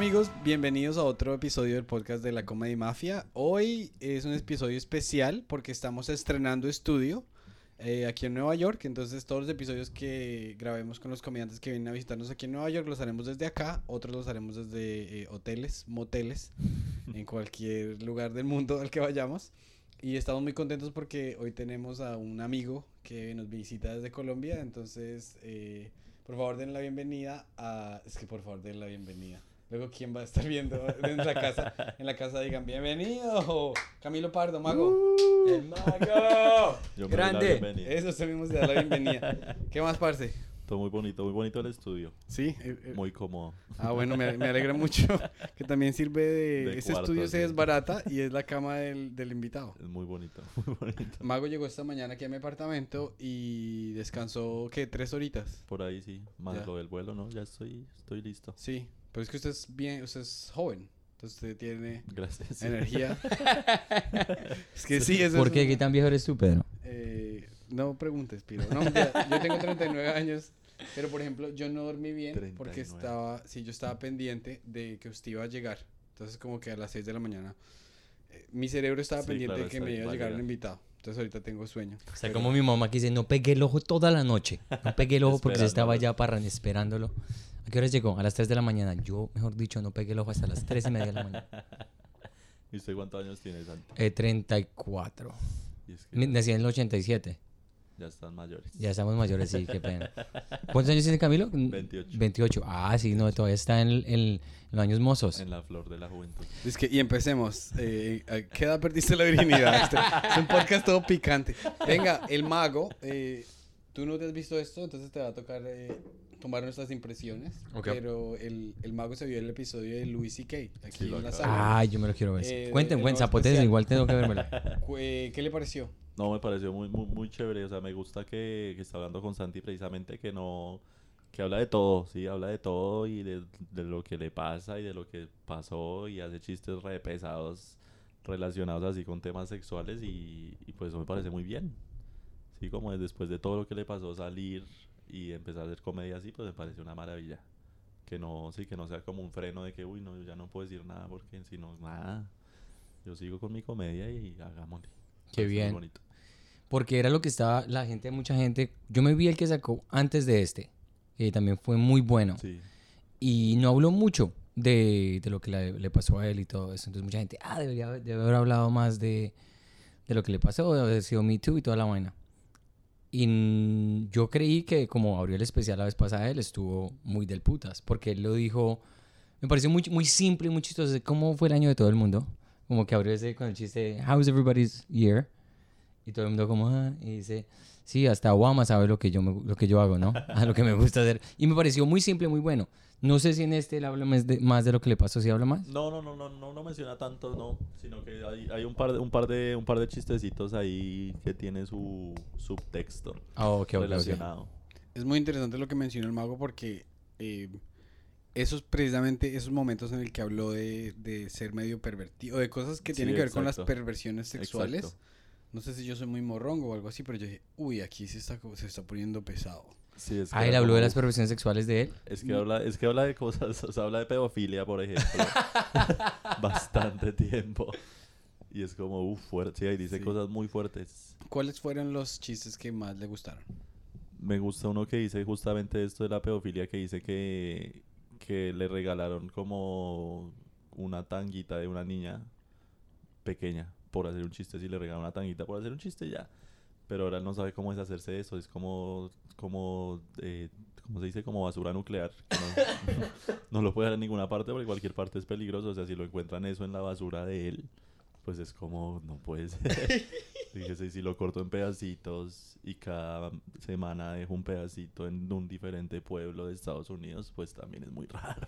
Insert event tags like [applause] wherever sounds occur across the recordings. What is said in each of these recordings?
amigos, bienvenidos a otro episodio del podcast de la Comedy Mafia. Hoy es un episodio especial porque estamos estrenando estudio eh, aquí en Nueva York. Entonces todos los episodios que grabemos con los comediantes que vienen a visitarnos aquí en Nueva York los haremos desde acá, otros los haremos desde eh, hoteles, moteles, [laughs] en cualquier lugar del mundo al que vayamos. Y estamos muy contentos porque hoy tenemos a un amigo que nos visita desde Colombia. Entonces, eh, por favor, den la bienvenida a... Es que por favor, den la bienvenida. Luego, ¿quién va a estar viendo en la casa? En la casa digan, bienvenido, Camilo Pardo, mago. ¡El mago! Yo me Grande. bienvenida. Eso, usted mismo se da la bienvenida. ¿Qué más, parce? Todo muy bonito, muy bonito el estudio. Sí. eh, eh, Muy cómodo. Ah, bueno, me, me alegra mucho [laughs] que también sirve de... De ese cuarto, estudio se sí. desbarata y es la cama del, del invitado. Es muy bonito, [laughs] muy bonito. Mago llegó esta mañana aquí a mi apartamento y descansó, ¿qué? ¿Tres horitas? Por ahí sí, más lo del vuelo, ¿no? Ya estoy, estoy listo. Sí, pero es que usted es bien, usted es joven, entonces usted tiene Gracias. [laughs] energía. [laughs] es que sí, eso ¿Por es qué? una- ¿Qué tan viejo eres tú, Pedro? Eh, no preguntes, Piro. No, yo tengo 39 años, pero por ejemplo, yo no dormí bien porque 39. estaba, sí, yo estaba pendiente de que usted iba a llegar. Entonces, como que a las 6 de la mañana, eh, mi cerebro estaba Sí, pendiente claro, de que me iba a llegar un invitado. Entonces, ahorita tengo sueño. O sea, Pero- como mi mamá que dice, no pegué el ojo toda la noche. No pegué el ojo porque se estaba ya parran esperándolo. ¿A qué horas llegó? A las 3 de la mañana. Yo, mejor dicho, no pegué el ojo hasta las 3 y media de la mañana. [laughs] ¿Y usted cuántos años tiene, Santi? Eh, 34. Y es que Mi- Nací en el 87. ya están mayores. Ya estamos mayores, sí, qué pena. [laughs] ¿Cuántos años tiene Camilo? 28. 28. Ah, sí, no, todavía está en, en los años mozos. En la flor de la juventud. Es que, y empecemos. Eh, ¿A qué edad perdiste la virginidad? Este, es un podcast todo picante. Venga, el mago. eh, tú no te has visto esto, entonces te va a tocar eh, tomar nuestras impresiones. Ok. Pero el, el mago se vio el episodio de Louis C.K. aquí Sí, en la sala. Ay, yo me lo quiero ver. Eh, cuenten, nuevo zapotes, igual tengo que. [laughs] Cu- eh, ¿Qué le pareció? No, me pareció muy, muy, muy chévere. O sea, me gusta que, que está hablando con Santi precisamente que no... Que habla de todo, sí, habla de todo y de, de lo que le pasa y de lo que pasó y hace chistes re pesados relacionados así con temas sexuales y, y pues eso me parece muy bien. Sí, como es después de todo lo que le pasó salir y empezar a hacer comedia así, pues me parece una maravilla. Que no, sí, que no sea como un freno de que, uy, no, yo ya no puedo decir nada porque si no, nada. Yo sigo con mi comedia y hagámosle. Qué muy bien. bonito. Porque era lo que estaba la gente, mucha gente. Yo me vi el que sacó antes de este, que también fue muy bueno. Sí. Y no habló mucho de, de lo que le, le pasó a él y todo eso. Entonces mucha gente, ah, debería haber- debe haber hablado más de, de lo que le pasó, de haber sido Me Too y toda la vaina. Y yo creí que como abrió el especial la vez pasada, él estuvo muy del putas, porque él lo dijo, me pareció muy, muy simple y muy chistoso. ¿Cómo fue el año de todo el mundo? Como que abrió ese con el chiste, How's everybody's year? Y todo el mundo como, ah, y dice, sí, hasta Obama sabe lo que yo, me- lo que yo hago, ¿no? [laughs] A lo que me gusta hacer. Y me pareció muy simple, muy bueno. No sé si en este él habla más de, más de lo que le pasó, si habla más. No, no, no, no, no, no menciona tanto, no, sino que hay, hay un par de un par de un par de chistecitos ahí que tiene su subtexto Ah, ok, ok, ok. relacionado. Es muy interesante lo que mencionó el mago porque eh, esos precisamente esos momentos en el que habló de, de ser medio pervertido, o de cosas que Sí, tienen que ver con las perversiones sexuales. Exacto. No sé si yo soy muy morrongo o algo así, pero yo dije, uy, aquí se está, se está poniendo pesado. Sí, es que Ah, él habló de como- las perversiones sexuales de él. es que habla es que habla de cosas, [laughs] o sea, habla de pedofilia, por ejemplo. [laughs] Bastante tiempo. Y es como, uff, fuerte. Sí, ahí dice Sí. cosas muy fuertes. ¿Cuáles fueron los chistes que más le gustaron? Me gusta uno que dice justamente esto de la pedofilia, que dice que, que le regalaron como una tanguita de una niña pequeña por hacer un chiste. Si le regalaron una tanguita por hacer un chiste, ya. Pero ahora no sabe cómo deshacerse de eso. Es como, como eh, ¿cómo se dice? Como basura nuclear. [laughs] no lo puede dar en ninguna parte porque cualquier parte es peligroso. O sea, si lo encuentran eso en la basura de él, pues es como, no puede ser. [laughs] Fíjese, si lo corto en pedacitos y cada semana dejo un pedacito en un diferente pueblo de Estados Unidos, pues también es muy raro.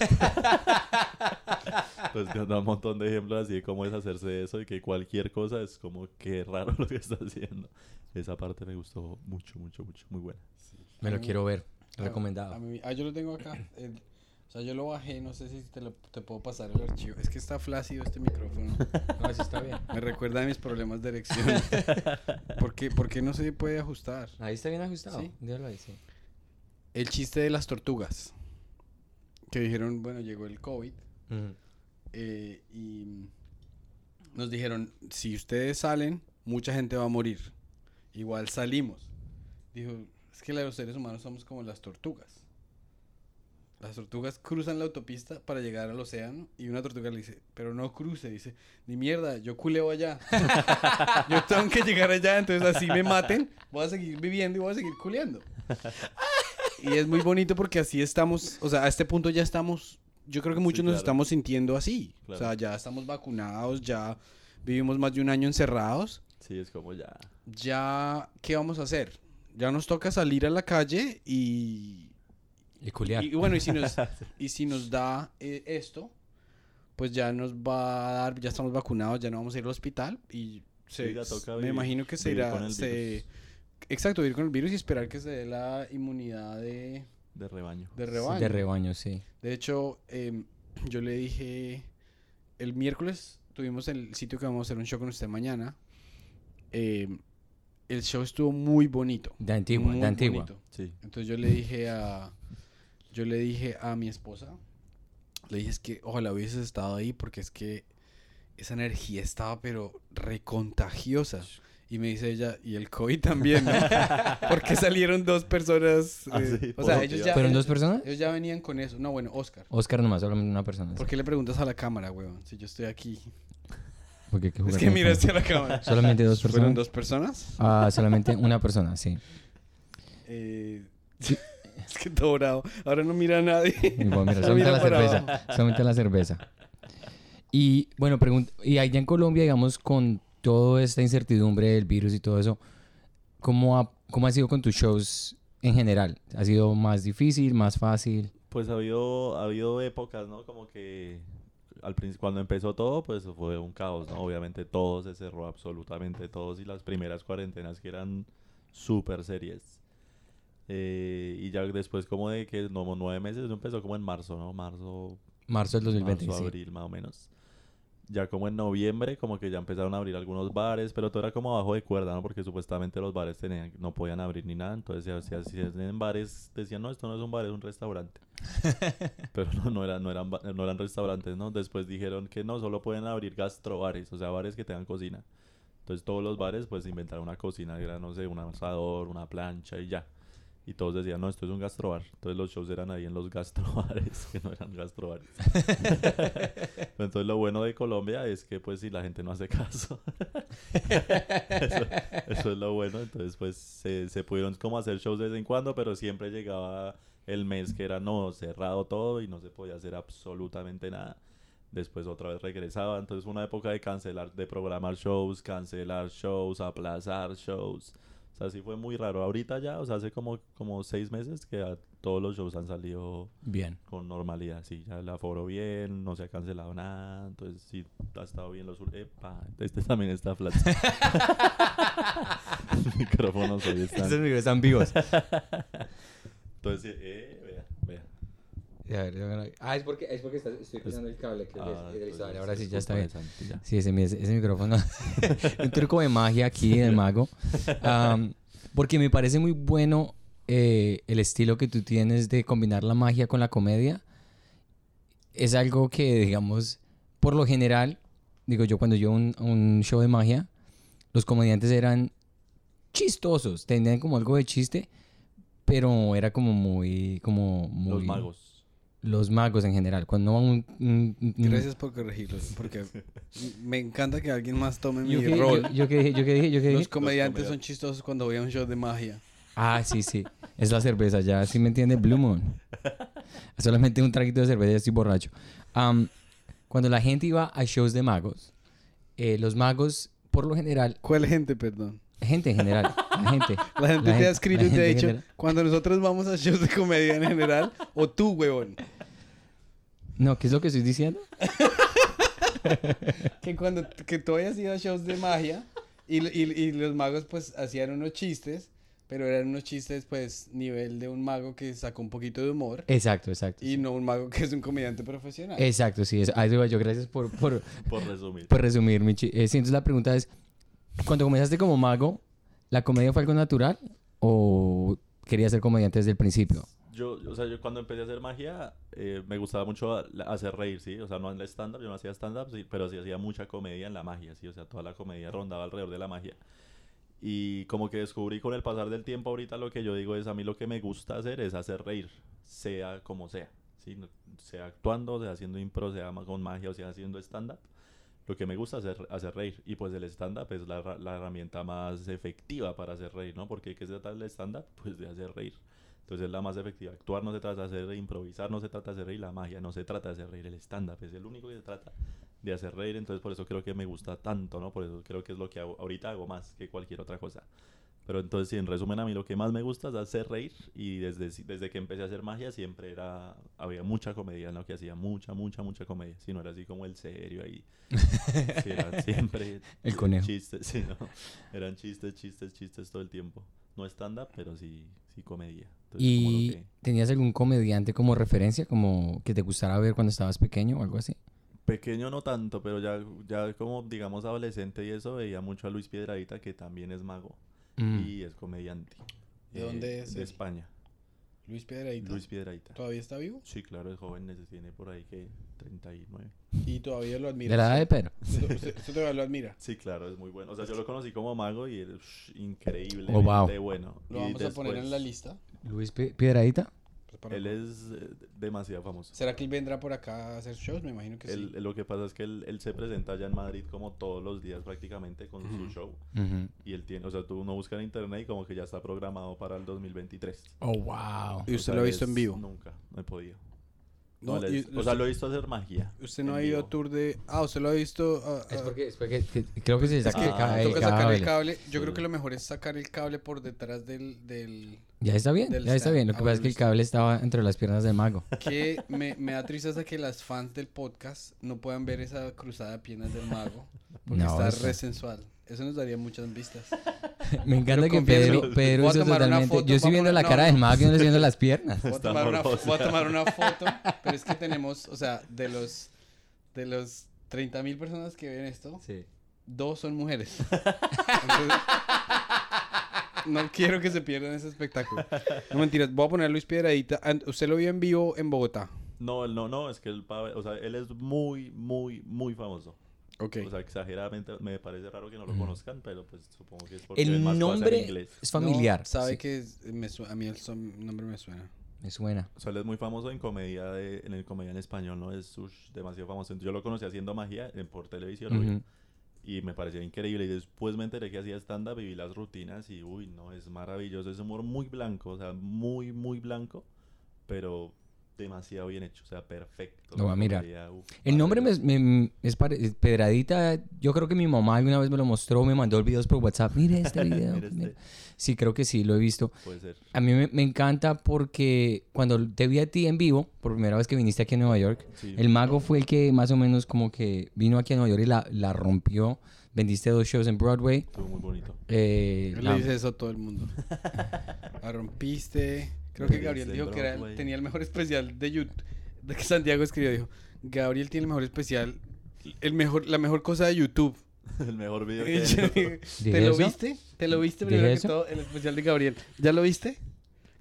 [laughs] pues que da un montón de ejemplos así de cómo deshacerse de eso y que cualquier cosa es como que raro lo que está haciendo. Esa parte me gustó mucho, mucho, mucho. Muy buena. Me lo mí- quiero ver. a- Recomendado. a mí- ah, yo lo tengo acá. el- o sea, yo lo bajé, no sé si te, lo- te puedo pasar el archivo. Es que está flácido este micrófono. [laughs] No, eso está bien. Me recuerda a mis problemas de erección. [laughs] ¿Por qué, por qué no se puede ajustar? Ahí está bien ajustado. Sí. Déjalo ahí, sí. El chiste de las tortugas. que dijeron, bueno, llegó el COVID eh, y nos dijeron, si ustedes salen, mucha gente va a morir. Igual salimos. Dijo, es que los seres humanos somos como las tortugas. Las tortugas cruzan la autopista para llegar al océano y una tortuga le dice, pero no cruce, dice, ni mierda, yo culeo allá. [laughs] yo tengo que llegar allá, entonces así me maten, voy a seguir viviendo y voy a seguir culeando. [laughs] y es muy bonito porque así estamos, o sea, a este punto ya estamos, yo creo que muchos nos claro. estamos sintiendo así. O sea, ya estamos vacunados, ya vivimos más de un año encerrados. Sí, es como ya. Ya, ¿qué vamos a hacer? Ya nos toca salir a la calle y Y culiar. y bueno, y si nos, [laughs] y si nos da eh, esto, pues ya nos va a dar, ya estamos vacunados, ya no vamos a ir al hospital y se, Sí, ya toca me vivir- imagino que se irá, con el se- virus. exacto, vivir con el virus y esperar que se dé la inmunidad de, De rebaño. de Sí, rebaño. De rebaño, sí. De hecho, em, yo le dije, el miércoles tuvimos el sitio que vamos a hacer un show con usted mañana. em, el show estuvo muy bonito. De antigua, muy de antigua. Sí. Entonces yo le dije a yo le dije a mi esposa, le dije es que ojalá hubieses estado ahí porque es que esa energía estaba pero recontagiosa. Y me dice ella, y el COVID también, ¿no? [laughs] porque salieron dos personas. Ah, eh, sí, o sea, ellos ya, ¿Fueron dos personas? ellos ya venían con eso. No, bueno, Oscar. Oscar nomás, solamente una persona. ¿Por qué le preguntas a la cámara, weón? Si yo estoy aquí. Porque que Es que con- miraste a la cámara. Solamente dos personas. ¿Fueron dos personas? Ah, solamente una persona, sí. Eh, [laughs] es que todo bravo. Ahora no mira a nadie. [laughs] Y bueno, mira, Mira solamente la para cerveza. Solamente la cerveza. Y bueno, pregunta, y allá en Colombia, digamos, con toda esta incertidumbre del virus y todo eso, ¿cómo ha, cómo ha sido con tus shows en general? ¿Ha sido más difícil, más fácil? Pues ha habido, ha habido épocas, ¿no? Como que al principio, cuando empezó todo, pues fue un caos, ¿no? Obviamente todo se cerró, absolutamente todos, y las primeras cuarentenas que eran súper serias. Eh, y ya después como de que como nueve meses, eso empezó como en marzo, ¿no? Marzo, Marzo del 2020, marzo, sí. abril, más o menos. Ya como en noviembre, como que ya empezaron a abrir algunos bares, pero todo era como abajo de cuerda, ¿no? Porque supuestamente los bares tenían, no podían abrir ni nada. Entonces, si hacían en bares, decían, no, esto no es un bar, es un restaurante. [laughs] pero no, no, eran, no, eran, no eran restaurantes, ¿no? Después dijeron que no, solo pueden abrir gastrobares, o sea, bares que tengan cocina. Entonces, todos los bares, pues, inventaron una cocina, era, no sé, un asador, una plancha y ya. Y todos decían, no, esto es un gastrobar. Entonces los shows eran ahí en los gastrobares, [laughs] que no eran gastrobares. [laughs] Entonces lo bueno de Colombia es que pues si la gente no hace caso. [laughs] eso, eso es lo bueno. Entonces pues se, se pudieron como hacer shows de vez en cuando, pero siempre llegaba el mes que era no, cerrado todo y no se podía hacer absolutamente nada. Después otra vez regresaba. Entonces fue una época de cancelar, de programar shows, cancelar shows, aplazar shows. Sea, sí fue muy raro. Ahorita ya, o sea, hace como, como seis meses que a todos los shows han salido Bien. con normalidad. Sí, ya el aforo bien, no se ha cancelado nada. Entonces, sí, ha estado bien los... Epa, este también está flat. [laughs] Los micrófonos hoy están... Estos micros están vivos. Entonces, eh, vea, vea. A ver, yo no- Ah, es porque, es porque está- estoy pisando el cable. que es- Ah, es historia. Ahora sí, es ya está bien. ya. Sí, ese, ese, ese micrófono. [laughs] un truco de magia aquí del mago. Am, [laughs] porque me parece muy bueno eh, el estilo que tú tienes de combinar la magia con la comedia. Es algo que, digamos, por lo general, digo yo, cuando yo un, un show de magia, los comediantes eran chistosos, tenían como algo de chiste, pero era como muy, como muy... Los magos. Los magos en general. Cuando van un, un- un- Gracias por corregirlo, porque me encanta que alguien más tome mi Yo rol. yo, yo que dije, yo que dije, yo que dije. Los comediantes son chistosos cuando voy a un show de magia. Ah, sí, sí. Es la cerveza, ya sí me entiende Blue Moon. [laughs] Solamente un traguito de cerveza y estoy borracho. Am, cuando la gente iba a shows de magos, eh, los magos, por lo general, ¿Cuál gente, perdón? Gente en general, la gente. [laughs] La gente La te gente- ha escrito y te ha dicho, general. cuando nosotros vamos a shows de comedia en general, o tú, huevón, No, ¿qué es lo que estoy diciendo? [laughs] que cuando que tú hayas ido a shows de magia y, y- y los magos pues hacían unos chistes, pero eran unos chistes pues nivel de un mago que sacó un poquito de humor Exacto, exacto. y no un mago que es un comediante profesional. Exacto, sí. Eso, a eso iba yo. Gracias por, por, Por resumir. por resumir, Michi. Eh, sí, entonces la pregunta es, cuando comenzaste como mago, ¿la comedia fue algo natural o querías ser comediante desde el principio? yo, o sea, yo cuando empecé a hacer magia, eh, me gustaba mucho la- hacer reír, ¿sí? O sea, no en el stand-up, yo no hacía stand-up, sí, pero sí hacía mucha comedia en la magia, ¿sí? O sea, toda la comedia rondaba alrededor de la magia. Y como que descubrí con el pasar del tiempo ahorita lo que yo digo es, a mí lo que me gusta hacer es hacer reír, sea como sea, ¿sí? Sea actuando, sea haciendo impro, sea con magia o sea haciendo stand-up. Lo que me gusta es hacer, hacer reír. Y pues el stand-up es la, herra- la herramienta más efectiva para hacer reír, ¿no? Porque ¿qué se trata del stand-up? [laughs] Pues de hacer reír. Entonces es la más efectiva. Actuar no se trata de hacer reír, improvisar no se trata de hacer reír, la magia no se trata de hacer reír, el stand-up es el único que se trata de hacer reír. Entonces por eso creo que me gusta tanto, ¿no? Por eso creo que es lo que ahorita hago más que cualquier otra cosa. Pero entonces, sí, en resumen, a mí lo que más me gusta es hacer reír. Y desde, desde que empecé a hacer magia, siempre era. Había mucha comedia en lo que hacía. Mucha, mucha, mucha comedia. Si no era así como el serio ahí. [laughs] Sí, era siempre. El conejo. Chistes, sí, ¿no? Eran chistes, chistes, chistes todo el tiempo. No stand-up, pero sí, sí comedia. Entonces, ¿Y que- tenías algún comediante como referencia, como que te gustara ver cuando estabas pequeño o algo así? Pequeño no tanto, pero ya, ya como, digamos, adolescente y eso, veía mucho a Luis Piedradita, que también es mago Mm. y es comediante. ¿De dónde es De él? España. Luis Piedradita. Luis Piedradita. ¿Todavía está vivo? Sí, claro, es joven, tiene por ahí que 39. Y todavía lo admira. De la edad de Pedro. ¿Usted, todavía lo admira? Sí, claro, es muy bueno. O sea, yo lo conocí como mago y él es increíble, Oh, wow. bueno. Lo Y vamos a poner en la lista. Luis Pi- Piedradita. pues, para- Él es eh, demasiado famoso. ¿Será que él vendrá por acá a hacer shows? Me imagino que sí. Lo que pasa es que él, él se presenta allá en Madrid como todos los días prácticamente con su show. Y él tiene, o sea, tú uno busca en internet y como que ya está programado para el 2023. Oh, wow. ¿Y O usted sea, lo ha visto en es- vivo? Nunca, no he podido. No, No, él y es- o sea, lo he visto hacer magia. Usted no ha ido a tour de... Ah, usted lo ha visto... Es porque, es porque que- creo que se es saca que el ca- el toca sacar el cable. cable. Yo Sí. creo que lo mejor es sacar el cable por detrás del... del Ya está bien, ya está bien. Lo que pasa es que el cable estaba entre las piernas del mago. que me, me da tristeza que las fans del podcast no puedan ver esa cruzada de piernas del mago. Porque No, está eso- re sensual. Eso nos daría muchas vistas. [laughs] Me encanta Pero que. Pedro, Pedro hizo totalmente. foto, yo estoy viendo la cara del mago y no estoy viendo las [laughs] piernas. Voy a, tomar una, morbosa. voy a tomar una foto, pero es que tenemos, o sea, de los de los 30 mil personas que ven esto, Sí. dos son mujeres. [laughs] Entonces, no quiero que se pierdan ese espectáculo. No mentiras, voy a poner a Luis Piedradita. An- ¿Usted lo vio en vivo en Bogotá? No, él no, no, es que él, pa- o sea, él es muy, muy, muy famoso. Ok. O sea, exageradamente, me parece raro que no lo conozcan, pero pues supongo que es porque El más cosas en nombre inglés. es familiar. No, sabe sí, que es- me su- a mí el nombre me suena. Me suena. O sea, él es muy famoso en comedia, de, en el comedia en español, ¿no? Es ush, demasiado famoso. Entonces, yo lo conocí haciendo magia en, por televisión. Y me parecía increíble. Y después me enteré que hacía stand-up y vi las rutinas y, uy, no, es maravilloso. Es humor muy blanco, o sea, muy, muy blanco, pero demasiado bien hecho, o sea, perfecto. Lo voy a mirar. El nombre me, es pare- es Pedradita. Yo creo que mi mamá alguna vez me lo mostró, me mandó videos por WhatsApp. Mire este [laughs] video. Mira este, mire". Sí, creo que sí, lo he visto. puede ser. A mí me, me encanta porque cuando te vi a ti en vivo, por primera vez que viniste aquí a Nueva York, Sí. el mago fue el que más o menos como que vino aquí a Nueva York y la, la rompió. Vendiste dos shows en Broadway. Estuvo muy bonito. Eh, Le dice eso a todo el mundo. [laughs] La rompiste. Creo que Gabriel dijo que era, tenía el mejor especial de YouTube. De que Santiago escribió, dijo, Gabriel tiene el mejor especial, el mejor, la mejor cosa de YouTube. [laughs] el mejor video [laughs] que yo hay. dije, ¿Dije ¿Te lo eso? viste? ¿Te lo viste ¿Dije primero que eso? todo el especial de Gabriel? ¿Ya lo viste?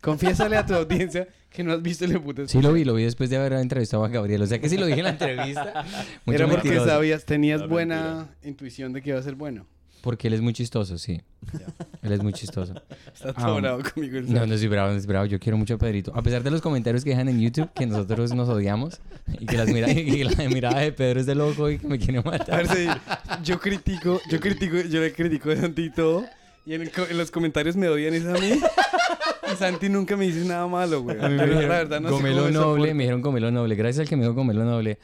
Confiésale a tu audiencia que no has visto el puto Sí lo vi, lo vi después de haber entrevistado a Gabriel. O sea que sí lo dije en la entrevista. Era porque mentiroso. sabías, tenías La buena intuición de que iba a ser bueno. Porque él es muy chistoso, sí. Él es muy chistoso. Está todo bravo conmigo. el No, no soy bravo, no soy bravo. Yo quiero mucho a Pedrito. A pesar de los comentarios que dejan en YouTube, que nosotros nos odiamos y que, las mira- y que la mirada de Pedro es de loco y que me quiere A matar. ver, sí, yo critico, yo critico, yo le critico a Santi y todo. Y en, el en los comentarios me odian es a mí. Y Santi nunca me dice nada malo, güey. A mí me dijeron la verdad no sé Gomelo me Noble, me dijeron Gomelo Noble. Gracias al que me dijo Gomelo Noble.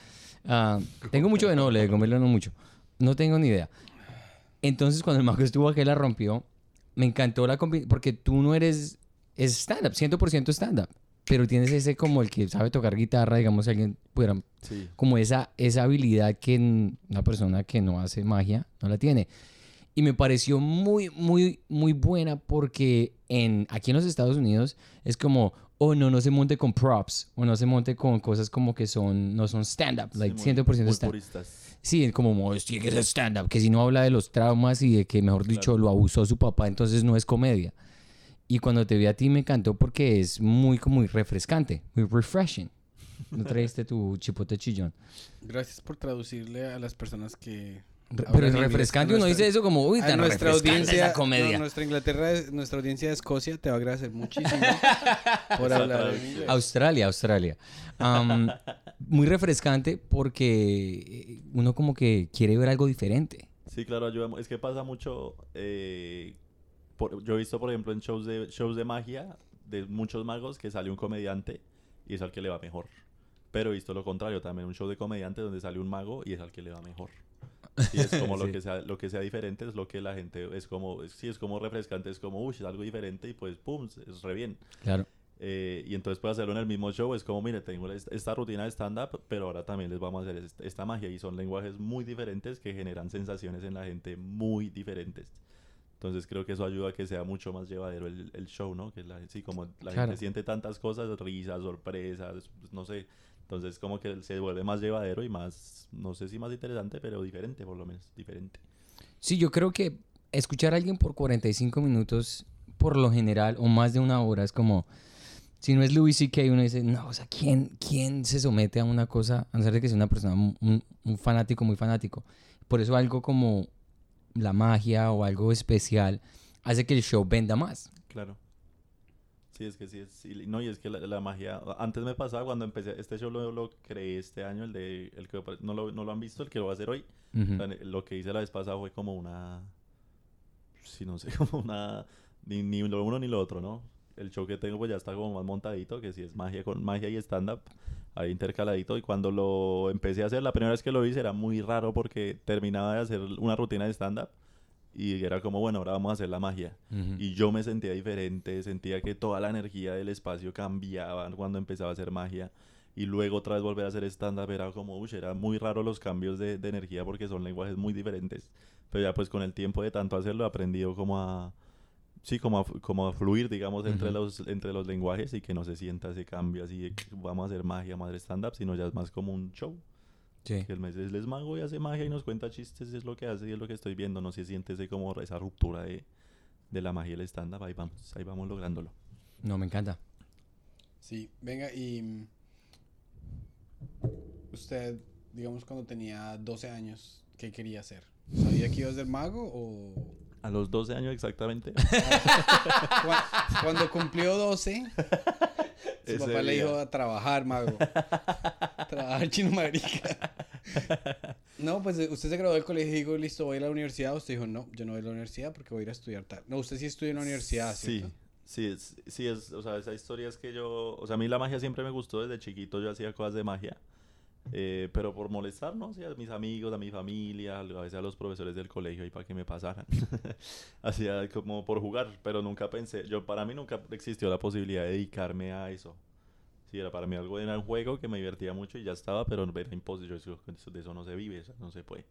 Ah, tengo mucho de Noble, de Gomelo no mucho. No tengo ni idea. Entonces, cuando el mago estuvo aquí, la rompió. Me encantó la combi- porque tú no eres es stand-up, 100% stand-up. Pero tienes ese como el que sabe tocar guitarra, digamos, si alguien pudiera Sí. como esa, esa habilidad que una persona que no hace magia no la tiene. Y me pareció muy, muy, muy buena porque en, aquí en los Estados Unidos es como, oh, no, no se monte con props o no se monte con cosas como que son, no son stand-up, Sí, like muy- 100% muy stand-up. Sí, es como, "Oh, tiene que ser stand-up, que si no habla de los traumas y de que, mejor dicho, Claro. lo abusó su papá, entonces no es comedia. Y cuando te vi a ti me encantó porque es muy como muy refrescante, muy refreshing. ¿No traíste tu chipote chillón? Gracias por traducirle a las personas que... Pero es refrescante, uno nuestra- dice eso como, uy, tan nuestra audiencia, esa comedia. no, nuestra Inglaterra, nuestra audiencia de Escocia te va a agradecer muchísimo [laughs] por hablar traducción. inglés. Australia, Australia. Muy refrescante porque uno como que quiere ver algo diferente. Sí, claro, ayuda. mu- Es que pasa mucho. eh, por- yo he visto, por ejemplo, en shows de, shows de magia de muchos magos que sale un comediante y es al que le va mejor. Pero he visto lo contrario también, un show de comediantes donde sale un mago y es al que le va mejor. Y es como [laughs] lo Sí. que sea lo que sea diferente es lo que la gente es como sí es como refrescante es como uy es algo diferente y pues pum es re bien Claro. Eh, y entonces puede hacerlo en el mismo show. Es como, mire, tengo es- esta rutina de stand-up, pero ahora también les vamos a hacer est- esta magia. Y son lenguajes muy diferentes que generan sensaciones en la gente muy diferentes. Entonces creo que eso ayuda a que sea mucho más llevadero el, el show, ¿no? Que la, sí, como la Claro. gente siente tantas cosas, risas, sorpresas, pues, no sé. Entonces como que se vuelve más llevadero y más, no sé si más interesante, pero diferente por lo menos, diferente. Sí, yo creo que escuchar a alguien por 45 minutos, por lo general, o más de una hora, es como, si no es Louis C.K., uno dice, no, o sea, ¿quién, ¿quién se somete a una cosa, a no ser de que sea una persona, un, un fanático, muy fanático? Por eso algo como la magia o algo especial hace que el show venda más. Claro. Sí, es que sí, es, sí, no, y es que la, la magia, antes me pasaba cuando empecé, este show lo, lo creé este año, el de, el que no lo, no lo han visto, el que lo va a hacer hoy, Ujú. O sea, lo que hice la vez pasada fue como una, sí, no sé, [laughs] como una, ni, ni lo uno ni lo otro, ¿no? El show que tengo pues ya está como más montadito, que si es magia con magia y stand-up, ahí intercaladito, y cuando lo empecé a hacer, la primera vez que lo hice era muy raro porque terminaba de hacer una rutina de stand-up y era como, bueno, ahora vamos a hacer la magia. Y yo me sentía diferente, sentía que toda la energía del espacio cambiaba cuando empezaba a hacer magia. Y luego otra vez volver a hacer stand-up era como, uy, era muy raro los cambios de, de energía porque son lenguajes muy diferentes. Pero ya pues con el tiempo de tanto hacerlo he aprendido como a, sí, como a, como a fluir, digamos, entre, los, entre los lenguajes y que no se sienta ese cambio así de vamos a hacer magia, madre stand-up, sino ya es más como un show. Sí. Que el mes es, es mago y hace magia y nos cuenta chistes, es lo que hace y es lo que estoy viendo. No se siente ese como esa ruptura de, de la magia y el stand-up. Ahí vamos, ahí vamos lográndolo. No, me encanta. Sí, venga, y mm, usted, digamos, cuando tenía 12 años, ¿qué quería hacer? ¿Sabía que iba a ser mago o...? A los 12 años exactamente. [laughs] Cu- Cuando cumplió 12, su Ese papá le dijo a trabajar, mago. [laughs] trabajar chino marica. No, pues eh, usted se graduó del colegio y dijo, listo, voy a ir a la universidad. Usted dijo, no, yo no voy a la universidad porque voy a ir a estudiar tal. No, usted sí estudió en la universidad, Sí, sí, es, sí es, o sea, esa historia es que yo, o sea, a mí la magia siempre me gustó desde chiquito, yo hacía cosas de magia, eh, pero por molestar, ¿no? Sí, a mis amigos, a mi familia, a veces a los profesores del colegio ahí para que me pasaran. [laughs] hacía como por jugar, pero nunca pensé, yo para mí nunca existió la posibilidad de dedicarme a eso. Sí, era para mí algo, era un juego que me divertía mucho y ya estaba, pero era imposible, yo decía, "Eso- de eso no se vive, eso no se puede.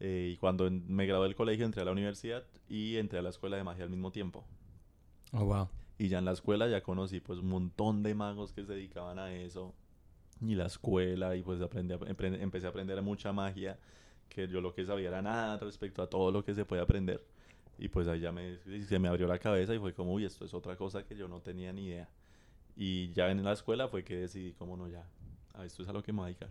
Eh, y cuando me gradué del colegio entré a la universidad y entré a la escuela de magia al mismo tiempo. Oh, wow. Y ya en la escuela ya conocí pues un montón de magos que se dedicaban a eso. Y la escuela y pues aprendí empecé a aprender mucha magia. Que yo lo que sabía era nada respecto a todo lo que se puede aprender. Y pues ahí ya me, se me abrió la cabeza y fue como, uy, esto es otra cosa que yo no tenía ni idea. Y ya en la escuela fue que decidí, como no, ya, a esto es a lo que me voy a dedicar.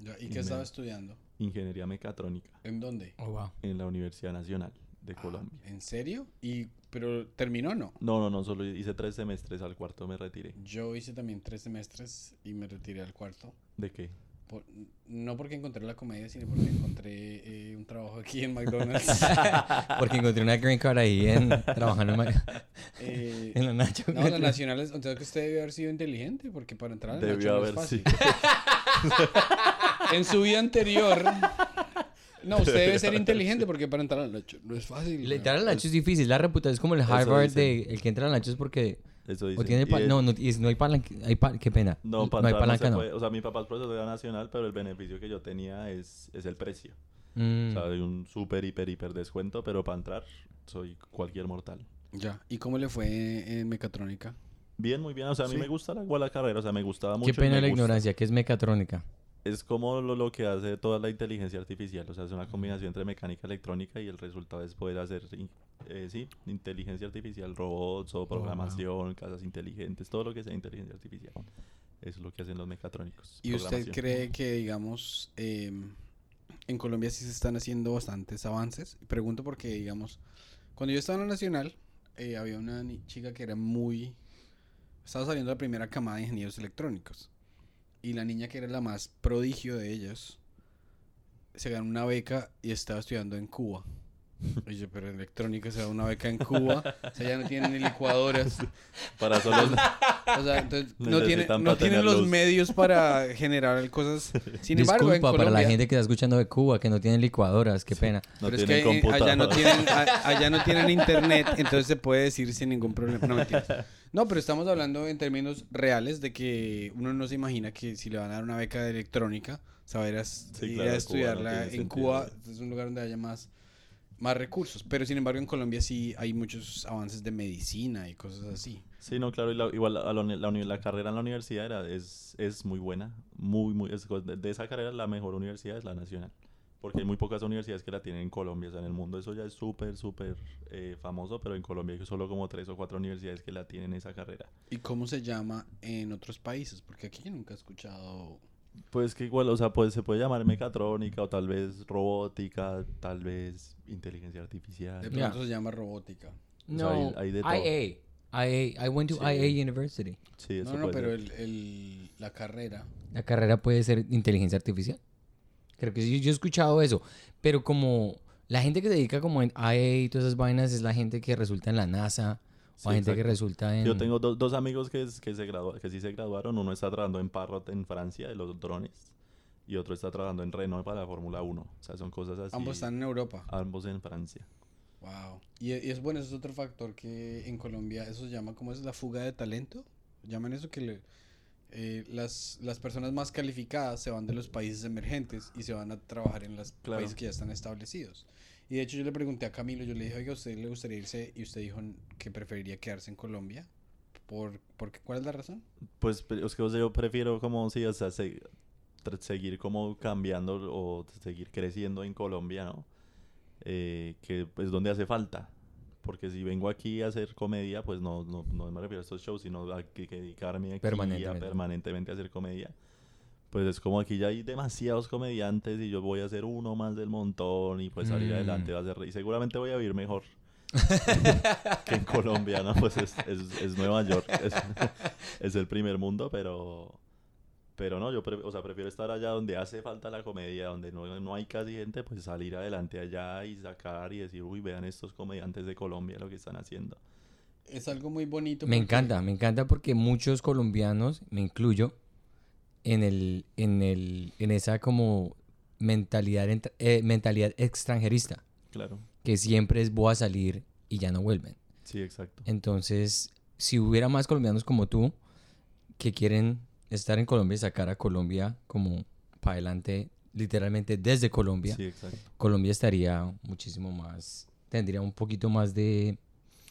Ya, ¿Y qué estaba estudiando? Ingeniería mecatrónica ¿En dónde? Oh, wow. en la Universidad Nacional de Ah, Colombia. ¿En serio? ¿Y, pero terminó o no? No, no, no, solo hice tres semestres, al cuarto me retiré. Yo hice también tres semestres y me retiré al cuarto. ¿De qué? Por- no porque encontré la comedia, sino porque encontré eh, un trabajo aquí en McDonald's. [laughs] Porque encontré una green card ahí en, trabajando en, [laughs] Eh, [laughs] en la Nacho. no, la nacional es, entonces que usted debe haber sido inteligente, porque para entrar a la Debió no haber fácil. sido. En su vida anterior, no, usted debe ser inteligente, porque para entrar a la Nacho no es fácil. Entrar al Nacho es difícil. La reputación es como el Harvard de el que entra al Nacho es porque Eso o dice. tiene Y pa- es- no, no, no hay palanca, hay pa- qué pena. No, no hay entrar no se palanca, no. puede. O sea, mi papá es profesor de la nacional, pero el beneficio que yo tenía es, es el precio. Mm. O sea, hay un súper, hiper, hiper descuento, pero para entrar soy cualquier mortal. Ya, ¿y cómo le fue en mecatrónica? Bien, muy bien. O sea, a mí Sí. me gusta la, igual la carrera. O sea, me gustaba mucho. Qué pena la gusta. ignorancia, que es mecatrónica. Es como lo, lo que hace toda la inteligencia artificial. O sea, es una combinación entre mecánica electrónica y el resultado es poder hacer eh, sí, inteligencia artificial, robots o programación, casas inteligentes, todo lo que sea inteligencia artificial. Eso es lo que hacen los mecatrónicos. ¿Y usted cree que, digamos, em, en Colombia sí se están haciendo bastantes avances? Pregunto porque, digamos, cuando yo estaba en la Nacional, eh, había una chica que era muy... Estaba saliendo la primera camada de ingenieros electrónicos. Y la niña que era la más prodigio de ellos, se ganó una beca y estaba estudiando en Cuba. Y yo, pero electrónica se da una beca en Cuba, o sea, ya no tienen ni licuadoras. Para solo [laughs] O sea, entonces no, tiene, no tienen los luz. medios para generar cosas. [laughs] Sin embargo, en Disculpa Colombia, para la gente que está escuchando de Cuba, que no tienen licuadoras, qué pena. no pero es tienen que eh, allá no tienen, a- allá no tienen internet, entonces se puede decir sin ningún problema. No, mentira. [laughs] No, pero estamos hablando en términos reales de que uno no se imagina que si le van a dar una beca de electrónica, a ir a, s- Sí, ir claro, a Cuba no estudiarla en sentido. Cuba. Es un lugar donde haya más, más recursos. Pero sin embargo, en Colombia sí hay muchos avances de medicina y cosas así. Sí, no, claro, y la- igual la, la carrera en la universidad era, es, es muy buena, muy, muy, es- de, de esa carrera la mejor universidad es la nacional, porque hay muy pocas universidades que la tienen en Colombia, o sea, en el mundo eso ya es súper, súper eh, famoso, pero en Colombia hay solo como tres o cuatro universidades que la tienen esa carrera. ¿Y cómo se llama en otros países? Porque aquí yo nunca he escuchado. Pues que igual, o sea, pues se puede llamar mecatrónica o tal vez robótica, tal vez inteligencia artificial. De pronto se llama robótica. O sea, hay- No, hay de todo. IA. IA. I went to Sí. IA University. Sí, eso No, no, puede pero el, el- la carrera. La carrera puede ser inteligencia artificial. Creo que sí, yo he escuchado eso. Pero como la gente que se dedica como en IA y todas esas vainas es la gente que resulta en la NASA Sí, o gente que resulta en... Yo tengo do- dos amigos que, es- que, se que sí se graduaron. Uno está trabajando en Parrot en Francia, de los drones. Y otro está trabajando en Renault para la Fórmula 1. O sea, son cosas así. Ambos están en Europa. Ambos en Francia. Wow. Y, y es bueno, eso es otro factor que en Colombia eso se llama, ¿cómo es? La fuga de talento. Llaman eso que le- eh, las, las personas más calificadas se van de los países emergentes y se van a trabajar en los Claro. países que ya están establecidos. Y de hecho yo le pregunté a Camilo, yo le dije, oiga, ¿a usted le gustaría irse? Y usted dijo que preferiría quedarse en Colombia. ¿Por, por qué? ¿Cuál es la razón? Pues es que yo prefiero como, sí, o sea, se- seguir como cambiando o seguir creciendo en Colombia, ¿no? Eh, que es donde hace falta. Porque si vengo aquí a hacer comedia, pues no, no, no me refiero a estos shows, sino a que, que dedicarme aquí Permanentemente. A, permanentemente a hacer comedia. Pues es como aquí ya hay demasiados comediantes y yo voy a ser uno más del montón y pues salir Mm. adelante va a ser... Y seguramente voy a vivir mejor [laughs] que en Colombia, ¿no? Pues es, es, es Nueva York, es, [laughs] es el primer mundo, pero... Pero no, yo pre- o sea, prefiero estar allá donde hace falta la comedia, donde no, no hay casi gente, pues salir adelante allá y sacar y decir, uy, vean estos comediantes de Colombia lo que están haciendo. Es algo muy bonito. Me porque- encanta, me encanta porque muchos colombianos, me incluyo, en el, en el, en esa como mentalidad, ent- eh, mentalidad extranjerista, Claro, que siempre es voy a salir y ya no vuelven. sí, exacto. Entonces, si hubiera más colombianos como tú que quieren estar en Colombia y sacar a Colombia como para adelante, literalmente desde Colombia, Sí, exacto. Colombia estaría muchísimo más, tendría un poquito más de...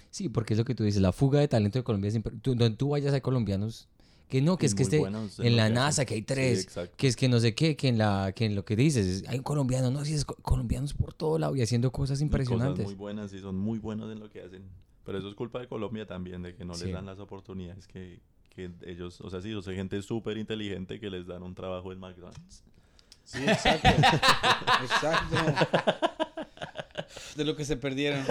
Sí, porque es lo que tú dices, la fuga de talento de Colombia siempre... Tú, donde tú vayas hay colombianos que no, que Y es que esté en la. NASA, que hay Sí, tres, exacto. que es que no sé qué, que en, la, que en lo que dices, hay un colombiano, no, si es co- colombianos por todo lado y haciendo cosas impresionantes. Cosas muy buenas y son muy buenos en lo que hacen. Pero eso es culpa de Colombia también, de que no Sí. les dan las oportunidades que, que ellos, o sea, sí, o sea, gente súper inteligente que les dan un trabajo en McDonald's. Sí, exacto. exacto. De lo que se perdieron.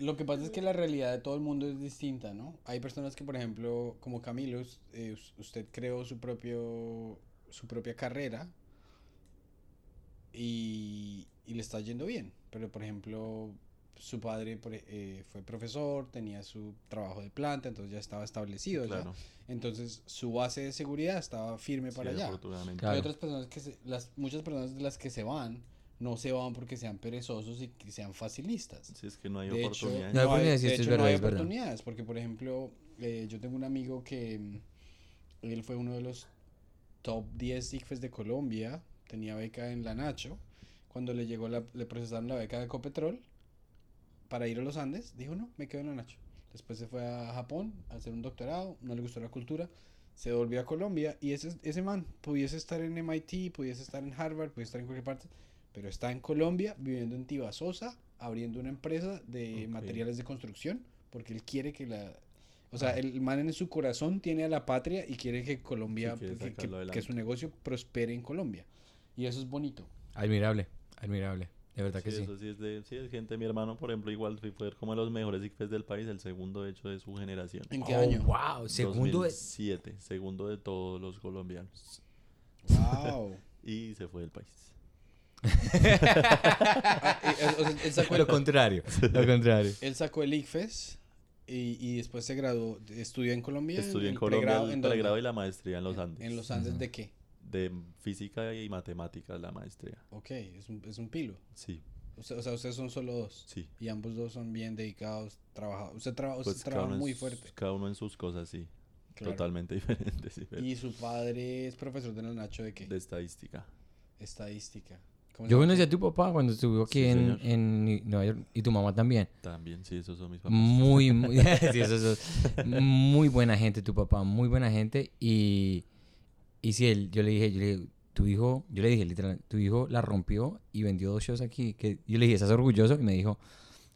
Lo que pasa es que la realidad de todo el mundo es distinta, ¿no? Hay personas que, por ejemplo, como Camilo, eh, us- usted creó su propio su propia carrera y, y le está yendo bien. Pero, por ejemplo, su padre eh, fue profesor, tenía su trabajo de planta, entonces ya estaba establecido. ya. Entonces su base de seguridad estaba firme para sí, allá. Claro. Hay otras personas que se- las muchas personas de las que se van no se van porque sean perezosos y que sean facilistas. Sí, es que no hay De hecho, oportunidades. No hay no hay, oportunidades, de es hecho, no verdad, hay es verdad. oportunidades porque por ejemplo eh, yo tengo un amigo que mm, él fue uno de los top 10 ICFES de Colombia, tenía beca en la Nacho. Cuando le llegó la, le procesaron la beca de Ecopetrol para ir a los Andes, dijo no, me quedo en la Nacho. Después se fue a Japón a hacer un doctorado, no le gustó la cultura, se volvió a Colombia y ese, ese man pudiese estar en MIT, pudiese estar en Harvard, pudiese estar en cualquier parte, pero está en Colombia, viviendo en Tibasosa, abriendo una empresa de materiales de construcción, porque él quiere que la... O sea, el man en su corazón tiene a la patria y quiere que Colombia, Sí, quiere que, su negocio prospere en Colombia. Y eso es bonito. Admirable, admirable. De verdad que Sí, sí. eso sí es de sí, es gente. Mi hermano, por ejemplo, igual fue como de los mejores ICFES del país, el segundo de hecho de su generación. ¿En qué Oh, año? Wow, segundo de... 2007, segundo de todos los colombianos. Wow. [laughs] Y se fue del país. Ah, y, o sea, él, sacó el, Lo contrario, [laughs] lo contrario. él sacó el ICFES y, y después se graduó, estudió en Colombia. Estudié en Colombia pregrado, el ¿en pregrado y la maestría en los Andes. En los Andes de qué? De física y matemáticas la maestría. Ok, es un, es un pilo. Sí, O sea, o sea, ustedes son solo dos. sí. Y ambos dos son bien dedicados, trabajados. Usted, traba- usted Pues trabaja muy fuerte. cada uno en sus cosas, sí. claro. Totalmente [laughs] diferentes. sí, pero Y su padre es profesor de la Nacho de qué? De estadística. Estadística. ¿Cómo se Yo conocí a tu papá cuando estuvo aquí Sí, en, en Nueva York y tu mamá también. También, sí, esos son mis papás. Muy, muy, [laughs] sí, eso es- [laughs] muy buena gente, tu papá, muy buena gente. Y, y sí, él, yo le dije, yo le dije, tu hijo, yo le dije literal, tu hijo la rompió y vendió dos shows aquí. Que yo le dije, ¿estás orgulloso? Y me dijo,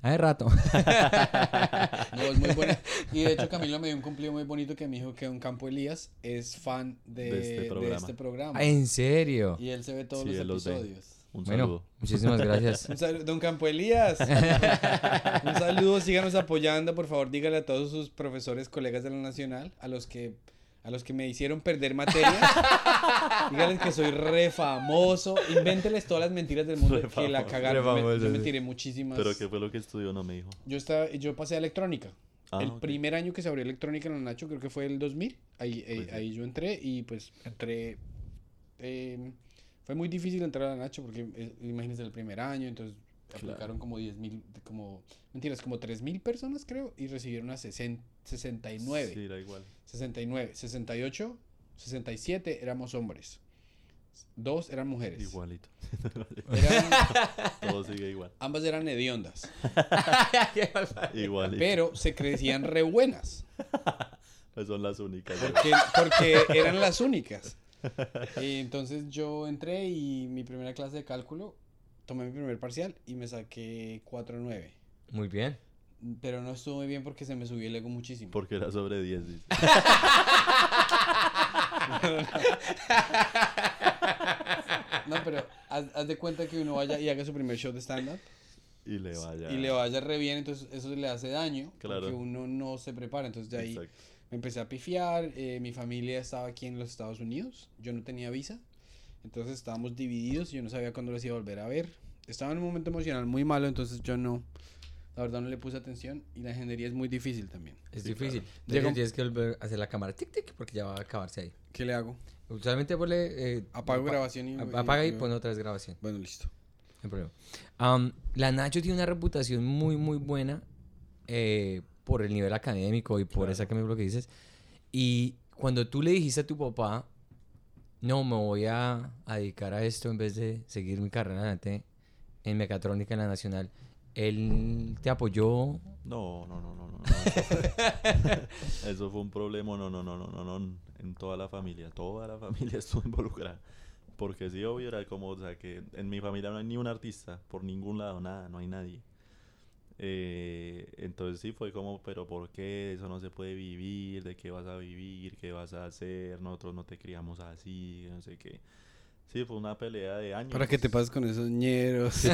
hace rato. [laughs] No, es muy buena. Y de hecho Camilo me dio un cumplido muy bonito que me dijo que un Campo Elías es fan de, De este de programa. este programa. Ah, ¿En serio? Y él se ve todos Sí, los episodios. Un Bueno, saludo. muchísimas gracias. [laughs] Un saludo, don Campo Elías. [laughs] un saludo, síganos apoyando, por favor, dígale a todos sus profesores, colegas de la Nacional, a los que a los que me hicieron perder materias. [laughs] Díganles que soy re famoso. Invénteles todas las mentiras del mundo Re que la famoso. cagaron. Re Me- famoso, yo me sí. tiré muchísimas. Pero ¿qué fue lo que estudió? No me dijo. Yo estaba, yo pasé a electrónica. Ah, el ok. primer año que se abrió electrónica en la Nacho, creo que fue el 2000. Ahí, ahí, Pues sí. ahí yo entré y pues entré. eh, fue muy difícil entrar a la Nacho porque eh, imagínense el primer año, entonces Claro. aplicaron como 10 mil, como, mentiras, como 3 mil personas creo y recibieron a 60, 69. Sí, era igual. 69, 68, 67 éramos hombres. Dos eran mujeres. Igualito. Eran- [laughs] Todo sigue igual. ambas eran hediondas, [laughs] Igualito. pero se crecían re buenas. Pues son las únicas. Porque, porque eran las únicas. Y entonces yo entré y mi primera clase de cálculo, tomé mi primer parcial y me saqué 4.9. Muy bien. Pero no estuvo muy bien porque se me subió el ego muchísimo. Porque era sobre 10. dice. [laughs] No, pero haz, haz de cuenta que uno vaya y haga su primer show de stand-up Y le vaya. y le vaya re bien, entonces eso le hace daño Claro. porque uno no se prepara. Entonces de ahí Exacto. me empecé a pifiar, eh, mi familia estaba aquí en los Estados Unidos, yo no tenía visa, entonces estábamos divididos y yo no sabía cuándo los iba a volver a ver. Estaba en un momento emocional muy malo, entonces yo no, la verdad no le puse atención y la ingeniería es muy difícil también. Es Sí, difícil. claro. Tienes que volver a hacer la cámara tic tic porque ya va a acabarse ahí. ¿Qué le hago? Usualmente ponle... eh, Apago apa- grabación y... ap- Apaga y pon otra vez grabación. Bueno, listo. No hay problema. Am, la Nacho tiene una reputación muy, muy buena eh, por el nivel académico y por Claro. exactamente lo que dices. Y cuando tú le dijiste a tu papá, no, me voy a, a dedicar a esto en vez de seguir mi carrera adelante en mecatrónica en la nacional, él te apoyó. No, no, no, no, no. [laughs] Eso fue, un problema. No, no, no, no, no, no. En toda la familia. Toda la familia [laughs] estuvo involucrada. Porque sí, obvio, era como, o sea, que en mi familia no hay ni un artista, por ningún lado, nada, no hay nadie. Eh, entonces sí fue como, pero ¿por qué? Eso no se puede vivir, ¿de qué vas a vivir? ¿Qué vas a hacer? Nosotros no te criamos así, no sé qué. Sí, fue una pelea de años. ¿Para qué te pasas con esos ñeros? [laughs] [laughs]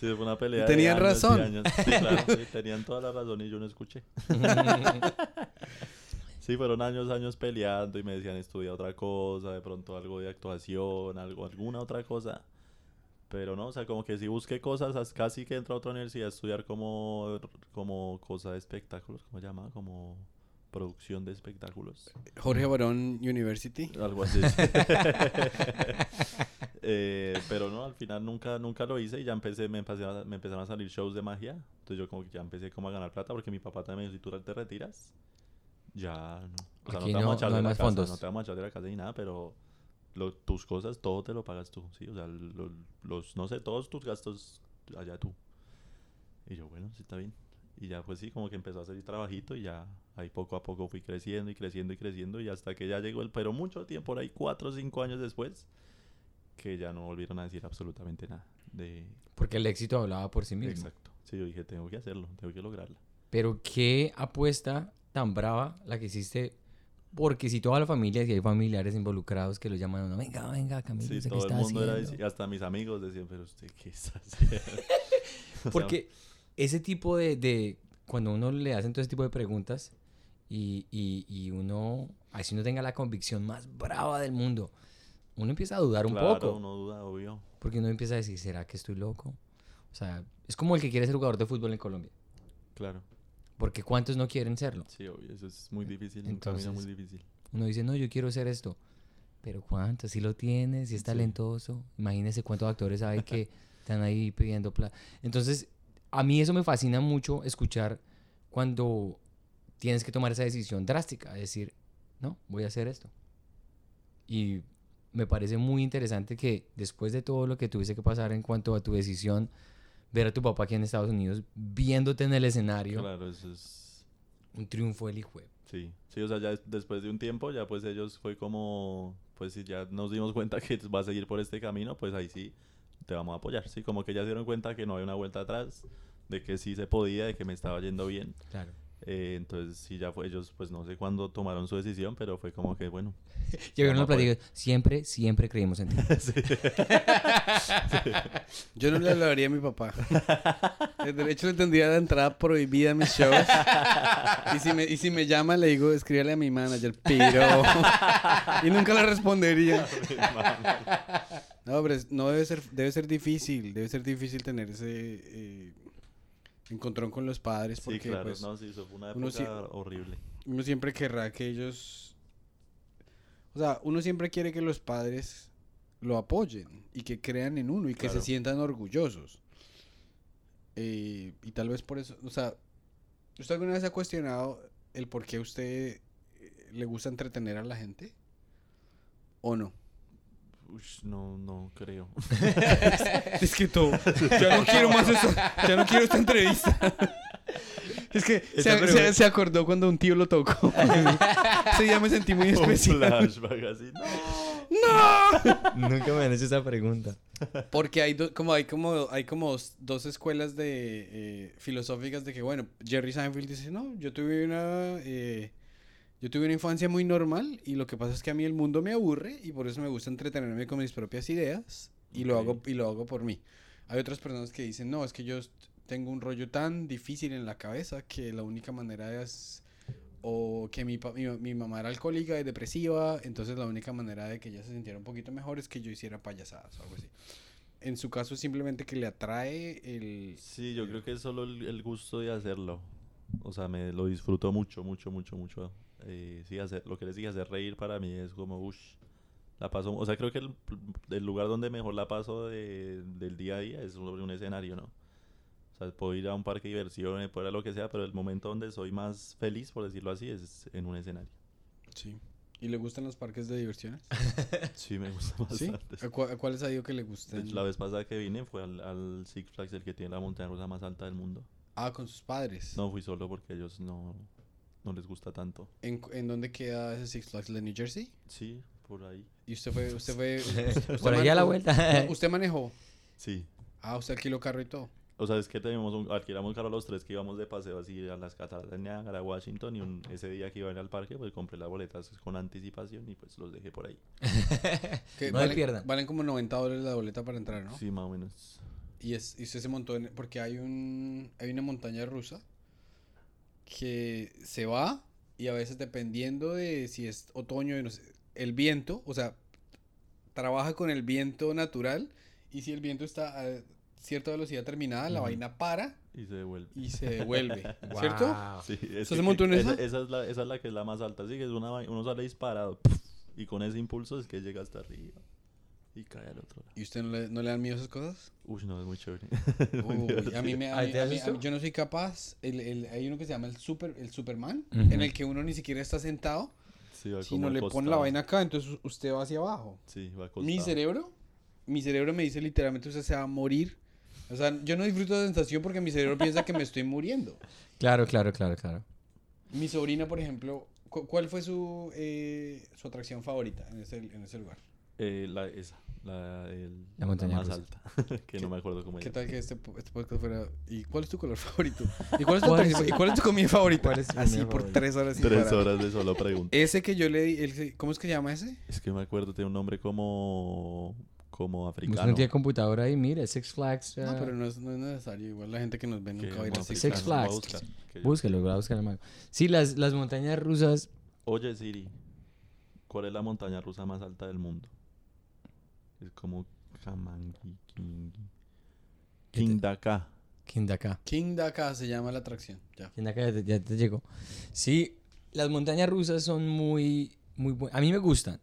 Sí, fue una pelea. Tenían de años razón. años. Sí, claro, sí, tenían toda la razón y yo no escuché. [laughs] Sí, fueron años, años peleando y me decían estudia otra cosa, de pronto algo de actuación, algo, alguna otra cosa. Pero no, o sea, como que si busqué cosas, as- casi que entré a otra universidad a estudiar como, como cosa de espectáculos, ¿cómo se llama? Como producción de espectáculos. Jorge Barón University. Algo así. [laughs] Eh, pero no, al final nunca, nunca lo hice y ya empecé, me, empecé a- me empezaron a salir shows de magia. Entonces yo como que ya empecé como a ganar plata porque mi papá también me dijo, si tú te retiras, ya no. O sea, Aquí no te vamos no- a echar no de la casa, fondos. no te vamos a echar de la casa ni nada, pero lo- tus cosas, todo te lo pagas tú, ¿sí? O sea, lo- los, no sé, todos tus gastos allá tú. Y yo, bueno, sí está bien. Y ya pues sí, como que empezó a hacer el trabajito y ya ahí poco a poco fui creciendo y creciendo y creciendo y hasta que ya llegó el, pero mucho tiempo, por ahí cuatro o cinco años después, que ya no volvieron a decir absolutamente nada de... Porque el éxito hablaba por sí mismo. Exacto. Sí, yo dije, tengo que hacerlo, tengo que lograrla. Pero qué apuesta tan brava la que hiciste. Porque si toda la familia, si hay familiares involucrados que lo llaman a uno, venga, venga, Camilo, Sí, ¿usted qué todo el mundo era, haciendo?". y hasta mis amigos decían, pero usted qué está [laughs] haciendo. [laughs] Porque ese tipo de, de- Cuando uno le hacen todo ese tipo de preguntas y, y, y uno, así no tenga la convicción más brava del mundo, uno empieza a dudar un claro, poco. uno duda, obvio. Porque uno empieza a decir, ¿será que estoy loco? O sea, es como el que quiere ser jugador de fútbol en Colombia. Claro. Porque ¿cuántos no quieren serlo? Sí, obvio, eso es muy difícil, un Entonces- camino muy difícil. Uno dice, no, yo quiero hacer esto. Pero ¿cuántos? Si lo tienes, si es Sí. talentoso. Imagínese cuántos actores hay que [laughs] están ahí pidiendo plata. Entonces, a mí eso me fascina mucho escuchar cuando tienes que tomar esa decisión drástica. Decir, no, voy a hacer esto. Y me parece muy interesante que después de todo lo que tuviste que pasar en cuanto a tu decisión, ver a tu papá aquí en Estados Unidos, viéndote en el escenario, Claro, eso es... un triunfo del hijo. Sí, sí, o sea, ya des- después de un tiempo, ya pues ellos fue como, pues si ya nos dimos cuenta que va a seguir por este camino, pues ahí sí te vamos a apoyar, sí, como que ya se dieron cuenta que no había una vuelta atrás, de que sí se podía, de que me estaba yendo bien, Claro. Eh, entonces sí ya fue ellos, pues no sé cuándo tomaron su decisión, pero fue como que bueno, [laughs] Llegaron Vamos al a platillo, siempre, siempre creímos en ti. [laughs] [laughs] Yo no le hablaría a mi papá. El derecho le tendría la entrada prohibida a mis shows. Y si me, y si me llama, le digo, escríbale a mi manager, pero. y nunca le respondería. No, pero no debe ser, debe ser difícil. Debe ser difícil tener ese eh, encontrón con los padres. sí, Porque claro, pues, no, sí, eso fue una uno horrible. siempre querrá que ellos. O sea, uno siempre quiere que los padres lo apoyen y que crean en uno y que se sientan orgullosos. Eh, y tal vez por eso, o sea, ¿usted alguna vez ha cuestionado el por qué a usted le gusta entretener a la gente? ¿O no? Ush, no, no creo. [laughs] Es que todo. Ya no quiero más eso. Ya no quiero esta entrevista. Es que se, se- acordó cuando un tío lo tocó. [laughs] Ese día me sentí muy Un especial. flashback así, no. [laughs] ¡No! Nunca me han hecho esa pregunta. Porque hay do- como hay como hay como dos, dos escuelas de eh, filosóficas de que bueno Jerry Seinfeld dice no yo tuve una eh, yo tuve una infancia muy normal y lo que pasa es que a mí el mundo me aburre y por eso me gusta entretenerme con mis propias ideas y lo hago y lo hago por mí hay otras personas que dicen no es que yo tengo un rollo tan difícil en la cabeza que la única manera es o que mi, mi, mi mamá era alcohólica y depresiva, entonces la única manera de que ella se sintiera un poquito mejor es que yo hiciera payasadas o algo así. En su caso simplemente que le atrae el... Sí, yo creo que es solo el, el gusto de hacerlo. O sea, me lo disfruto mucho, mucho, mucho, mucho. Eh, sí, hacer, lo que les dije, hacer reír para mí es como, uff, la paso. O sea, creo que el, el lugar donde mejor la paso de- del día a día es sobre un escenario, ¿no? O sea, puedo ir a un parque de diversiones, puedo ir a lo que sea, pero el momento donde soy más feliz, por decirlo así, es en un escenario. Sí. ¿Y le gustan los parques de diversiones? [laughs] Sí, me gusta ¿Sí? bastante. ¿A, cua- a cuáles ha dicho que le gustan? la vez pasada que vine fue al, al Six Flags, el que tiene la montaña rusa más alta del mundo. Ah, con sus padres. No fui solo porque ellos no, no les gusta tanto. ¿En, en dónde queda ese Six Flags? ¿En New Jersey? Sí, por ahí. ¿Y usted fue... Usted fue [laughs] usted Por ahí a la vuelta. ¿Usted [laughs] manejó? Sí. Ah, usted alquiló carro y todo. O sea, es que tenemos un, alquilamos carro los tres que íbamos de paseo así a las cataratas de Niágara, a Washington, y un- ese día que iba a ir al parque, pues compré las boletas con anticipación y pues los dejé por ahí. [laughs] Que No le valen, pierdan. valen como 90 dólares la boleta para entrar, ¿no? Sí, más o menos. Y, es, y usted se montó en... Porque hay un... Hay una montaña rusa que se va y a veces dependiendo de si es otoño y no sé, el viento, o sea, trabaja con el viento natural y si el viento está a cierta velocidad terminada, la vaina para Y se devuelve. y se devuelve, [laughs] ¿cierto? Sí, es ¿Usted que- se montó en esa, es la, esa es la que es la más alta. Sí, que es una, uno sale disparado. Y con ese impulso es que llega hasta arriba. Y cae al otro lado. ¿Y usted no le, no le dan miedo esas cosas? Uy, no, es muy chévere. [laughs] Uy, [laughs] a mí me, a ¿Ahí mí- a a yo no soy capaz. El, el- hay uno que se llama el super, el Superman, en el que uno ni siquiera está sentado, Sí, va sino como le pone la vaina acá, entonces usted va hacia abajo. Sí, va acostado. Mi cerebro, mi cerebro me dice literalmente usted se va a morir O sea, yo no disfruto de sensación porque mi cerebro piensa que me estoy muriendo. [laughs] Claro, claro, claro, claro. Mi sobrina, por ejemplo, cu- ¿cuál fue su, eh, su atracción favorita en ese, en ese lugar? Eh, la, esa, la, el- La montaña más rusa. alta, [laughs] que no me acuerdo cómo ¿Qué era. tal que este, este podcast fuera... ¿Y cuál es tu color favorito? ¿Y cuál es tu, ¿Cuál atracción- es- ¿Y cuál es tu comida favorita? cuál es tu Así comida por favorita? tres horas sin Tres parar. horas de solo preguntas. Ese que yo le di, el- ¿cómo es que se llama ese? Es que me acuerdo, tiene un nombre como, como africano. no tiene computadora ahí, mire, Six Flags. No, ah, pero no es, no es necesario. Igual la gente que nos ve nunca va a ir a Six Six Flags. Búsquelo, voy a buscar el mago. Sí, las, las montañas rusas. Oye, Siri, ¿cuál es la montaña rusa más alta del mundo? Es como Kamangi, Kingi. ¿Qué te- Kindaka. Kindaka. King Daka se llama la atracción. Ya. Kindaka ya te, ya te llegó. Sí, las montañas rusas son muy, muy buenas. A mí me gustan,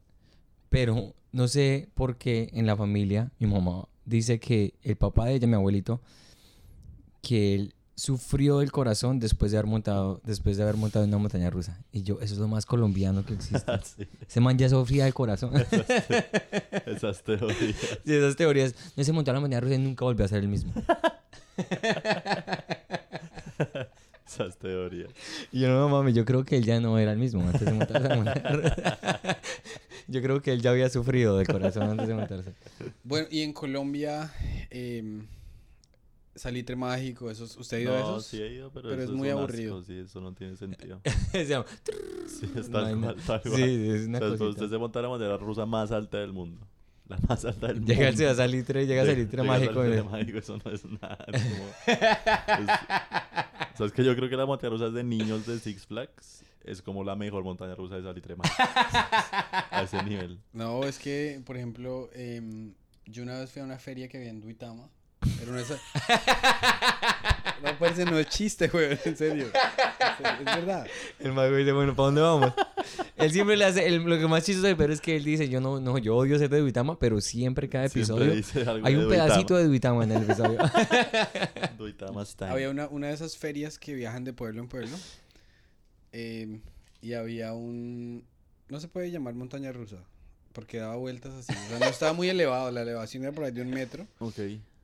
pero no sé por qué en la familia mi mamá dice que el papá de ella, mi abuelito, que él sufrió el corazón después de haber montado, después de haber montado en una montaña rusa. Y yo, eso es lo más colombiano que existe. [laughs] Sí, Ese man ya sufría del corazón. [laughs] esas teorías. Sí, esas teorías. No se montó a la montaña rusa y nunca volvió a ser el mismo. [laughs] Esas teorías. Y yo, no mami, yo creo que él ya no era el mismo antes de montarse a la montaña rusa. Yo creo que él ya había sufrido del corazón antes de montarse. Bueno, y en Colombia, em, Salitre Mágico, esos, ¿usted ha ido a No, esos? sí he ido, pero, Pero eso es muy un aburrido. asco, sí, eso no tiene sentido. [laughs] Sí, es No tal cual, tal Sí, es una O sea, cosita. usted se monta a la montaña rusa más alta del mundo. La más alta del Llega el mundo. Ciudad Salitre, llega Llega- Salitre llega mágico. Salitre y- mágico, eso no es nada. es como- es- o sea, es que yo creo que la montaña rusa de niños de Six Flags es como la mejor montaña rusa de Salitre mágico. a ese nivel. [laughs] No, es que, por ejemplo, em, yo una vez fui a una feria que había en Duitama. Una de esas... No, parece no es chiste, güey, en serio. Es, es verdad. El mago dice, bueno, ¿para dónde vamos? él siempre le hace, el- lo que más chistoso del perro es que él dice, yo no, no, yo odio ser de Duitama, pero siempre cada Siempre episodio dice algo hay de un pedacito de Duitama en el episodio. [laughs] Duitama. Style. Había una, una de esas ferias que viajan de pueblo en pueblo. em, y había un... No se puede llamar montaña rusa. Porque daba vueltas así. O sea, no estaba muy elevado. La elevación era por ahí de un metro. Ok.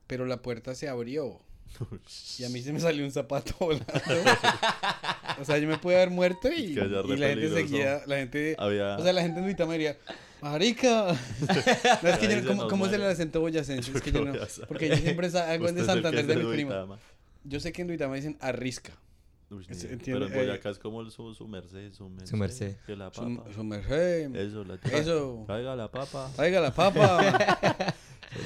Pero la puerta se abrió. [laughs] Y a mí se me salió un zapato volando. [laughs] o sea, yo me pude haber muerto y, la gente seguía, la gente, Había... o sea, la gente en Duitama diría, marica. [laughs] no, es que yo, se ¿cómo, cómo el muere. acento boyacense? Es que Yo no, porque yo siempre de es el que Santander de de mi prima. Yo sé que en Duitama dicen arrisca. Uy, pero en eh, Boyacá es como el su, su merced, su merced. Su merced. Que la Su, papa. su merced. Eso, la Eso. Traiga la papa. Traiga la papa.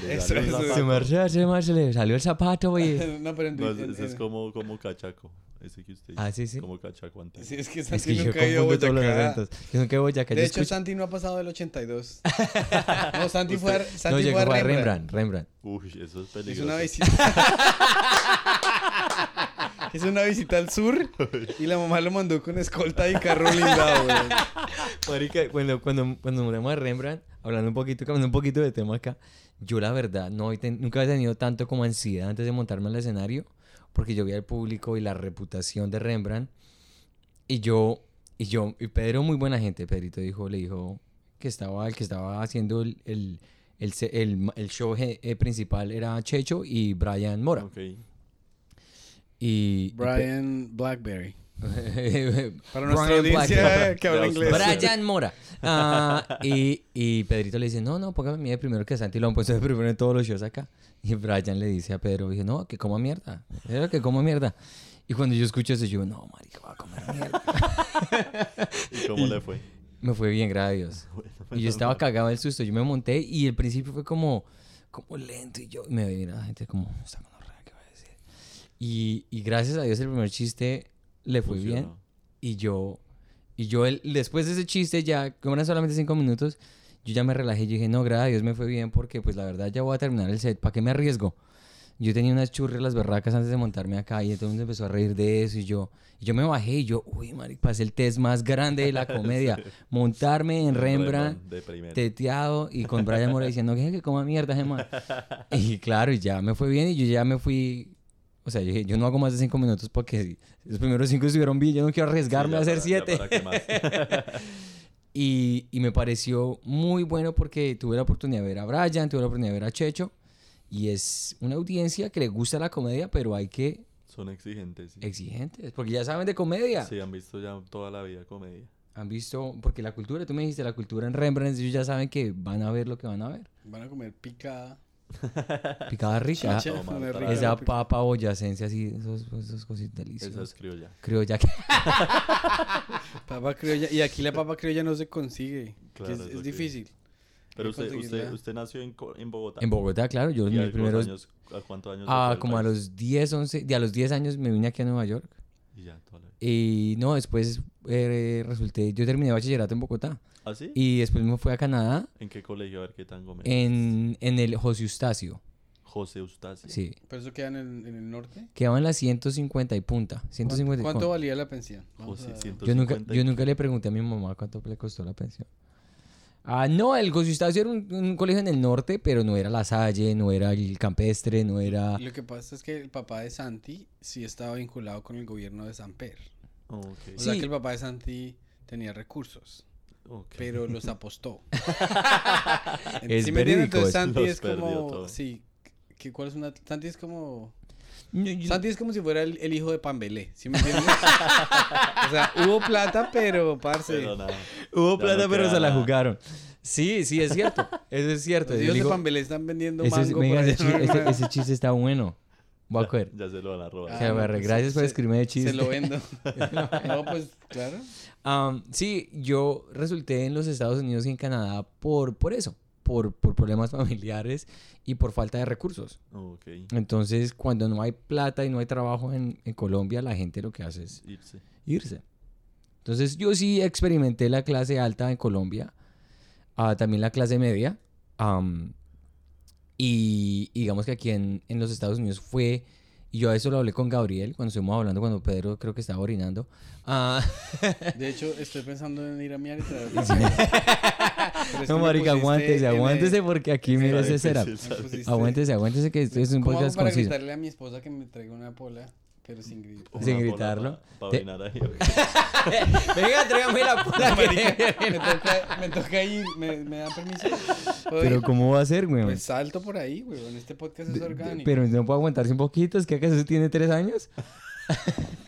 Se Eso, salió el eso. Se zapato. marchó, se marchó, le salió el zapato, güey. [laughs] no, pero en No, Duitama. ese es como, como cachaco. Ese que usted Ah, sí, sí. Como cachaco. Sí, es que Es Santi yo nunca ha ido a confundo todos los Boyacá. acentos. Yo nunca he ido a Boyacá. De yo hecho, escucho- Santi no ha pasado del 82. [laughs] no, Santi fue No, Santi fue a a Rembrandt. Rembrandt, Rembrandt. Uy, eso es peligroso. Hizo una [laughs] visita. Hizo una visita al sur y la mamá lo mandó con escolta y carro blindado, güey. Marica, cuando, cuando, cuando muramos Rembrandt, hablando un poquito, cambiando un poquito de tema acá, yo la verdad no he ten- nunca he tenido tanto como ansiedad antes de montarme al escenario, porque yo vi al público y la reputación de Rembrandt, y yo, y yo, y Pedro muy buena gente, Pedrito dijo, le dijo que estaba, el que estaba haciendo el, el, el, el- el show eh, principal era Checho y Brian Mora. Ok. Y, Brian Blackberry. [laughs] Para nuestra Brian audiencia que habla inglés. Brian Mora. Ah, y, y Pedrito le dice, no, no, póngame mí de primero que Santi lo han puesto de primero en todos los shows acá. Y Brian le dice a Pedro, dije, no, que coma mierda. Era que coma mierda. Y cuando yo escucho eso, yo, no, marica, va a comer mierda. [laughs] ¿Y cómo le fue? Me fue bien, gracias a Dios. [laughs] Bueno, Y yo estaba cagado del susto. Yo me monté y el principio fue como, como lento. Y yo y me veía la gente como, esta gonorrea, ¿qué va a decir? Y, y gracias a Dios el primer chiste le fue bien. Y yo, y yo el- después de ese chiste, ya, como eran solamente cinco minutos, yo ya me relajé y dije, no, gracias a Dios me fue bien porque pues la verdad ya voy a terminar el set, ¿para qué me arriesgo? Yo tenía unas churras las berracas antes de montarme acá y mundo empezó a reír de eso y yo, y yo me bajé y yo, uy, marica, pasé el test más grande de la [laughs] comedia, montarme en Rembrandt, primero. teteado y con Brian Mora diciendo que, que coma mierda, Gemma. [laughs] Y claro, y ya me fue bien y yo ya me fui. O sea, yo dije, yo no hago más de cinco minutos porque los primeros cinco estuvieron bien, yo no quiero Sí, arriesgarme ya a hacer para- siete. más. [laughs] Y, y me pareció muy bueno porque tuve la oportunidad de ver a Brian, tuve la oportunidad de ver a Checho Y es una audiencia que le gusta la comedia, pero hay que Son exigentes. sí. exigentes, porque ya saben de comedia. Sí, han visto ya toda la vida comedia. Han visto, porque la cultura, tú me dijiste, la cultura en Rembrandt, ellos ya saben que van a ver lo que van a ver. Van a comer picada. [laughs] Picada rica. Tomar rica Esa pica- papa boyacense así, esos, esos cositas Esa deliciosas. es criolla. Criolla que... [laughs] Papa criolla. Y aquí la papa criolla no se consigue. Claro, es, es difícil. Pero usted, usted, usted nació en, en Bogotá. En Bogotá, claro, yo ¿Y mis a los primeros... años, ¿A cuántos años? Ah, como a país? los 10, 11, de a los 10 años me vine aquí a Nueva York. Y ya, toda la vida. Y no, después eh, resulté, yo terminé bachillerato en Bogotá. ¿Ah, sí? Y después me fui a Canadá ¿En qué colegio? A ver qué tan gómez. en, en el José Eustacio. José Eustacio. Sí. ¿Pero eso queda en el, en el norte? Quedaba en las 150 y punta. 150 y ¿Cuánto con- valía la pensión? José, a- 150 Yo nunca, yo nunca le pregunté a mi mamá cuánto le costó la pensión. Ah, no, el José Eustacio era un, un colegio en el norte, pero no era La Salle, no era el campestre, no era... Lo que pasa es que el papá de Santi sí estaba vinculado con el gobierno de Samper. Ok, O sea Sí. que el papá de Santi tenía recursos, ok. pero los apostó. [laughs] Es ¿Sí me entiendes? verídico Entonces. Santi Los es como... todo. Sí. que- ¿Cuál es una...? Santi es como... Yo- yo- Santi es como si fuera el, el hijo de Pambelé, ¿sí me entiendes? [laughs] o sea, hubo plata, pero, parce... Pero nada. Hubo Ya plata, no pero se la jugaron. Sí, sí, es cierto. Eso es cierto. Los Yo hijos de Pambelé están vendiendo ese, es- mango venga, por ese, allá. chi- ese- ese chiste está bueno. Voy a Ya, coger. ya se lo van a robar. Ah, Se no, agarre. pues, Gracias por se- escribirme de chiste. Se lo vendo. [laughs] no, pues, claro. Am, sí, yo resulté en los Estados Unidos y en Canadá por, por eso, por, por problemas [laughs] familiares y por falta de recursos. Entonces, cuando no hay plata y no hay trabajo en, en Colombia, la gente lo que hace es Irse. irse. Entonces, yo sí experimenté la clase alta en Colombia, ah, también la clase media, y digamos que aquí en, en los Estados Unidos fue, y yo a eso lo hablé con Gabriel cuando estuvimos hablando, cuando Pedro creo que estaba orinando. Ah, De hecho, estoy pensando en ir a miar y traer. [laughs] no, marica, aguántese, aguántese porque aquí mira ese será. salir. Aguántese, aguántese que esto es un ¿Cómo hago podcast para conciso. gritarle a mi esposa que me traiga una pola, pero sin gritar? Una Sin gritarlo. pa- pa Te- orinar ahí. Venga, tráigame la pola. Me toca, me toca ir, ¿me, me dan permiso? ¿Puedo [laughs] Pero? ¿cómo va a ser, güey? Pues salto por ahí, güey. En este podcast es orgánico. Pero no puedo aguantarse un poquito, es que acaso tiene tres años. [laughs]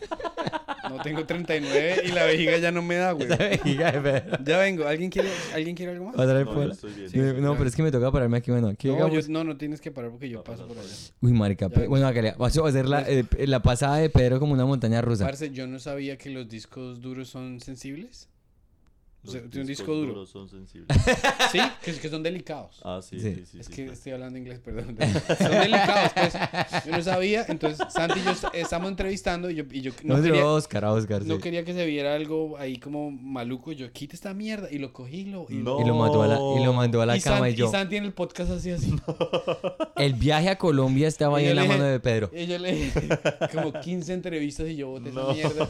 No tengo 39 y la vejiga ya no me da, güey. [laughs] Vejiga de Pedro. Ya vengo. ¿Alguien quiere, ¿alguien quiere algo más? ¿Va a traer No, yo pola? estoy bien. Sí, no, claro. pero es que me toca pararme aquí, bueno, aquí No, yo- no, no tienes que parar porque yo paso por allá. Uy, marica, pe- bueno, hágale, vas a hacer la, eh, la pasada de Pedro como una montaña rusa. Parce, yo no sabía que los discos duros son sensibles. O sea, Los tiene un disco duro. duros son sensibles. Sí, que, que son delicados. Ah, sí, Sí. sí, sí. es sí, que claro. estoy hablando inglés, perdón. Son delicados, pues. Yo no sabía. Entonces, Santi y yo est- estamos entrevistando y yo, y yo No, no, quería, Oscar, a Oscar, no sí. quería que se viera algo ahí como maluco. Yo, quita esta mierda. Y lo cogí y lo... Y, lo- No. Y lo mandó a la, y lo mandó a la y, cama Santi, y yo. y Santi en el podcast así, así. El viaje a Colombia estaba ahí yo en la mano de Pedro. Y yo le dije como 15 entrevistas y yo boté No. esa mierda.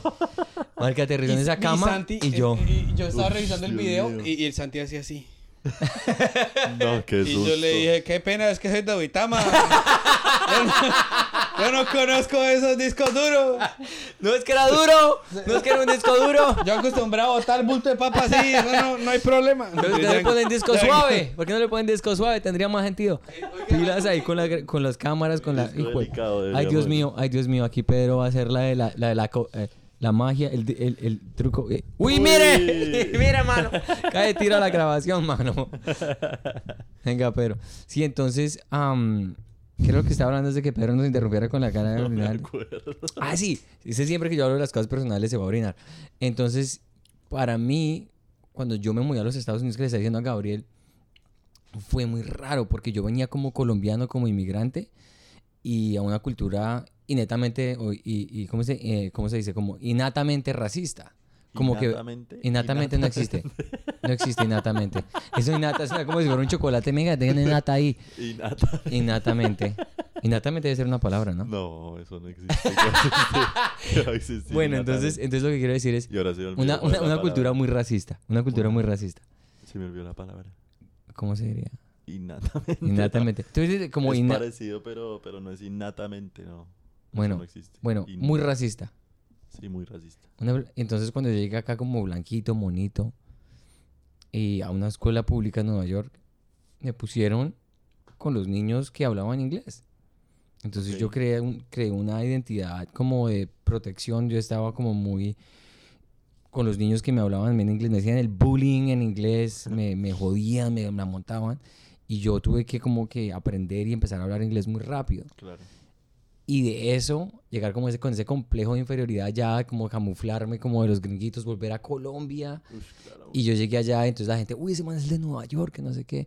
Marica, aterrizó en esa y cama Santi- y yo. Y, y yo estaba revisando el Dios video mío. y, y el Santi hacía así. [laughs] No, qué Y susto. yo le dije, qué pena, es que soy de Uitama. [laughs] yo, no, yo no conozco esos discos duros. [laughs] No es que era duro, no es que era un disco duro. Yo acostumbrado a botar el bulto de papa así, no, no, no hay problema. ¿Por qué no le ponen disco suave? ¿Por qué no le ponen disco suave? Tendría más sentido. Pilas ahí con, la- con las cámaras, con la... Disco hijo de- delicado, Ay, deberíamos Dios mío, ay, Dios mío. Aquí Pedro va a hacer la de la, la, de la, co- eh, la magia, el, el, el truco. eh. ¡Uy, Uy. [laughs] mire! ¡Mire, mano! [laughs] Cae, tira la grabación, mano. Venga, Pedro. Sí, entonces, am, creo que estaba hablando desde que Pedro nos interrumpiera con la cara de No me orinar. acuerdo. Ah, sí. Dice siempre que yo hablo de las cosas personales se va a orinar. Entonces, para mí, cuando yo me mudé a los Estados Unidos, que le estaba diciendo a Gabriel, fue muy raro porque yo venía como colombiano, como inmigrante, y a una cultura innetamente, o- y, y ¿cómo, se, eh, ¿cómo se dice? Como innatamente racista. Como Innatamente, que innatamente no existe. No existe innatamente. Eso innata suena como si fuera un chocolate mega, tengan innata ahí. Innata. Innatamente. Innatamente debe ser una palabra, ¿no? No, eso no existe. Ya existe. Bueno, entonces, innatamente. entonces lo que quiero decir es Y ahora se me una, es cultura muy racista. Una cultura muy racista. Se me olvidó la palabra. ¿Cómo se diría? Innatamente. Innatamente. Tú dices como es inna- parecido, pero, pero no es innatamente, no. Bueno, no existe. Bueno, muy racista. Sí, muy racista. Una- entonces cuando yo llegué acá como blanquito, monito, y a una escuela pública en Nueva York, me pusieron con los niños que hablaban inglés. Entonces yo creé, un- creé una identidad como de protección. Yo estaba como muy con los niños que me hablaban en inglés. Me hacían el bullying en inglés, [laughs] me, me jodían, me, me la montaban. Y yo tuve que como que aprender y empezar a hablar inglés muy rápido. Claro. Y de eso, llegar como ese, con ese complejo de inferioridad ya, como camuflarme como de los gringuitos, volver a Colombia. Claro. Y yo llegué allá, entonces la gente, uy, ese man es de Nueva York, que no sé qué.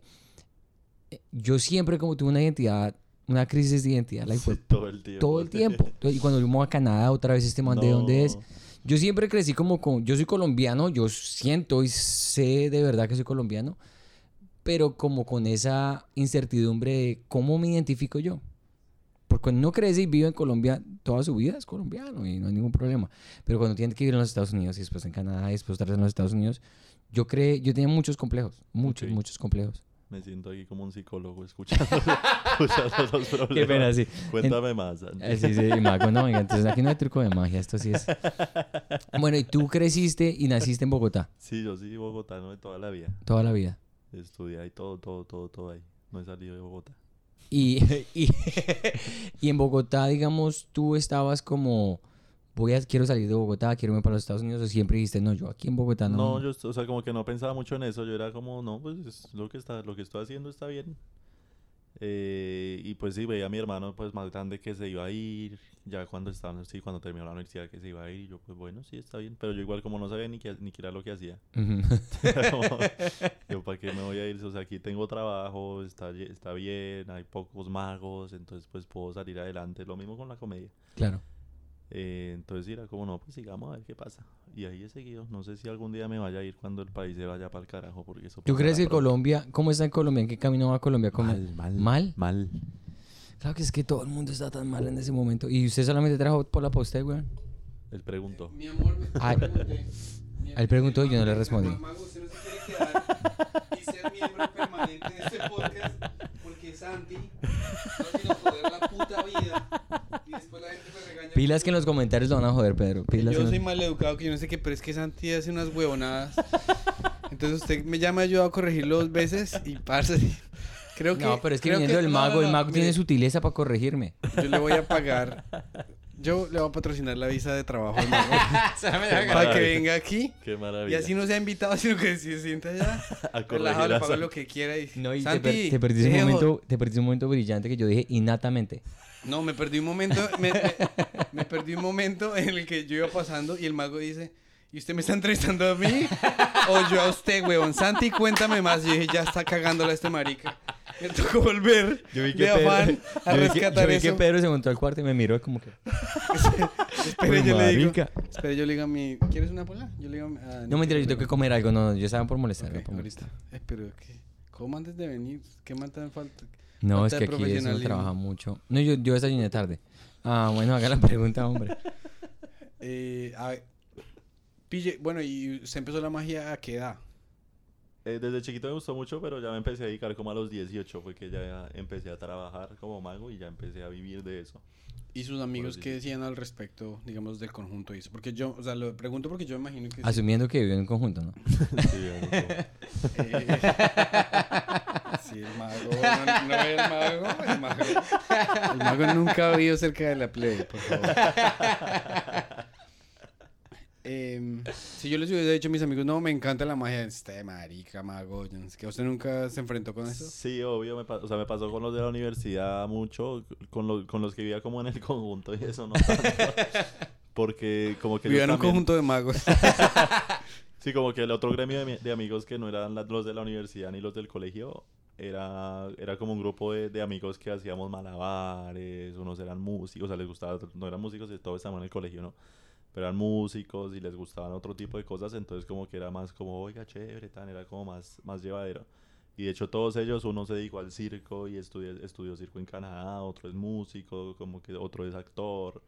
Eh, Yo siempre como tuve una identidad, una crisis de identidad, la [laughs] Sí, hijo- todo el tiempo. todo el tiempo. Entonces, Y cuando fuimos a Canadá, otra vez este man de dónde es. No. Yo siempre crecí como con, yo soy colombiano, yo siento y sé de verdad que soy colombiano, pero como con esa incertidumbre de cómo me identifico yo. Porque cuando uno crece y vive en Colombia toda su vida es colombiano y no hay ningún problema. Pero cuando tiene que vivir en los Estados Unidos y después en Canadá y después vez en los Estados Unidos, yo creé, yo tenía muchos complejos, muchos, muchos complejos. Me siento aquí como un psicólogo escuchando, [laughs] escuchando los problemas. Qué pena, sí. Cuéntame más. Eh, Sí, sí, mago, no, venga, entonces aquí no hay truco de magia, esto sí es. [laughs] Bueno, y tú creciste y naciste en Bogotá Sí, yo sí, bogotano de toda la vida. toda la vida. Estudié ahí todo, todo, todo, todo ahí. No he salido de Bogotá. Y, [laughs] y, y en Bogotá, digamos, tú estabas como, voy a, quiero salir de Bogotá, quiero irme para los Estados Unidos, o siempre dijiste, no, yo aquí en Bogotá no. No, yo, o sea, como que no pensaba mucho en eso. Yo era como, no, pues es lo que está, lo que estoy haciendo está bien. Eh, y pues sí, veía a mi hermano pues más grande que se iba a ir, ya cuando estaba, sí, cuando terminó la universidad que se iba a ir, y yo pues bueno, sí, está bien, pero yo igual como no sabía ni qué, ni qué era lo que hacía, [laughs] como, [laughs] yo para qué me voy a ir, o sea, aquí tengo trabajo, está, está bien, hay pocos magos, entonces pues puedo salir adelante, lo mismo con la comedia. Claro. Eh, entonces era como, no, pues sigamos a ver qué pasa. Y ahí he seguido. No sé si algún día me vaya a ir cuando el país se vaya para el carajo, porque eso ¿Tú crees que pronto. Colombia, cómo está en Colombia? ¿En qué camino va Colombia? ¿Cómo- Mal, mal. ¿Mal? Mal. Claro que es que todo el mundo está tan mal en ese momento. ¿Y usted solamente trajo por la posta, güey? Él preguntó. Mi amor, me Ay. pregunté. [laughs] Él preguntó y yo no le respondí. Mago, usted no se quiere quedar y ser miembro permanente de este podcast Santi no tiene joder la puta vida y después la gente me regaña. Pilas que en los comentarios lo van a joder, Pedro. Pilas Yo que soy no- mal educado, que yo no sé qué, pero es que Santi hace unas huevonadas. Entonces usted me llama, ayuda a corregirlo dos veces y parce. Creo que. No, pero es que viniendo del no, no, mago, el mago tiene sutileza para corregirme. Yo le voy a pagar. Yo le voy a patrocinar la visa de trabajo [laughs] al mago para que maravilla. venga aquí. Qué Y maravilla. así no sea invitado, [laughs] sino que se sienta allá. [laughs] a Relajado, le pago lo que quiera. Y... No, y te, per- te perdiste un momento, te perdiste un momento brillante que yo dije innatamente. No, me perdí un momento, me, me- me perdí un momento en el que yo iba pasando y el mago dice, ¿y usted me está entrevistando a mí? O yo a usted, weón. Santi, cuéntame más. Y yo dije, ya está cagándola este marica. Me tocó volver de afán [laughs] a yo vi que- rescatar yo vi eso. que Pedro se montó al cuarto y me miró como que... [laughs] Espere, yo le digo. Espere, yo le digo a mi... ¿Quieres una pola? Yo le digo a mi- a- No, mentira, yo tengo que comer algo. No, no, yo estaba por molestar. Ok, no por molestar. Eh, pero, ¿qué? ¿cómo antes de venir? ¿Qué más te falta? No, es Falta que de aquí eso trabaja mucho. No, yo, yo desayuné tarde. Ah, bueno, haga la pregunta, hombre. [laughs] Eh, a ver, Pille, bueno, ¿y usted empezó la magia a qué edad? Eh, desde chiquito me gustó mucho, pero ya me empecé a dedicar como a los 18. Fue que ya empecé a trabajar como mago y ya empecé a vivir de eso. ¿Y sus amigos qué decían al respecto, digamos, del conjunto y eso? Porque yo, o sea, lo pregunto porque yo imagino que... sí. Asumiendo que viven en conjunto, ¿no? [laughs] Sí, bueno, como- Eh, sí, el mago, no, no el mago, el mago. [laughs] El mago nunca ha vivido cerca de la play, por favor. [laughs] Em, si yo les hubiera dicho a mis amigos, no, me encanta la magia, este marica, mago, yo no sé qué, ¿usted nunca se enfrentó con eso? Sí, obvio, me, o sea, me pasó con los de la universidad mucho, con, los con los que vivía como en el [laughs] conjunto y eso no. [laughs] Porque como que Vivía en un también- conjunto de magos. [laughs] Sí, como que el otro gremio de, mi- de amigos que no eran los de la universidad ni los del colegio, era, era como un grupo de, de amigos que hacíamos malabares, unos eran músicos, o sea, les gustaba, no eran músicos y todos estaban en el colegio, ¿no? Pero eran músicos y les gustaban otro tipo de cosas, entonces como que era más como, oiga, chévere, tan, era como más, más llevadero. Y de hecho todos ellos, uno se dedicó al circo y estudió, estudió circo en Canadá, otro es músico, como que otro es actor,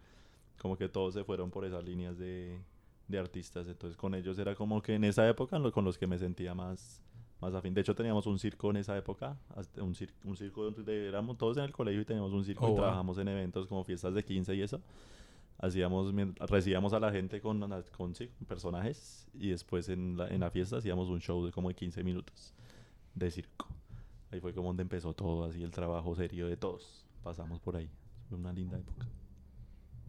como que todos se fueron por esas líneas de, de artistas. Entonces con ellos era como que en esa época con los que me sentía más, más afín. De hecho teníamos un circo en esa época, un, cir- un circo donde éramos todos en el colegio y teníamos un circo Oh, y wow. trabajamos en eventos como fiestas de 15 y eso. Hacíamos, recibíamos a la gente con, con, sí, con personajes y después en la, en la fiesta hacíamos un show de como de 15 minutos de circo. Ahí fue como donde empezó todo, así el trabajo serio de todos. Pasamos por ahí. Fue una linda época.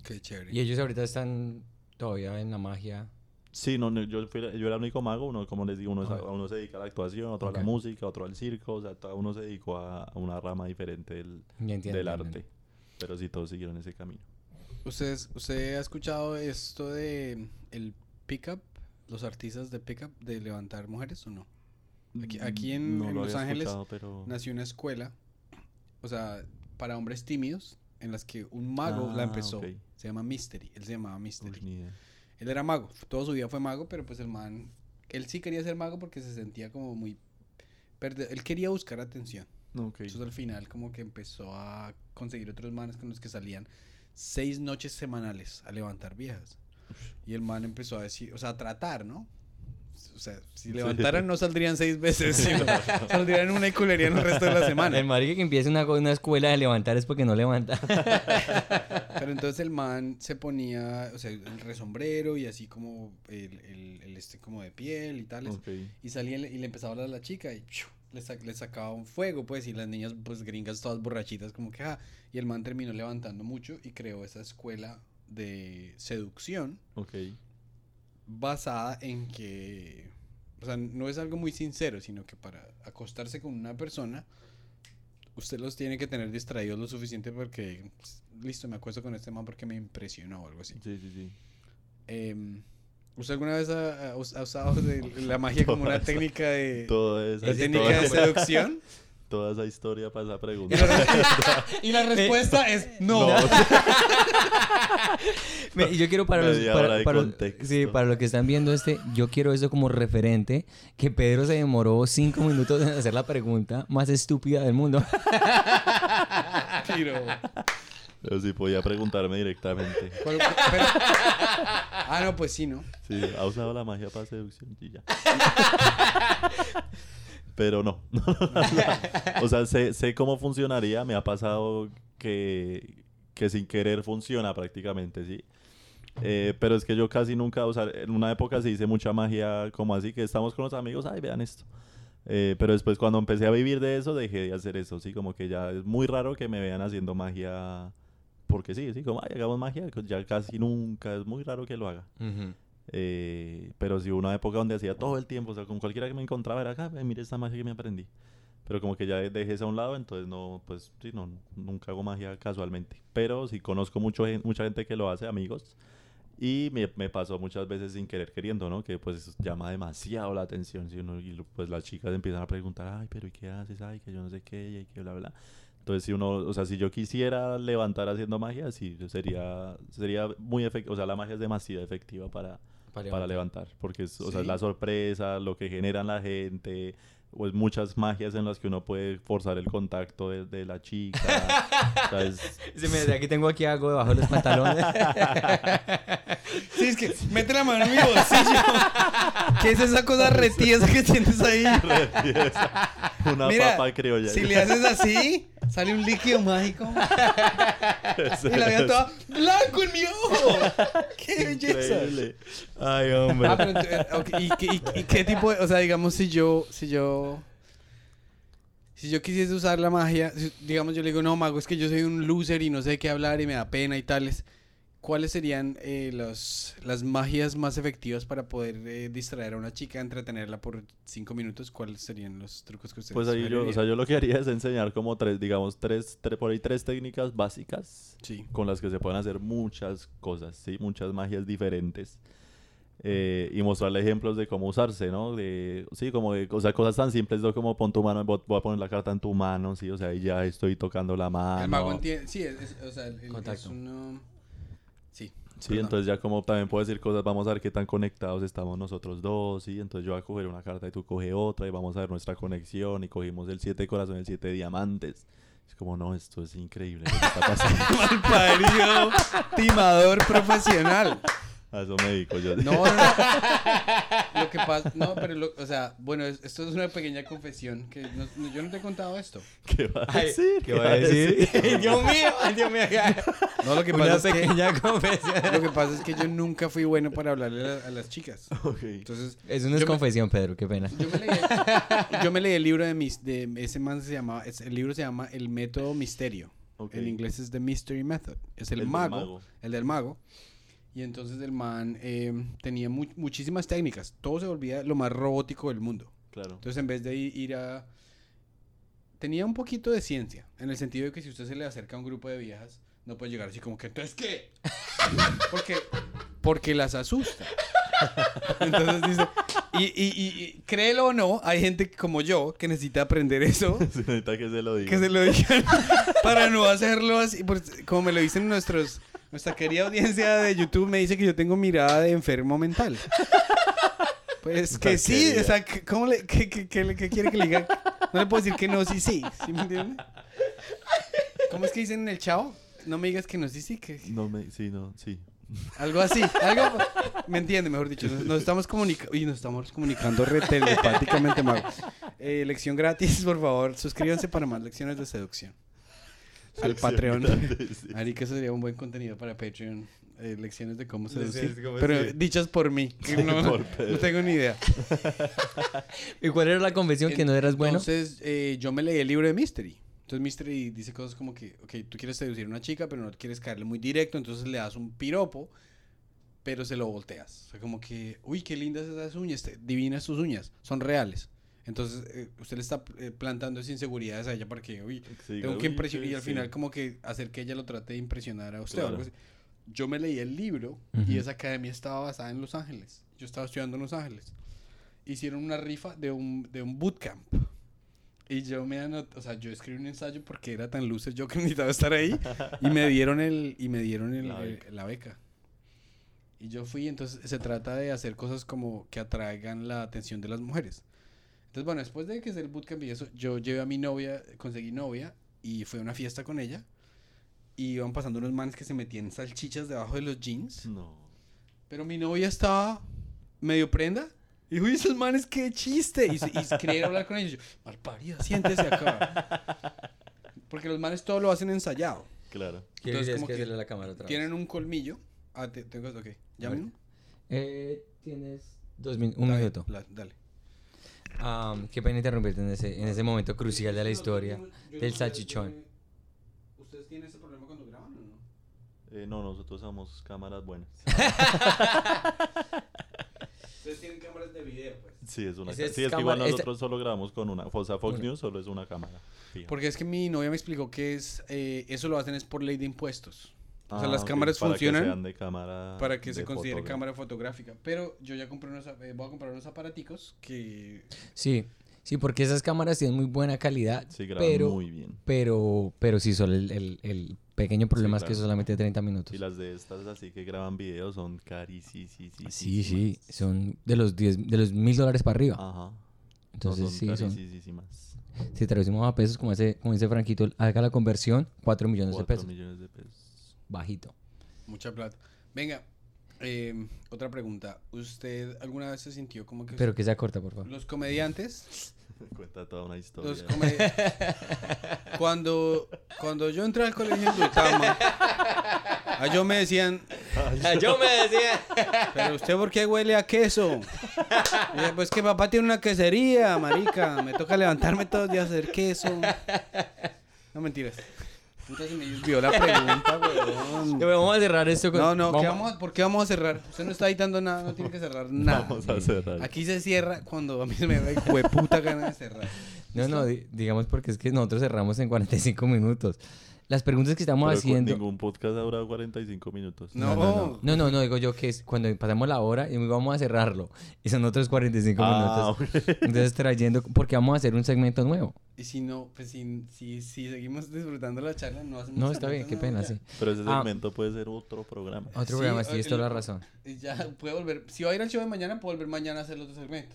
Qué chévere. Y ellos ahorita están todavía en la magia. Sí, no, no, yo, fui- yo era el único mago, uno, como les digo, uno, es a- Ah. uno se dedica a la actuación, otro a Ok. la música, otro al circo, o sea, cada uno se dedicó a, a una rama diferente del, entiendo, del arte. Pero sí, todos siguieron ese camino. ¿Ustedes, ¿Usted ha escuchado esto de el pickup? Los artistas de pickup, de levantar mujeres o no? Aquí- aquí en- Mm, No en lo Los Ángeles pero... Nació una escuela, o sea, para hombres tímidos, en las que un mago la Ah, empezó. Se llama Mystery. Él se llamaba Mystery. Uy. Él era mago, toda su vida fue mago, pero pues el man, él sí quería ser mago porque se sentía como muy... perde- Él quería buscar atención. Entonces al final como que empezó a conseguir otros manes con los que salían seis noches semanales a levantar viejas. Y el man empezó a decir, o sea, a tratar, ¿no? O sea, si Sí. levantaran no saldrían seis veces, [laughs] sino saldrían una y culerían el resto de la semana. El marica que empiece una, una escuela de levantar es porque no levanta. [laughs] Pero entonces el man se ponía, o sea, el resombrero y así como el, el- el este como de piel y tales. Ok. Y salía y le, y le empezaba a hablar a la chica y ¡piu! Le, sac- le sacaba un fuego, pues, y las niñas, pues, gringas todas borrachitas, como que, ah, y el man terminó levantando mucho y creó esa escuela de seducción Ok. basada en que, o sea, no es algo muy sincero, sino que para acostarse con una persona, usted los tiene que tener distraídos lo suficiente porque, pues, listo, me acuesto con este man porque me impresionó o algo así. Sí, sí, sí. Em, ¿Usted alguna vez ha, ha us- ha usado de la [laughs] magia como una técnica de, Toda esa, de Ese técnica toda, de seducción? [laughs] toda esa historia para esa Y pregunta. la, y la [laughs] respuesta es no. Me- y yo quiero para los, para, para- sí, para los que están viendo este, yo quiero eso como referente, que Pedro se demoró cinco minutos en hacer la pregunta más estúpida del mundo. Tiro. Pero sí podía preguntarme directamente. [laughs] ¿Cuál- pero- ah, no, pues sí, ¿no? Sí, ha usado la magia para seducción y ya. [laughs] Pero no. [laughs] o sea, sé, sé cómo funcionaría. Me ha pasado que, que sin querer funciona prácticamente, sí. Eh, pero es que yo casi nunca, o sea, en una época se hice mucha magia como así, que estamos con los amigos, ay, vean esto. Eh, pero después cuando empecé a vivir de eso, dejé de hacer eso, sí, como que ya es muy raro que me vean haciendo magia, porque sí, sí, como, ay, hagamos magia, ya casi nunca, es muy raro que lo haga. Eh, pero sí una época donde hacía todo el tiempo, o sea, con cualquiera que me encontraba era acá, mire esta magia que me aprendí. Pero como que ya dejé eso a un lado, entonces no, pues sí, no, nunca hago magia casualmente. Pero sí conozco mucho, mucha gente que lo hace, amigos. Y me, me pasó muchas veces sin querer queriendo, ¿no? Que pues llama demasiado la atención, ¿sí? Uno- y pues las chicas empiezan a preguntar, ay, pero ¿y qué haces? Ay, que yo no sé qué, y que bla, bla. Entonces, si uno, o sea, si yo quisiera levantar haciendo magia, sí, sería, sería muy efectivo. O sea, la magia es demasiado efectiva para, para levantar, porque es, o sea, es la sorpresa, lo que generan la gente, pues muchas magias en las que uno puede forzar el contacto de, de la chica. [laughs] o sea, es- Sí, mira, aquí tengo aquí algo debajo de los pantalones. [laughs] Sí, es que mete la mano en mi bolsillo. [laughs] ¿Qué es esa cosa retiesa que tienes ahí? una Mira, papa criolla. Si le haces así, sale un líquido mágico. Y la vida toda blanco en mi ojo. ¡Qué belleza! Increíble. Ay, hombre. Ah, pero eh, ok, ¿y, qué, y- y qué tipo de, o sea, digamos si yo, si yo, si yo quisiese usar la magia, si- digamos yo le digo, no, mago, es que yo soy un loser y no sé qué hablar y me da pena y tales, ¿cuáles serían eh, los, las magias más efectivas para poder eh, distraer a una chica, entretenerla por cinco minutos? ¿Cuáles serían los trucos que ustedes Pues ahí yo, o sea, sugerirían? yo lo que haría es enseñar como tres, digamos, tres, tres, por ahí tres técnicas básicas Sí. con las que se pueden hacer muchas cosas, ¿sí? Muchas magias diferentes. Eh, y mostrarle ejemplos de cómo usarse, ¿no? De, sí, como de, o sea, cosas tan simples, ¿no? Como pon tu mano, voy a poner la carta en tu mano, sí, o sea, y ya estoy tocando la mano. el mago entiende, sí, es, es- o sea, el, el- es Contacto. uno... Sí. Sí, perdón. entonces ya como también puedo decir cosas, vamos a ver qué tan conectados estamos nosotros dos, ¿sí? Entonces yo voy a coger una carta y tú coge otra y vamos a ver nuestra conexión y cogimos el siete corazón, el siete diamantes. Es como, no, esto es increíble, ¿qué está pasando? [laughs] Malparido timador profesional. A eso me dedico yo. No, [laughs] no, no. Lo que pasa, no, pero, lo- o sea, bueno, es- esto es una pequeña confesión que no- no- yo no te he contado esto. ¿Qué va a decir? ¿Qué va a decir? [laughs] Dios mío, Dios mío. No, lo que Una pasa es que pequeña confesión. lo que pasa es que yo nunca fui bueno para hablarle a, a las chicas. [laughs] Ok. Entonces, Eso no es Yo me- confesión, Pedro, qué pena. yo me leí, yo me leí el libro de mis de ese man se llamaba el libro se llama El método misterio. ok. En inglés es The Mystery Method. Es el, El mago, mago. el del mago. Y entonces el man eh, tenía mu- muchísimas técnicas. Todo se volvía lo más robótico del mundo. Claro. Entonces, en vez de ir a... Tenía un poquito de ciencia, en el sentido de que si usted se le acerca a un grupo de viejas, no puede llegar así como que, ¿entonces qué? [laughs] Porque, porque las asusta. [laughs] Entonces dice, y, y, y, y créelo o no, hay gente como yo que necesita aprender eso, [laughs] Se necesita que se lo diga. que se lo digan, para no hacerlo así, pues, como me lo dicen nuestros, nuestra querida audiencia de YouTube, me dice que yo tengo mirada de enfermo mental. Pues que sí, o sea, ¿cómo le, qué, qué- qué le- qué quiere que le diga? No le puedo decir que no, sí, sí, ¿sí me entiende? ¿Cómo es que dicen en el chavo? No me digas que no, sí, sí, que No me... Sí, no, sí. algo así, algo, me entiende, mejor dicho, nos, nos estamos comunicando, y nos estamos comunicando telepáticamente, mago. Eh, lección gratis, por favor, suscríbanse para más lecciones de seducción. Al Patreon. [laughs] Sí. Ari, que eso sería un buen contenido para Patreon. eh, lecciones de cómo seducir. cómo Pero dichas por mí. que no, por no Pedro. [laughs] tengo ni idea. ¿Y cuál era la confesión que no eras bueno? Entonces, eh, yo me leí el libro de Mystery. Entonces, Mystery dice cosas como que, ok, tú quieres seducir a una chica, pero no quieres caerle muy directo, entonces le das un piropo, pero se lo volteas. O sea, como que, uy, qué lindas esas uñas, divinas sus uñas, son reales. Entonces, eh, usted le está eh, plantando esas inseguridades a ella para que, uy, Sí, tengo uy, que impresionar, y al sí. final como que hacer que ella lo trate de impresionar a usted. Claro. Yo me leí el libro Ujú. y esa academia estaba basada en Los Ángeles. Yo estaba estudiando en Los Ángeles. Hicieron una rifa de un, de un bootcamp. Y yo me anoté, o sea, yo escribí un ensayo porque era tan loser yo que [laughs] necesitaba estar ahí. Y me dieron el, y me dieron el- La el- beca. la beca. Y yo fui, entonces se trata de hacer cosas como que atraigan la atención de las mujeres. Entonces, bueno, después de que es el bootcamp y eso, yo llevé a mi novia, conseguí novia y fue a una fiesta con ella. Y iban pasando unos manes que se metían salchichas debajo de los jeans. No. Pero mi novia estaba medio prenda. Y uy, esos manes, qué chiste. Y, se- y quería hablar con ellos. Yo, malparida, siéntese acá. Porque los manes todo lo hacen ensayado. Claro. ¿Qué Entonces, como que la cámara otra vez? Tienen un colmillo. Ah, te, tengo, ok. Eh, tienes dos min- un minuto. dale. Ah, qué pena interrumpirte en ese, en ese momento crucial de la historia del salchichón. ¿Ustedes tienen ese problema cuando graban o no? Eh, no, nosotros somos cámaras buenas. [laughs] Ustedes tienen cámaras de video, pues. Sí, es una es sí, es que cámara- igual este- nosotros solo grabamos con una. O sea, Fox. News solo es una cámara. fija. Porque es que mi novia me explicó que es eh, eso lo hacen es por ley de impuestos. O sea, Ah, las cámaras para funcionan Que sean de cámara. para que se de considere cámara fotográfica. Pero yo ya compré unos, eh, voy a comprar unos aparaticos que Sí, sí, porque esas cámaras tienen muy buena calidad, Sí, graban pero, muy bien. pero, pero sí, solo el, el, el pequeño problema es que es solamente 30 minutos. Y las de estas así que graban videos son carísimas. Sí, sí, son de los 10, de los mil dólares para arriba. Ajá. Entonces no, sí, son son, carísimas. si traducimos a pesos, como ese, como dice Franquito, haga la conversión, 4 millones de Cuatro pesos, millones de pesos. Bajito. mucha plata. Venga, eh, otra pregunta. ¿Usted alguna vez se sintió como que Pero que sea corta, por favor. los comediantes [laughs] Cuenta toda una historia. Los [laughs] cuando, cuando yo entré al colegio en Duitama, a yo me decían, Yo me decía. pero usted por qué huele a queso? Y yo, pues que papá tiene una quesería, marica. Me toca levantarme todos los días a hacer queso. No mentiras. Puta, se me desvió la [laughs] pregunta, weón. Vamos a cerrar esto con. No, no, ¿qué vamos a- ¿por qué vamos a cerrar? Usted no está editando nada, no tiene que cerrar [laughs] nada. Vamos a cerrar. Aquí se cierra cuando a mí se me da puta gana de cerrar. No, no, di- digamos porque es que nosotros cerramos en 45 minutos. Las preguntas que estamos Pero haciendo. ningún podcast ha durado 45 minutos. No. No, no, no. No, no, no, digo yo que es cuando pasamos la hora y vamos a cerrarlo. Y son otros 45 Ah, minutos. ok. Entonces trayendo, porque vamos a hacer un segmento nuevo. Y si no, pues si, si, si seguimos disfrutando la charla, no hacemos No, está bien, qué pena, ya. sí. Pero ese Ah. segmento puede ser otro programa. Otro Sí, programa, sí, eh, es toda la razón. Ya puede volver. Si va a ir al show de mañana, puedo volver mañana a hacer el otro segmento.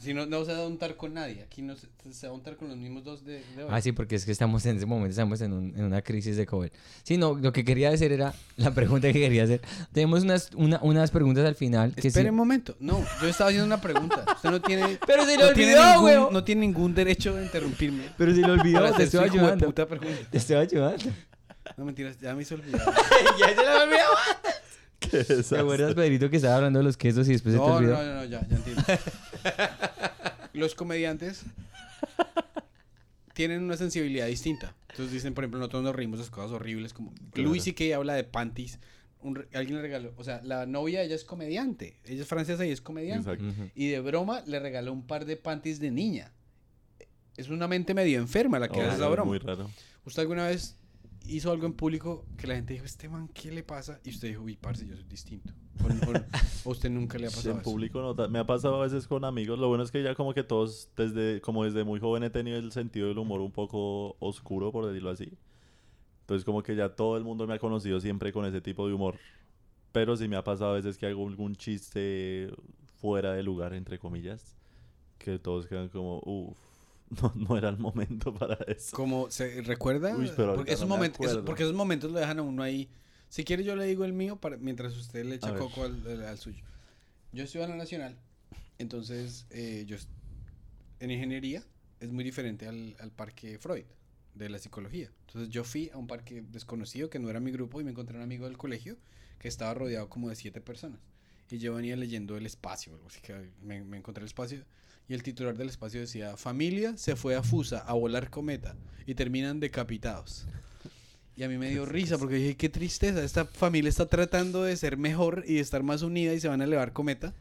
Si no, no se va a untar con nadie. Aquí no se, se va a untar con los mismos dos de, de hoy. Ah, sí, porque es que estamos en ese momento, estamos en, un- en una crisis de COVID. Sí, no, lo que quería hacer era, la pregunta que quería hacer. Tenemos unas, una- unas preguntas al final. Que Espere sí- un momento. No, yo estaba haciendo una pregunta. Usted no tiene. [laughs] Pero se le no olvidó, weón. No tiene ningún derecho de interrumpirme. Pero si lo olvidó, te estoy ayudando. puta pregunta. Te estoy ayudando. No mentiras, ya me hizo olvidar. [laughs] ya se lo olvidó. ¿Qué ¿Te acuerdas, Pedrito, que estaba hablando de los quesos y después se te No, no, olvidó? no, no, ya, ya entiendo. [laughs] Los comediantes tienen una sensibilidad distinta. Entonces dicen, por ejemplo, nosotros nos reímos de cosas horribles como Claro. Luis y que habla de panties. Un alguien le regaló, o sea, la novia ella es comediante, ella es francesa y es comediante. Exacto. Y de broma le regaló un par de panties de niña. Es una mente medio enferma la que Oh, hace esa es broma. Muy raro. ¿Usted alguna vez hizo algo en público que la gente dijo, este man, ¿qué le pasa? Y usted dijo, uy, parce, yo soy distinto. O, usted nunca le ha [laughs] Sí, pasado en eso. público no, me ha pasado a veces con amigos. Lo bueno es que ya como que todos, desde, como desde muy joven he tenido el sentido del humor un poco oscuro, por decirlo así. Entonces como que ya todo el mundo me ha conocido siempre con ese tipo de humor. Pero sí me ha pasado a veces que hago algún chiste fuera de lugar, entre comillas. Que todos quedan como, uff, [laughs] no, no era el momento [laughs] para eso. Como se recuerda, Uy, pero porque esos, no momentos, porque esos momentos lo dejan a uno ahí. Si quiere yo le digo el mío para, mientras usted le echa A coco al, al- al suyo. Yo estudio en la nacional, entonces eh, yo en ingeniería es muy diferente al, al parque Freud de la psicología. Entonces yo fui a un parque desconocido que no era mi grupo y me encontré un amigo del colegio que estaba rodeado como de siete personas. Y yo venía leyendo el espacio, algo así que me, me encontré el espacio y el titular del espacio decía, familia se fue a Fusa a volar cometa y terminan decapitados. Y a mí me dio risa porque dije, qué tristeza, esta familia está tratando de ser mejor y de estar más unida y se van a elevar cometa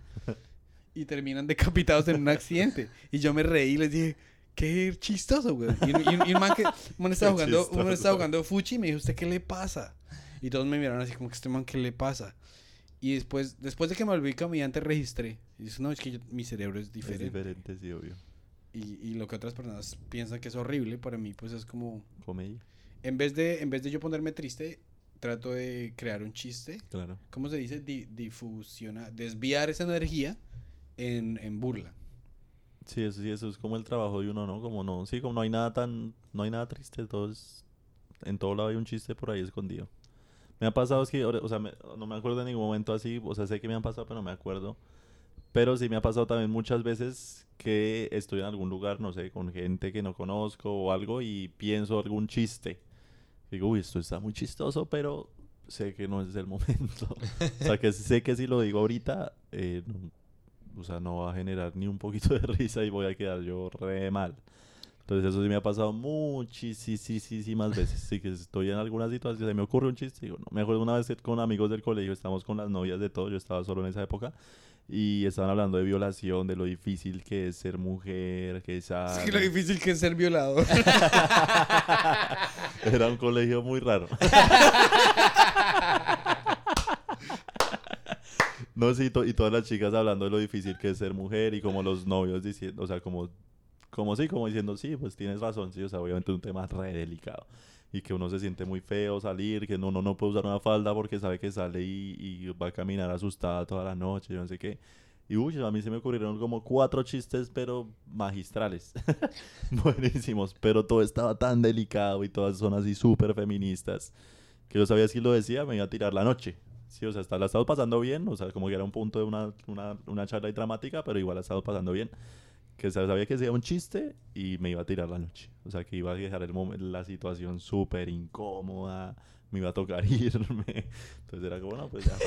y terminan decapitados en un accidente. Y yo me reí y les dije, qué chistoso, güey. Y, y- y un man que man [laughs] estaba jugando, un man estaba chistoso. jugando Fuchi y me dijo, ¿usted qué le pasa? Y todos me miraron así como que este man, ¿qué le pasa? Y después, después de que me volví comediante, registré. Y dije, no, es que yo- mi cerebro es Es diferente. diferente, sí, obvio. Y, y lo que otras personas piensan que es horrible, para mí, pues es como. Comedia, En vez de, en vez de yo ponerme triste, trato de crear un chiste. claro. ¿Cómo se dice? Di- difusionar, desviar esa energía en, en burla. Sí, eso sí, eso es como el trabajo de uno, ¿no? Como no, sí, como no hay nada tan, no hay nada triste, todo es, en todo lado hay un chiste por ahí escondido. Me ha pasado, es que, o sea, me- no me acuerdo en ningún momento así, o sea, sé que me han pasado, pero no me acuerdo. Pero sí me ha pasado también muchas veces que estoy en algún lugar, no sé, con gente que no conozco o algo y pienso algún chiste. Digo, uy, esto está muy chistoso, pero sé que no es el [laughs] momento. o sea, que sé que si lo digo ahorita, eh, no- o sea, no va a generar ni un poquito de [laughs] risa y voy a quedar yo re mal. Entonces eso sí me ha pasado muchísimas veces. Sí que estoy en alguna situación, se me ocurre un chiste, digo, no. Me acuerdo una vez con amigos del colegio, estamos con las novias de todo, yo estaba solo en esa época, y estaban hablando de violación, de lo difícil que es ser mujer, que es... Es que lo difícil que es ser violador. [laughs] Era un colegio muy raro. [laughs] No, sí, to- y todas las chicas hablando de lo difícil que es ser mujer y como los novios diciendo, o sea, como, como sí, como diciendo, sí, pues tienes razón, sí, o sea, obviamente es un tema re delicado. Y que uno se siente muy feo salir, que uno no puede usar una falda porque sabe que sale y, y va a caminar asustada toda la noche, yo no sé qué. Y uy, a mí se me ocurrieron como cuatro chistes, pero magistrales. [laughs] Buenísimos, pero todo estaba tan delicado y todas son así súper feministas que yo sabía si lo decía me iba a tirar la noche. Sí, o sea, está, la estamos pasando bien, o sea, como que era un punto de una, una, una charla ahí dramática, pero igual la estamos pasando bien. Que sa- sabía que sea un chiste y me iba a tirar la noche. O sea, que iba a dejar el la situación súper incómoda, me iba a tocar [laughs] irme. Entonces era como, bueno, pues ya,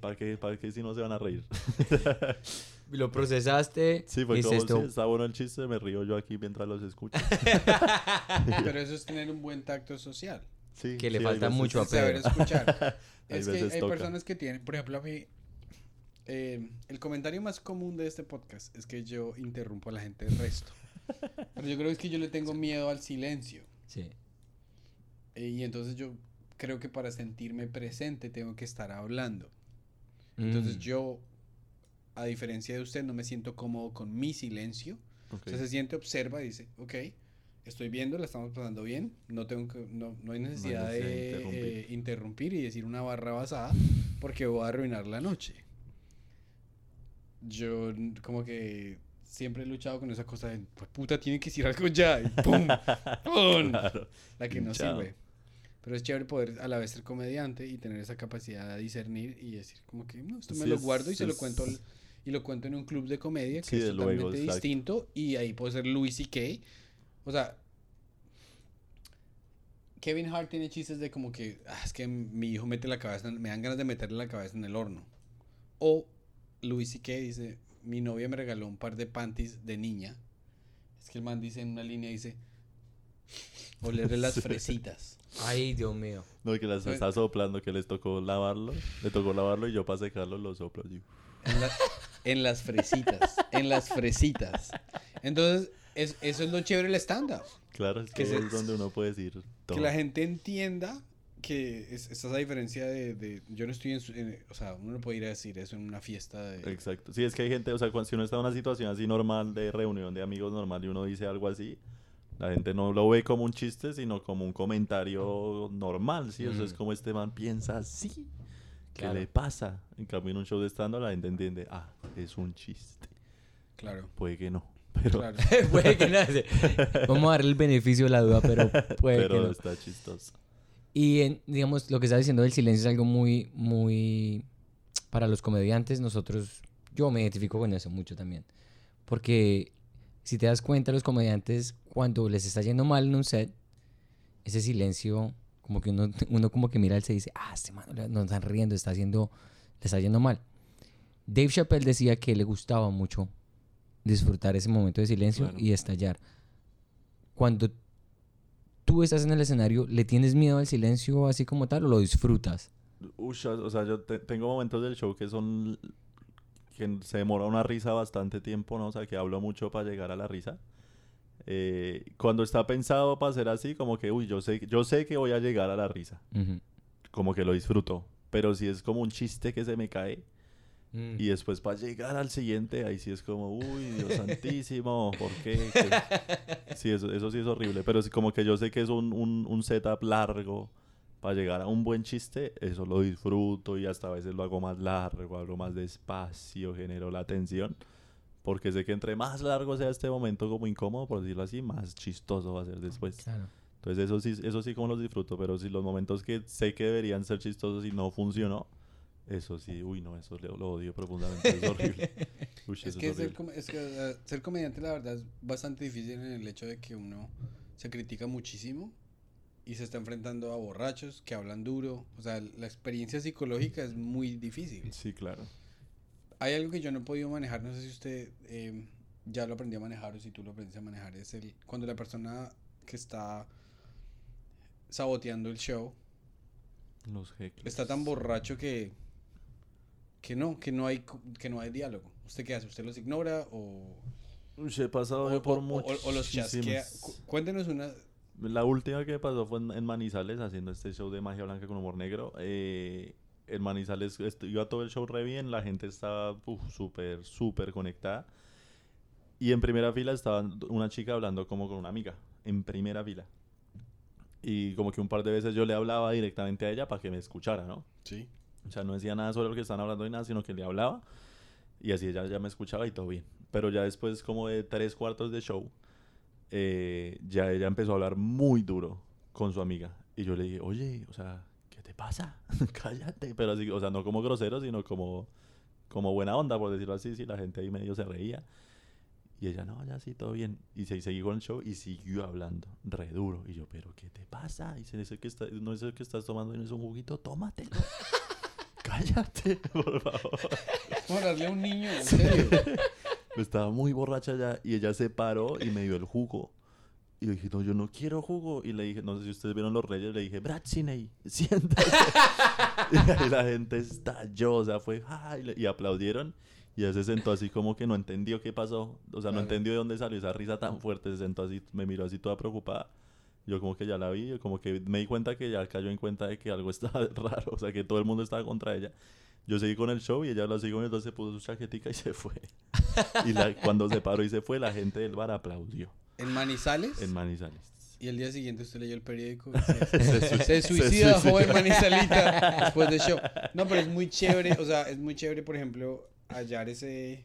¿para qué, para qué si no se van a reír? [laughs] Lo procesaste. Sí, fue como, tú, sí, está bueno el chiste, me río yo aquí mientras los escucho. [laughs] Pero eso es tener un buen tacto social. Sí, Que le sí, falta mucho a saber Pedro. escuchar. Hay es que hay toca. personas que tienen, por ejemplo, a mí, eh, el comentario más común de este podcast es que yo interrumpo a la gente del resto. [laughs] Pero yo creo que es que yo le tengo miedo al silencio. Sí. Eh, y entonces yo creo que para sentirme presente tengo que estar hablando. Entonces Mm. yo, a diferencia de usted, no me siento cómodo con mi silencio. Ok. O sea, se siente, observa y dice, ok, estoy viendo, la estamos pasando bien, no, tengo que, no, no hay necesidad de de interrumpir. eh, interrumpir y decir una barra basada porque voy a arruinar la noche. Yo como que siempre he luchado con esa cosa de, pues puta, tiene que decir algo ya. Y ¡pum! [laughs] ¡pum! Claro. La que no sirve. Pero es chévere poder a la vez ser comediante y tener esa capacidad de discernir y decir como que, no, esto me Sí, lo guardo y se lo cuento al- y lo cuento en un club de comedia que Sí, es luego, totalmente distinto y ahí puede ser Louis C.K. O sea, Kevin Hart tiene chistes de como que, "Ah, es que mi hijo mete la cabeza, en- me dan ganas de meterle la cabeza en el horno. O Louis C.K. dice, mi novia me regaló un par de panties de niña. Es que el man dice en una línea, dice, olerle las [laughs] fresitas. Ay, Dios mío. No, que las está soplando, que les tocó lavarlo. Le tocó lavarlo y yo para secarlo lo soplo. así. En, la- en las fresitas, en las fresitas. Entonces, es- eso es lo chévere del stand-up. Claro, es Que que se- es donde uno puede decir todo. Que la gente entienda que es, esa es la diferencia de, de- yo no estoy en, su- en- o sea, uno no puede ir a decir eso en una fiesta de... Exacto. Sí, es que hay gente, o sea, cuando, si uno está en una situación así normal, de reunión de amigos normal, y uno dice algo así, la gente no lo ve como un chiste, sino como un comentario normal, ¿sí? O sea, es Mm. como este man piensa así. ¿Qué Claro. le pasa? En cambio, en un show de stand la gente entiende, ah, es un chiste. Claro, Puede que no, [laughs] pero, claro. [laughs] puede que no. Vamos a darle el beneficio de la duda, pero puede [laughs] que pero no. está chistoso. Y en- digamos, lo que está diciendo del silencio es algo muy, muy... Para los comediantes, nosotros... Yo me identifico con eso mucho también. Porque si te das cuenta, los comediantes, cuando les está yendo mal en un set, ese silencio, como que uno, [laughs] uno como que mira él se dice, ah, este man no están riendo, está haciendo, le está yendo mal. Dave Chappelle decía que le gustaba mucho disfrutar ese momento de silencio y estallar. Cuando tú estás en el escenario, ¿le tienes miedo al silencio así como tal o lo disfrutas? Ush, o sea, yo te- tengo momentos del show que son que se demora una risa bastante tiempo, ¿no? O sea, que hablo mucho para llegar a la risa. Eh, cuando está pensado para ser así, como que, uy, yo sé, yo sé que voy a llegar a la risa. Ujú. Como que lo disfruto. Pero si es como un chiste que se me cae Mm. y después para llegar al siguiente, ahí sí es como, uy, Dios santísimo, ¿por qué? ¿Qué? Sí, eso, eso sí es horrible. Pero sí, como que yo sé que es un, un, un setup largo para llegar a un buen chiste, eso lo disfruto y hasta a veces lo hago más largo, hablo más despacio, genero la atención. Porque sé que entre más largo sea este momento como incómodo, por decirlo así, más chistoso va a ser después. Claro. Entonces eso sí, eso sí como los disfruto, pero si los momentos que sé que deberían ser chistosos y no funcionó, eso sí, uy no, eso lo, lo odio profundamente, es horrible. [laughs] Uy, Es que, es ser, horrible. com- es que, eh, ser comediante la verdad es bastante difícil en el hecho de que uno se critica muchísimo y se está enfrentando a borrachos que hablan duro. O sea, la experiencia psicológica es muy difícil. Sí, claro. Hay algo que yo no he podido manejar, no sé si usted eh, ya lo aprendió a manejar o si tú lo aprendiste a manejar, es el cuando la persona que está saboteando el show Los está tan borracho que que no, que no hay que no hay diálogo. ¿Usted qué hace? ¿Usted los ignora o Uy, he pasado o, por o- muchos. o los chasquea? Cu- Cuéntenos una La última que pasó fue en, en Manizales haciendo este show de magia blanca con humor negro. Eh, en Manizales iba todo el show re bien, la gente estaba súper, súper conectada. Y en primera fila estaba una chica hablando como con una amiga, en primera fila. Y como que un par de veces yo le hablaba directamente a ella para que me escuchara, ¿no? Sí. O sea, no decía nada sobre lo que estaban hablando ni nada, sino que le hablaba. Y así ella ya me escuchaba y todo bien. Pero ya después como de tres cuartos de show, eh, ya ella empezó a hablar muy duro con su amiga. Y yo le dije, oye, o sea, ¿qué te pasa? [laughs] Cállate. Pero así, o sea, no como grosero, sino como, como buena onda, por decirlo así. Si la gente ahí medio se reía. Y ella, no, ya sí, todo bien. Y se seguí con el show y siguió hablando re duro. Y yo, ¿pero qué te pasa? Y dice, "Ese que está, no es el que estás tomando, no es un juguito, tómatelo. [laughs] Cállate, [laughs] por favor. Como darle a un niño, en serio. Estaba muy borracha ya y ella se paró y me dio el jugo. Y yo dije, no, yo no quiero jugo. Y le dije, no sé si ustedes vieron Los Reyes, le dije, Bratziney, [laughs] siéntate. y ahí la gente estalló, o sea, fue, "Ah", y, le- aplaudieron. Y ella se sentó así como que no entendió qué pasó. O sea, no entendió de dónde salió esa risa tan fuerte. Se sentó así, me miró así toda preocupada. Yo como que ya la vi, yo como que me di cuenta que ya cayó en cuenta de que algo [laughs] estaba raro, o sea, que todo el mundo estaba contra ella. Yo seguí con el show y ella lo siguió, entonces se puso su chaquetica y [laughs] se fue. Y la- cuando se paró y se fue, la gente del bar aplaudió En Manizales. en Manizales. Y el día siguiente usted leyó el periódico. y [laughs] Se, Se se, sui- se se suicida suicida. joven Manizalita después del show. No, pero es muy chévere. O sea, es muy chévere, por ejemplo, hallar ese.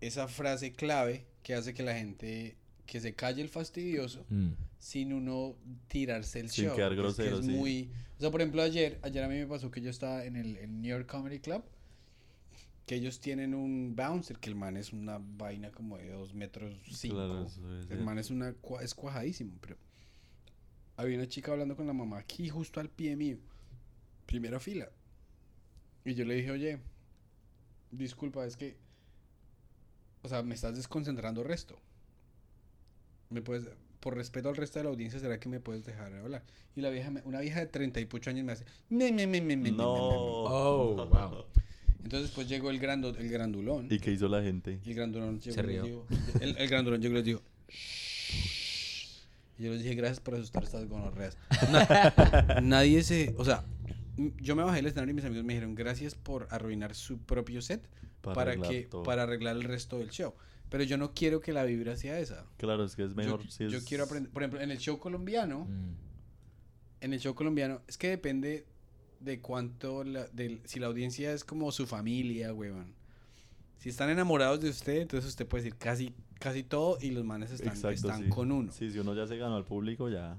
esa frase clave que hace que la gente que se calle el fastidioso Mm. sin uno tirarse el Sin show. quedar Es que grosero, es sí. muy, o sea, por ejemplo, ayer, ayer a mí me pasó que yo estaba en el, el New York Comedy Club, que ellos tienen un bouncer, que el man es una vaina como de dos metros cinco. Claro, el man es una es cuajadísimo, pero había una chica hablando con la mamá aquí justo al pie mío, primera fila. Y yo le dije, oye, disculpa, es que, o sea, me estás desconcentrando resto. Me puedes, por respeto al resto de la audiencia, ¿será que me puedes dejar hablar? Y la vieja, me- una vieja de 30 y pucho años me hace, "Me, me, me, me, me, me, me, me". No. Oh, [laughs] wow. Entonces, pues llegó el, grando, el grandulón. ¿Y qué hizo la gente? Y el grandulón llegó Se y les rió. dijo- el, el grandulón llegó y les dijo. Y yo les dije, gracias por asustar a estas gonorreas. Na- [laughs] nadie se, o sea, yo me bajé del escenario y mis amigos me dijeron, gracias por arruinar su propio set para, arreglar que, todo. para arreglar el resto del show. Pero yo no quiero que la vibra sea esa. Claro, es que es mejor yo, si es... yo quiero aprender, por ejemplo, en el show colombiano, Mm. en el show colombiano, es que depende de cuánto, la, del- si la audiencia es como su familia, huevón. Si están enamorados de usted, entonces usted puede decir casi, casi todo y los manes están, Exacto, están sí. con uno. Sí, si uno ya se ganó al público, ya...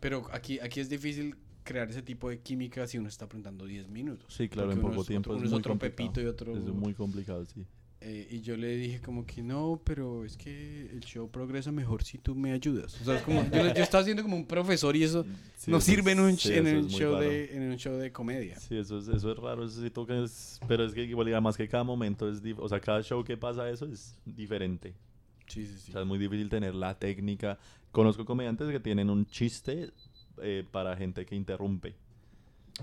Pero aquí, aquí es difícil crear ese tipo de química si uno está preguntando 10 minutos. Sí, claro, en uno poco es tiempo otro- es uno es muy otro complicado. pepito y otro... Es muy complicado, sí. Eh, y yo le dije como que no, pero es que el show progresa mejor si tú me ayudas. O sea, es como, yo, yo estaba haciendo como un profesor y eso [laughs] Sí, no eso sirve en un, sí, en, un show raro. de, en un show de comedia. Sí, eso es, eso es raro, eso sí toca, es- pero es que igual, además que cada momento es, o sea, cada show que pasa eso es diferente. Sí, sí, sí. O sea, es muy difícil tener la técnica. Conozco comediantes que tienen un chiste eh, para gente que interrumpe.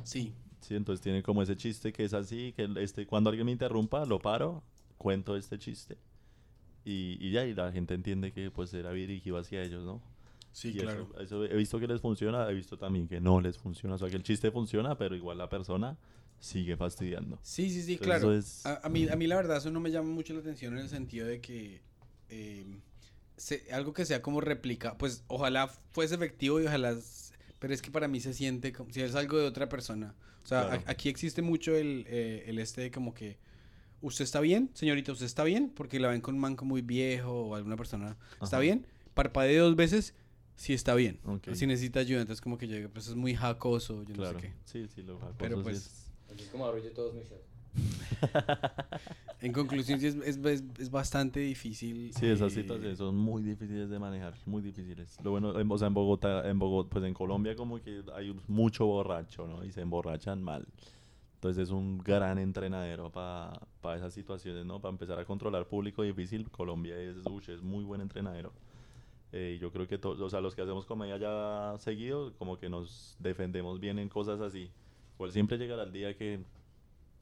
Sí. Sí, entonces tienen como ese chiste que es así, que este, cuando alguien me interrumpa, lo paro, cuento este chiste. Y, y ya, y la gente entiende que pues era dirigido hacia ellos, ¿no? Sí, Y claro. eso, eso he visto que les funciona, he visto también que no les funciona. O sea, que el chiste funciona, pero igual la persona sigue fastidiando. Sí, sí, sí, Entonces, claro. es- A, a mí, a mí la verdad eso no me llama mucho la atención en el sentido de que eh, se- algo que sea como réplica, pues ojalá fuese efectivo y ojalá... Pero es que para mí se siente como si es algo de otra persona. O sea, Claro. a- aquí existe mucho el, eh, el este de como que... ¿Usted está bien? Señorita, ¿usted está bien? Porque la ven con un manco muy viejo o alguna persona. ¿Está Ajá. bien? Parpadee dos veces si está bien. Ok. O si necesita ayuda. Entonces como que llega, pues es muy jacoso, yo claro. no sé qué. Sí, sí, lo jacoso Pero sí pues... es- Así es como yo todos mis shows. [laughs] En conclusión, sí es, es, es- es bastante difícil. Sí, esas eh, situaciones son muy difíciles de manejar, muy difíciles. Lo bueno, en, o sea, en Bogotá, en Bogotá, pues en Colombia como que hay mucho borracho, ¿no? Y se emborrachan mal. Entonces es un gran entrenadero para esas situaciones, ¿no? Para empezar a controlar público difícil, Colombia es, ush, es muy buen entrenadero. Eh, yo creo que todos, o sea, los que hacemos comedia ya seguido, como que nos defendemos bien en cosas así. Igual siempre llegará el día que,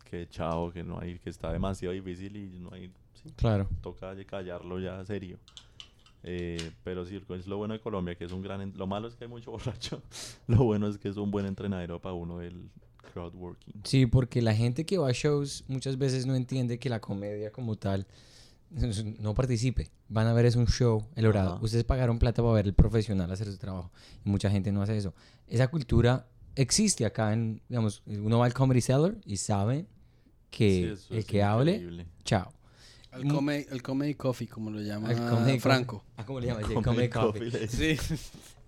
que chao, que no hay, que está demasiado difícil y no hay, sí, Claro. toca callarlo ya serio. Eh, pero sí, es lo bueno de Colombia, que es un gran... Lo malo es que hay mucho [laughs] borracho. Lo bueno es que es un buen entrenadero para uno el crowd working. Sí, porque la gente que va a shows muchas veces no entiende que la comedia como tal no participe. Van a ver es un show elaborado. Ajá. Ustedes pagaron plata para ver el profesional hacer su trabajo. Y mucha gente no hace eso. Esa cultura existe acá en, digamos, uno va al Comedy Cellar y sabe que Sí, el es que hable, increíble. chao. El comedy, el comedy coffee, como lo llama El comedy Franco. Ah, ¿cómo le llamas? El Comedy Comedy Coffee. Coffee, Sí.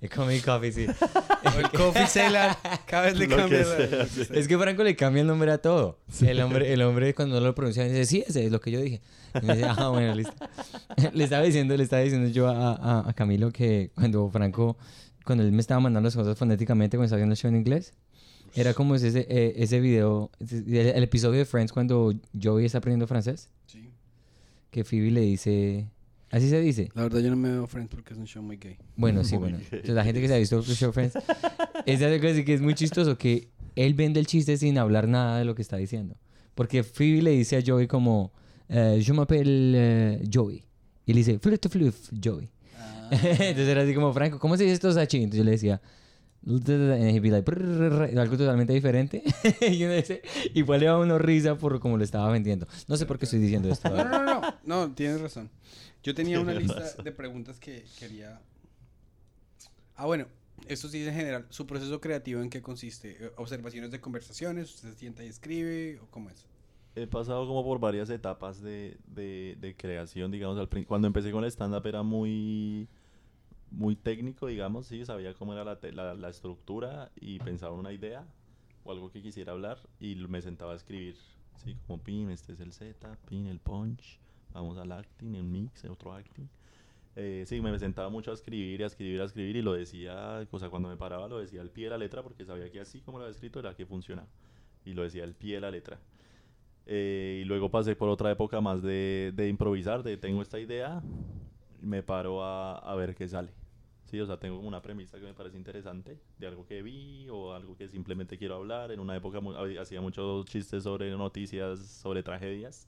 [laughs] El Comedy Coffee, sí. el coffee cellar. Cada vez le cambia. la- sí. Es que Franco le cambia el nombre a todo. El hombre, el hombre cuando no lo pronuncia dice, sí, ese es lo que yo dije. Y me dice, ah, bueno, listo. [laughs] le estaba diciendo, le estaba diciendo yo a, a- a Camilo que cuando Franco, cuando él me estaba mandando las cosas fonéticamente cuando estaba haciendo el show en inglés, era como ese, eh, ese video, ese- el, el episodio de Friends cuando Joey está aprendiendo francés, Sí. que Phoebe le dice, así se dice. La verdad yo no me veo Friends porque es un show muy gay. Bueno, sí, Muy bueno. gay. Entonces, la gente que se ha visto el show Friends, es algo así que es muy chistoso que él vende el chiste sin hablar nada de lo que está diciendo. Porque Phoebe le dice a Joey como, eh, je m'appelle eh, Joey. Y le dice, flute fluf, Joey. [laughs] Entonces era así como, Franco, ¿cómo se dice esto Sachi? Entonces yo le decía, and he'd be like, "Brrrr", algo totalmente diferente. [laughs] y uno dice, igual le daba uno risa por cómo lo estaba vendiendo. No sé por qué estoy diciendo esto. No, no, no, no, no, tienes razón. Yo tenía una lista [laughs] de preguntas que quería... Ah, bueno, esto sí es en general. ¿Su proceso creativo en qué consiste? Eh, ¿Observaciones de conversaciones? ¿Usted se sienta y escribe? ¿O cómo es? he pasado como por varias etapas de, de, de creación, digamos, al cuando empecé con el stand-up era muy, muy técnico, digamos, sí, sabía cómo era la, la, la estructura y pensaba una idea o algo que quisiera hablar y me sentaba a escribir, sí, como pin, este es el Z, pin, el punch, vamos al acting, el mix, el otro acting. Eh, sí, me sentaba mucho a escribir, a escribir, a escribir y lo decía, o sea, cuando me paraba lo decía al pie de la letra porque sabía que así como lo había escrito era que funcionaba y lo decía al pie de la letra. Eh, y luego pasé por otra época más de, de improvisar, de tengo esta idea, me paro a, a ver qué sale. Sí, o sea, tengo una premisa que me parece interesante, de algo que vi o algo que simplemente quiero hablar. En una época hacía muchos chistes sobre noticias, sobre tragedias.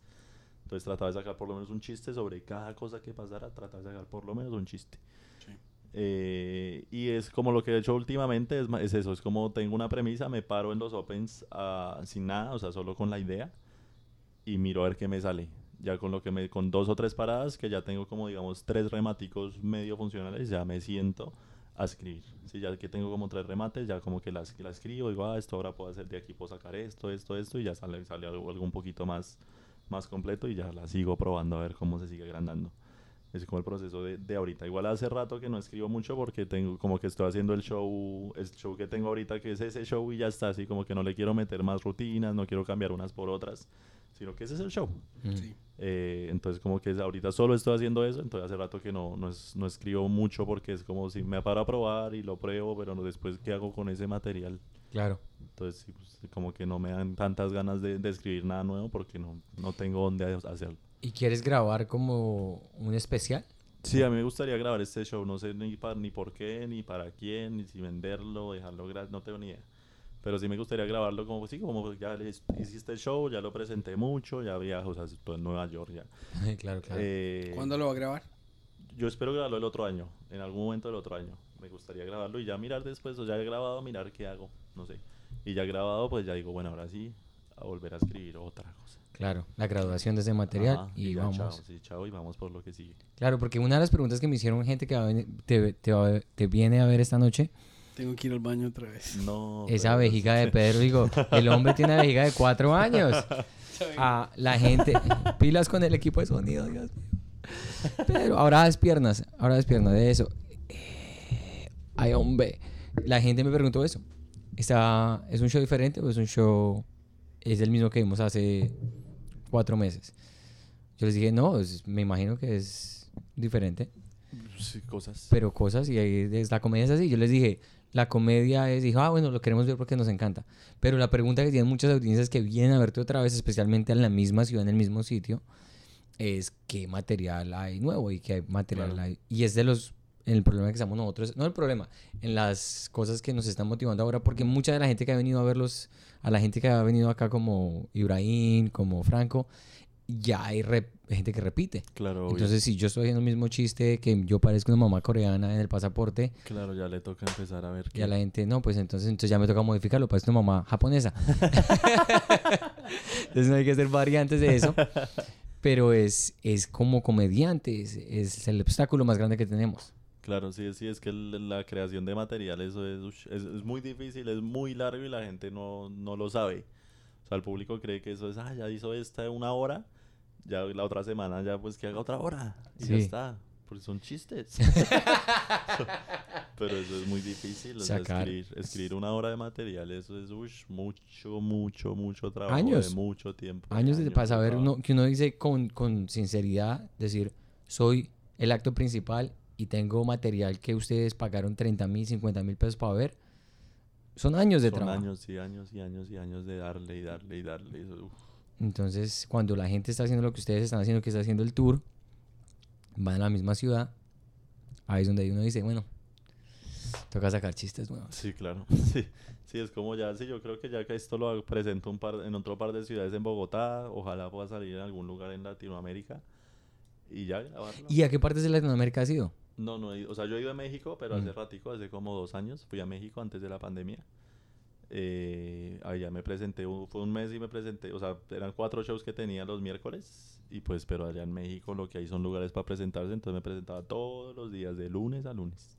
Entonces trataba de sacar por lo menos un chiste sobre cada cosa que pasara, trataba de sacar por lo menos un chiste. Sí. Eh, y es como lo que he hecho últimamente, es, es eso, es como tengo una premisa, me paro en los opens ah, sin nada, o sea, solo con la idea y miro a ver qué me sale. Ya con lo que me, con dos o tres paradas, que ya tengo como digamos tres rematicos medio funcionales, ya me siento a escribir. Sí, ya que tengo como tres remates, ya como que las, la escribo, digo, ah, esto ahora puedo hacer de aquí, puedo sacar esto, esto, esto, y ya sale, sale algo, algo un poquito más, más completo y ya la sigo probando a ver cómo se sigue agrandando. Es como el proceso de, de ahorita. Igual hace rato que no escribo mucho porque tengo como que estoy haciendo el show, el show que tengo ahorita que es ese show y ya está, así como que no le quiero meter más rutinas, no quiero cambiar unas por otras, sino que ese es el show. Mm. Sí. Eh, entonces como que ahorita solo estoy haciendo eso, entonces hace rato que no, no, es- no escribo mucho porque es como si me paro a probar y lo pruebo, pero no, después qué hago con ese material. Claro. Entonces sí, pues, como que no me dan tantas ganas de, de escribir nada nuevo porque no, no tengo dónde hacerlo. ¿Y quieres grabar como un especial? Sí, a mí me gustaría grabar este show, no sé ni, pa- ni por qué, ni para quién, ni si venderlo, dejarlo gratis, no tengo ni idea. Pero sí me gustaría grabarlo como, sí, como ya hiciste el show, ya lo presenté mucho, ya viajo, o sea, estoy en Nueva York ya. [laughs] claro, claro. Eh, ¿Cuándo lo va a grabar? Yo espero grabarlo el otro año, en algún momento del otro año. Me gustaría grabarlo y ya mirar después, o ya he grabado, mirar qué hago, no sé. Y ya grabado, pues ya digo, bueno, ahora sí, a volver a escribir otra cosa. Claro, la graduación de ese material Ajá, y, ya, vamos. Chao, sí, chao, y vamos por lo que sigue. Claro, porque una de las preguntas que me hicieron gente que va a venir- te, te va- te viene a ver esta noche, Tengo que ir al baño otra vez. No. esa pero- vejiga de Pedro, digo, el hombre tiene una vejiga de cuatro años. A [laughs] la gente, pilas con el equipo de sonido, Dios mío. Pero ahora das piernas, ahora das piernas de eso. Eh, Ay, hombre, la gente me preguntó eso. Está, ¿Es un show diferente o es un show, es el mismo que vimos hace cuatro meses? Yo les dije, no, es- me imagino que es diferente Sí, cosas. pero cosas y ahí es, la comedia es así. Yo les dije, la comedia es, dijo, ah, bueno, lo queremos ver porque nos encanta. Pero la pregunta que tienen muchas audiencias que vienen a verte otra vez, especialmente en la misma ciudad, en el mismo sitio, es qué material hay nuevo y qué material Claro. hay. Y es de los, en el problema que estamos nosotros, no el problema, en las cosas que nos están motivando ahora, porque mucha de la gente que ha venido a verlos, a la gente que ha venido acá como Ibrahim, como Franco, ya hay rep- gente que repite. Claro, obvio. Entonces, si yo estoy haciendo el mismo chiste que yo parezco una mamá coreana en el pasaporte, Claro, ya le toca empezar a ver y qué. a la gente, no, pues entonces, entonces ya me toca modificarlo, parezco una mamá japonesa. [laughs] entonces no hay que hacer variantes de eso. Pero es, es como comediante, es, es el obstáculo más grande que tenemos. Claro, sí, sí, es que la creación de material, eso es, es, es muy difícil, es muy largo y la gente no, no lo sabe. O sea, el público cree que eso es, ah, ya hizo esta una hora, ya la otra semana ya pues que haga otra hora y ya Sí. está, porque son chistes. [laughs] Pero eso es muy difícil, o sea, escribir, escribir una hora de material, eso es mucho, mucho, mucho trabajo Años. de mucho tiempo. Años de, para saber uno, que uno dice con, con sinceridad, decir, soy el acto principal y tengo material que ustedes pagaron 30 mil, 50 mil pesos para ver. Son años de Son trabajo. años y años y años y años de darle y darle y darle. uf. Entonces, cuando la gente está haciendo lo que ustedes están haciendo, que está haciendo el tour, van a la misma ciudad, ahí es donde uno dice, bueno, toca sacar chistes nuevos. Sí, claro. [laughs] Sí, sí, es como ya, sí, yo creo que ya que esto lo presento un par, en otro par de ciudades en Bogotá, ojalá pueda salir en algún lugar en Latinoamérica y ya grabarlo. ¿Y a qué partes de Latinoamérica has ido? No, no, o sea, yo he ido a México, pero Mm. hace ratico, hace como dos años, fui a México antes de la pandemia. Eh, allá me presenté, fue un mes y me presenté, o sea, eran cuatro shows que tenía los miércoles y pues, pero allá en México lo que hay son lugares para presentarse, entonces me presentaba todos los días, de lunes a lunes.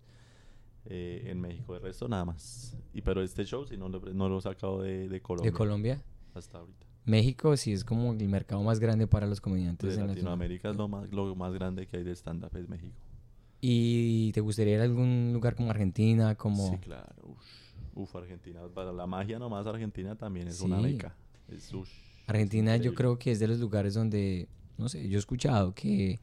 eh, en México, de resto nada más. Y pero este show sí no lo, no lo he sacado de, de Colombia ¿De Colombia? hasta ahorita. México sí es como el mercado más grande para los comediantes De en Latinoamérica es lo más, lo más grande que hay de stand-up es México. ¿Y te gustaría ir a algún lugar como Argentina? Como... Sí, claro. Uf, Argentina. Para la magia nomás Argentina también es una Sí. beca. Es, ush, Argentina yo increíble. creo que es de los lugares donde, no sé, yo he escuchado que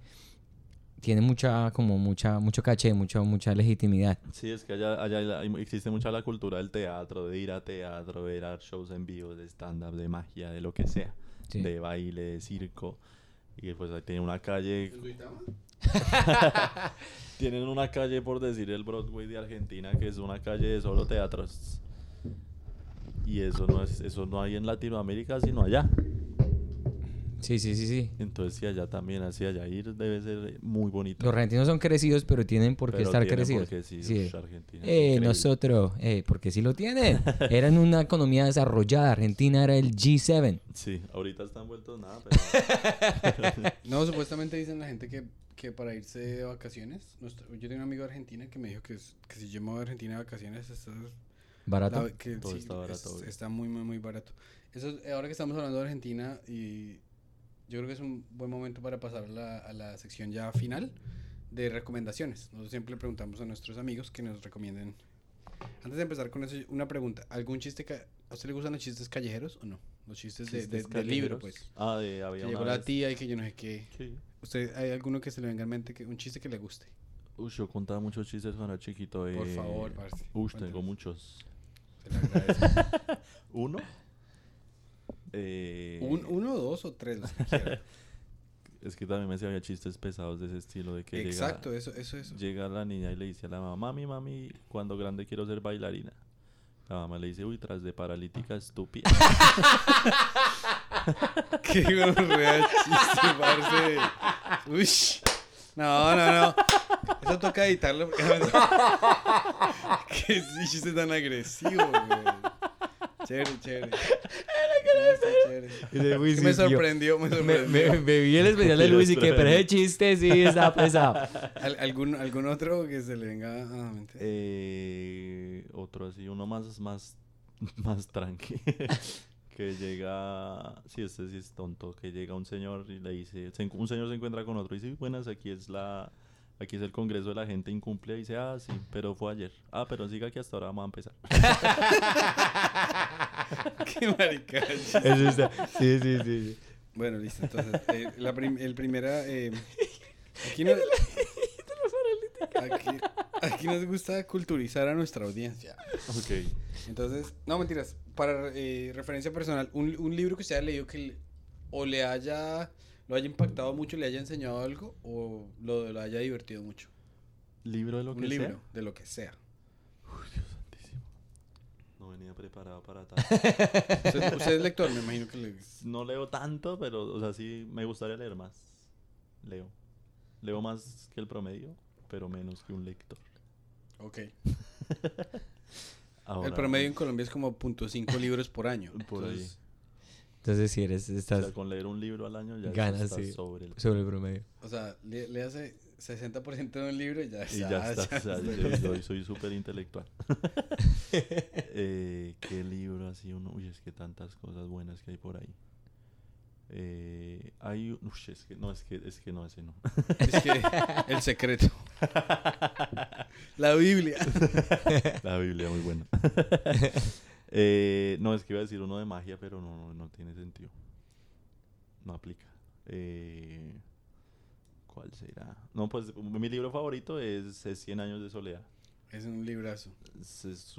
tiene mucha, como mucha, mucho caché, mucha, mucha legitimidad. Sí, es que allá, allá existe mucha la cultura del teatro, de ir a teatro, ver a shows en vivo, de stand-up, de magia, de lo que sea. Sí. De baile, de circo. Y pues ahí tienen una calle [laughs] Tienen una calle, por decir, el Broadway de Argentina, que es una calle de solo teatros. Y eso no es, eso no hay en Latinoamérica, sino allá. Sí, sí, sí, sí. Entonces, si allá también, hacia allá ir debe ser muy bonito. Los argentinos son crecidos, pero tienen por qué Pero estar tienen crecidos. porque sí, Sí. Eh, nosotros, eh, porque sí lo tienen. Eran una economía desarrollada. Argentina era el G7. Sí, ahorita están vueltos nada, pero... [laughs] No, supuestamente dicen la gente que, que para irse de vacaciones. nuestro- yo tengo un amigo de Argentina que me dijo que, es- que si yo me voy a Argentina de vacaciones, esto es- Barato. la- que Todo sí, está barato, es- está muy, muy, muy barato. Eso, es- ahora que estamos hablando de Argentina, y yo creo que es un buen momento para pasar a la, a la sección ya final de recomendaciones. Nosotros siempre le preguntamos a nuestros amigos que nos recomienden. Antes de empezar con eso, una pregunta. ¿Algún chiste? ca- ¿A usted le gustan los chistes callejeros o no? Los chistes, de, de- Chistes del libro, pues. Ah, de, había Que una llegó la vez- tía y que yo no sé qué. Sí. ¿Usted hay alguno que se le venga en mente, que, un chiste que le guste? Ush, yo contaba muchos chistes cuando era chiquito. Por eh, favor, parce, cuéntanos. tengo muchos. Se le agradece. [laughs] ¿Uno? Eh, Un- ¿Uno, dos o tres? los que. [laughs] Es que también me sabía chistes pesados de ese estilo de que Exacto, llega, eso, eso, eso. llega la niña y le dice a la mamá, mami, mami, cuando grande quiero ser bailarina. La mamá le dice, uy, tras de paralítica estúpida. [laughs] Qué gonorrea chiste, parce. Uy. No, no, no. Eso toca editarlo. porque- [laughs] Qué chiste tan agresivo, güey. Chévere, chévere. No, está chévere. Es que me sorprendió, me Me, sorprendió. me- me vi el especial de Luis y que, pero ese chiste sí está pesado. ¿Al- ¿Algún, ¿Algún otro que se le venga a la mente? Eh, otro así, uno más, más, más tranqui. Que llega, sí, este sí es tonto, que llega un señor y le dice, un señor se encuentra con otro y dice, buenas, aquí es la, aquí es el congreso de la gente incumple. Y dice, ah, sí, pero fue ayer. Ah, pero siga que hasta ahora vamos a empezar. [laughs] Qué marica. Está. Sí, sí, sí. Bueno, listo. Entonces, eh, la prim- el primera. eh, aquí, no- [laughs] aquí, aquí nos gusta culturizar a nuestra audiencia. ok. Entonces, no mentiras. Para eh, referencia personal, un, un libro que usted haya leído que le- o le haya. Lo haya impactado mucho, le haya enseñado algo o lo, lo haya divertido mucho. Libro de lo que un libro, sea. de lo que sea. Uy, Dios santísimo. No venía preparado para tal. [laughs] Usted, usted es lector, me imagino que le. [laughs] no leo tanto, pero, o sea, sí me gustaría leer más. Leo. Leo más que el promedio, pero menos que un lector. Ok. [laughs] Ahora, el promedio en Colombia es como .5 libros por año. [laughs] Por ahí. Entonces, si eres, O estás sea, con leer un libro al año ya Ganas, estás sí. sobre el... sobre el promedio. O sea, le, le hace 60% de un libro y ya Y ya está, [laughs] o sea, ya- yo, yo soy súper intelectual. eh, ¿Qué libro así uno? Uy, es que tantas cosas buenas que hay por ahí. Eh, hay un- es que no, es que, es que no, ese no. [laughs] Es que el secreto. [laughs] La Biblia. La Biblia, muy buena. [laughs] Eh, no, es que iba a decir uno de magia, pero no, no, no tiene sentido. No aplica. Eh, ¿Cuál será? No, pues mi libro favorito es, es 100 años de soledad. Es un librazo. Es, es-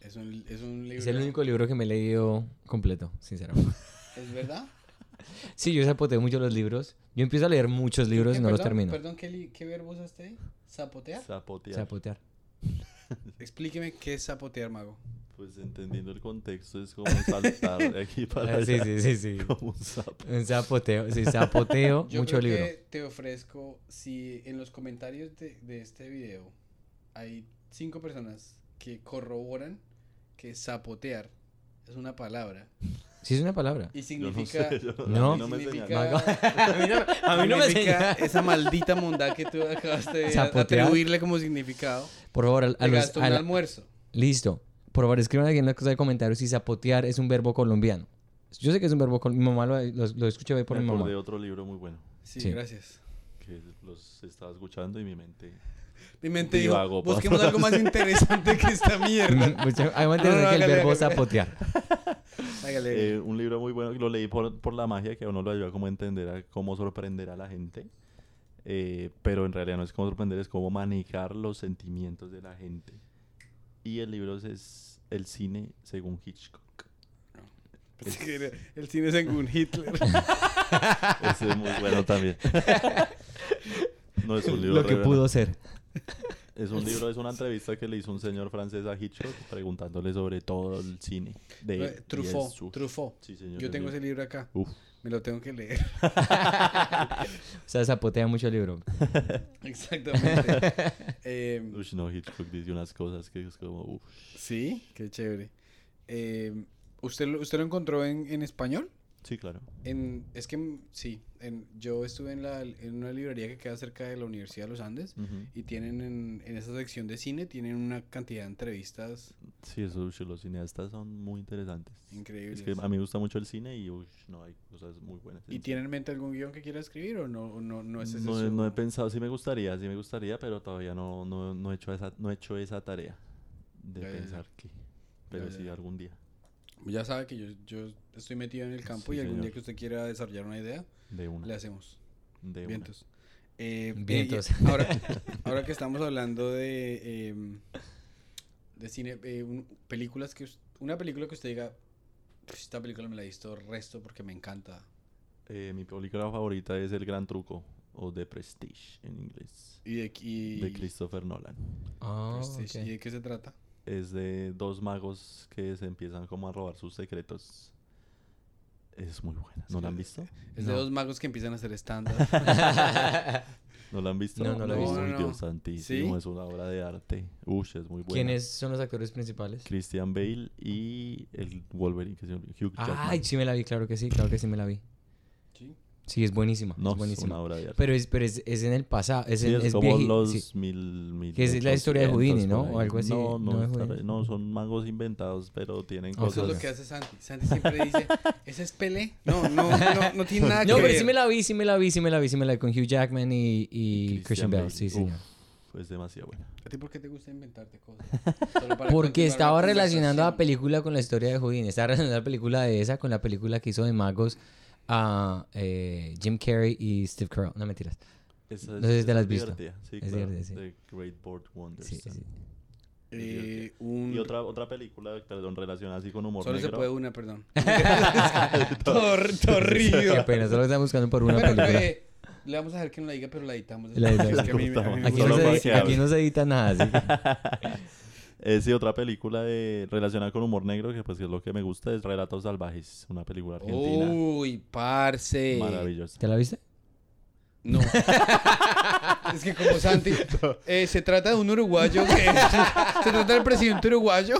Es un, es un libro. Es el único libro que me he leído completo, sinceramente. ¿Es verdad? Sí, yo zapoteo mucho los libros. Yo empiezo a leer muchos libros ¿Qué, y no los termino. Perdón, ¿qué, qué verbo usaste ahí? ¿Zapotear? zapotear. Zapotear. [laughs] Explíqueme qué es zapotear, mago. Pues entendiendo el contexto es como saltar de aquí [laughs] para Ah, sí, allá. sí, sí, sí. [laughs] Como un sapo. Un zapoteo. Sí, zapoteo Yo mucho creo libro. que te ofrezco, si en los comentarios de, de este video hay cinco personas que corroboran que zapotear es una palabra Sí, es una palabra. y significa... No. a mí no me significa- enseñaron. [laughs] a mí no, a mí no me significa enseña. esa maldita mondad que tú acabaste de Zapotear. atribuirle como significado. Por favor, al- a los- un la- almuerzo. Listo. Por favor, escriban aquí en las cosas de comentarios si zapotear es un verbo colombiano. Yo sé que es un verbo con mi mamá lo, lo, lo escuché hoy por Me mi mamá. de otro libro muy bueno Sí, Sí. gracias. que los estaba escuchando y mi mente... Mi mente dijo, Divago, pa. busquemos algo más interesante que esta mierda. [laughs] Hay más No, no, interesante que el verbo hágale. zapotear. [laughs] Hágale. Eh, un libro muy bueno que lo leí por, por la magia que a uno lo ayuda como a entender a cómo sorprender a la gente. Eh, pero en realidad no es cómo sorprender, es cómo manejar los sentimientos de la gente. Y el libro es El cine según Hitchcock. Pensé que [laughs] el cine según Hitler. Ese es muy bueno también. No es un libro Lo que pudo ser. Es un libro, es una entrevista que le hizo un señor francés a Hitchcock preguntándole sobre todo el cine. De es Truffaut, su- Truffaut. Sí, señor. Yo tengo ese libro. acá. Uf. Me lo tengo que leer. [laughs] O sea, zapotea mucho el libro. [laughs] Exactamente. [laughs] Eh, no, Hitchcock dice unas cosas que es como, uf. sí, qué chévere. Eh, ¿usted, lo- ¿Usted lo encontró en, en español? Sí, claro. En, es que sí, en, yo estuve en, la, en una librería que queda cerca de la Universidad de los Andes Ujú. y tienen en, en esa sección de cine, tienen una cantidad de entrevistas Sí, eso, ush, los cineastas son muy interesantes. increíbles. Es que a mí me gusta mucho el cine y ush, no hay cosas muy buenas. en ¿Y cine. tiene en mente algún guion que quiera escribir o no, no, no es ese no, he- su- no he pensado, sí me gustaría, sí me gustaría, pero todavía no, no, no he hecho esa, no he hecho esa tarea de Ya, ya, ya. pensar que, pero Ya, sí algún día. Ya sabe que yo, yo estoy metido en el campo Sí, y algún señor. día que usted quiera desarrollar una idea, De una. le hacemos. de. Vientos. Eh, eh, Vientos. y ahora, ahora que estamos hablando de, em, de cine, eh, un- películas que... Una película que usted diga, "Pues, esta película me la he visto resto porque me encanta. Eh, mi película favorita es El Gran Truco o The Prestige en inglés. ¿Y de, y, De Christopher Nolan. Ah. ¿y de qué se trata? Es de dos magos que se empiezan como a robar sus secretos. Es muy buena. ¿No la han visto? Es de No. dos magos que empiezan a hacer stand-up. [laughs] ¿No la han visto? No, no la he visto. Uy, Dios santísimo, ¿Sí? es una obra de arte. Uy, es muy buena. ¿Quiénes son los actores principales? Christian Bale y el Wolverine, que se llama Hugh Jackman. Ay, sí me la vi, claro que sí, claro que sí me la vi. ¿Sí? Es buenísima, no, es es buenísima. una obra de arte. Pero es, pero es, es en el pasado, es, Sí, en, es, es como vieji- los sí. mil, mil Que es la historia de Houdini, ¿no? O algo así, No, no no, no, son magos inventados, pero tienen Ok. Eso es cosas. lo que hace Santi. Santi siempre dice, ¿ese es Pelé? No, no, no, no tiene nada [laughs] No, que pero ver. sí me la vi, sí me la vi, sí me la vi, sí me la vi con Hugh Jackman y, y Christian Bale, Bale. sí, señor. Es demasiado buena. ¿A ti por qué te gusta inventarte cosas? [laughs] Solo para Porque estaba la relacionando la película con la historia de Houdini. Estaba relacionando la película de esa con la película que hizo de magos a eh, Jim Carrey y Steve Carell. No mentiras. Esa No sé si te la has es visto. Sí, Es claro. divertida, sí. The Great Board Wonders. Sí, sí. Eh, un... Y otra, otra película, perdón, relacionada así con humor Solo se negro. puede una, perdón. [laughs] rígido. Qué pena, solo estamos buscando por una Bueno, película. eh, le vamos a dejar que no la diga, pero la editamos. La editamos. Es que a mí, a mí me Aquí no, se, aquí no se edita nada, así que- [laughs] Eh, sí, otra película de, relacionada con humor negro, que pues es lo que me gusta, es Relatos Salvajes, una película argentina. Uy, parce. Maravillosa. ¿Te la viste? No. [laughs] es que como Santi, [laughs] eh, se trata de un uruguayo que... [laughs] se trata del presidente uruguayo.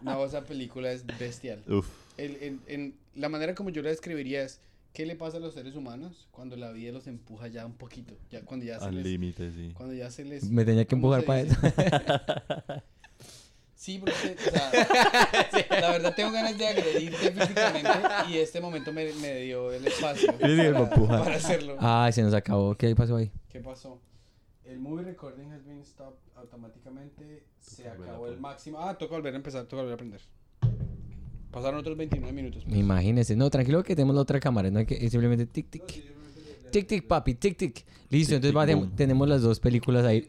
No, esa película es bestial. Uf, El- en, en- la manera como yo la describiría es ¿qué le pasa a los seres humanos cuando la vida los empuja ya un poquito? Ya, cuando ya se al les, límite, sí. cuando ya se les Me tenía que ¿cómo empujar para eso. [laughs] Sí, porque o sea, la verdad tengo ganas de agredirte físicamente y este momento me, me dio el espacio para, para hacerlo. Ay, se nos acabó. ¿Qué pasó ahí? ¿Qué pasó? El movie recording has been stopped automáticamente. Se acabó el máximo. Ah, toca volver a empezar, toca volver a aprender. Pasaron otros 29 minutos. pues. Imagínese. No, tranquilo que tenemos la otra cámara. No hay que es simplemente tic, tic. Tic, tic, papi, tic, tic. Listo, Tic, entonces tic, va- tenemos las dos películas ahí.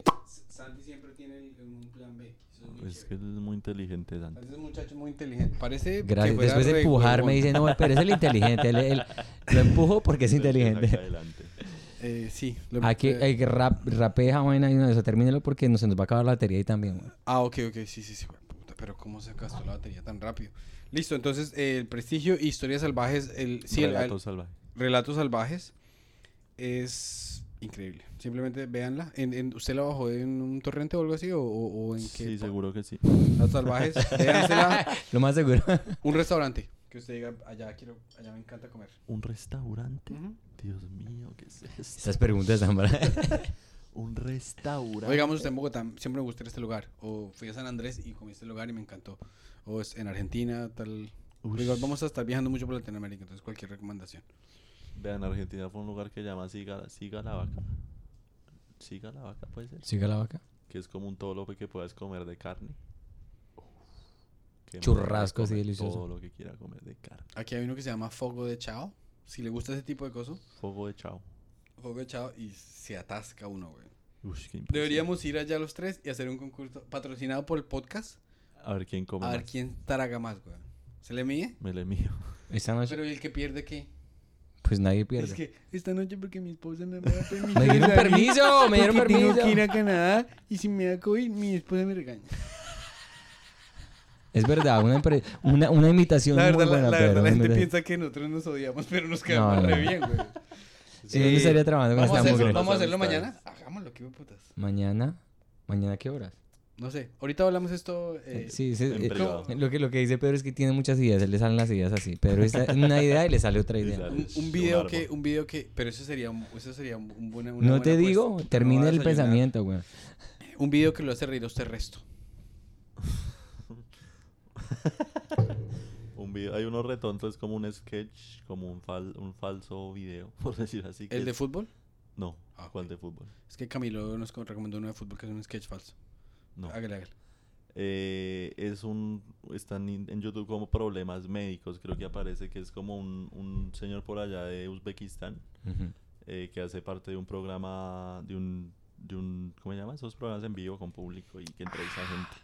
Santi siempre tiene el- un plan B. Eso es muy Es que es muy inteligente, Santi. Es un muchacho muy inteligente. Parece que Gracias. fuera Después de empujarme dice, no, pero es el inteligente. Él, él- lo empujo porque es inteligente. Eh, sí. lo- Hay que, eh, hay que rap, rapee esa vaina y una de esas, termínelo porque no, se nos va a acabar la batería ahí también. güey. Ah, ok, ok, sí, sí, sí. Puta, pero ¿cómo se gastó la batería tan rápido? Listo, entonces eh, el prestigio, historias salvajes, el, sí, el- el- Relatos salvajes. Relatos salvajes es increíble. Simplemente véanla. En, en- ¿Usted la bajó en un torrente o algo así? ¿O, o- o en qué? Sí, seguro que sí. Relatos salvajes. [laughs] Véansela. Lo más seguro. Un restaurante. Que usted diga, allá quiero, allá me encanta comer. ¿Un restaurante? Dios mío, ¿qué es esto? Esas preguntas [laughs] Un restaurante. O digamos usted en Bogotá, siempre me gusta ir a este lugar. O fui a San Andrés y comí este lugar y me encantó. O es en Argentina, tal. Vamos a estar viajando mucho por Latinoamérica, entonces cualquier recomendación. Vean, Argentina fue un lugar que llama Siga, Siga la Vaca. Siga la Vaca, puede ser. Siga la vaca. Que es como un todo lo que puedas comer de carne. Churrasco así delicioso. Todo lo que quiera comer de carne. Aquí hay uno que se llama Fogo de Chao. Si le gusta ese tipo de cosas, Fuego de chao. Fogo de Chao y se atasca uno, güey. Uy. Deberíamos ir allá los tres y hacer un concurso patrocinado por el podcast. A ver quién come A ver más. quién traga más, güey. ¿Se le mide? Me le mío. Esta noche, Pero ¿y el que pierde qué? pues nadie pierde. Es que esta noche porque mi esposa no me da [laughs] permiso. Me de dieron salir, permiso, me dieron porque Tengo permiso. que ir a Canadá y si me da COVID, mi esposa me regaña. Es verdad, una, empre- una, una imitación La muy verdad, la, buena, la pero verdad, la gente verdad. piensa que nosotros nos odiamos, pero nos quedamos No, no, re no. bien, güey. Si no, no estaría trabajando con Vamos a esta hacerlo, vamos a hacerlo mañana. Hagámoslo, qué putas. Mañana, mañana qué horas? No sé, ahorita hablamos esto. eh, sí, sí, en eh, privado. lo que lo que dice Pedro es que tiene muchas ideas, él le salen las ideas así, pero esta es una idea y le sale otra idea. sale un, video que, un video que, pero eso sería, un- eso sería un, una No te digo, Me voy termine a el pensamiento, güey. Un video que lo hace reír a usted resto. [laughs] Un video, hay unos retontos, es como un sketch, como un, fal, un falso video, [laughs] por decir así. que ¿El de es- fútbol? No, Ah, ¿cuál ok. de fútbol? Es que Camilo nos co- recomendó uno de fútbol que es un sketch falso. No. Hágale, hágale. Eh, es un están en YouTube como problemas médicos creo que aparece que es como un, un señor por allá de Uzbekistán eh, que hace parte de un programa de un de un ¿cómo se llama? esos programas en vivo con público y que entrevista a gente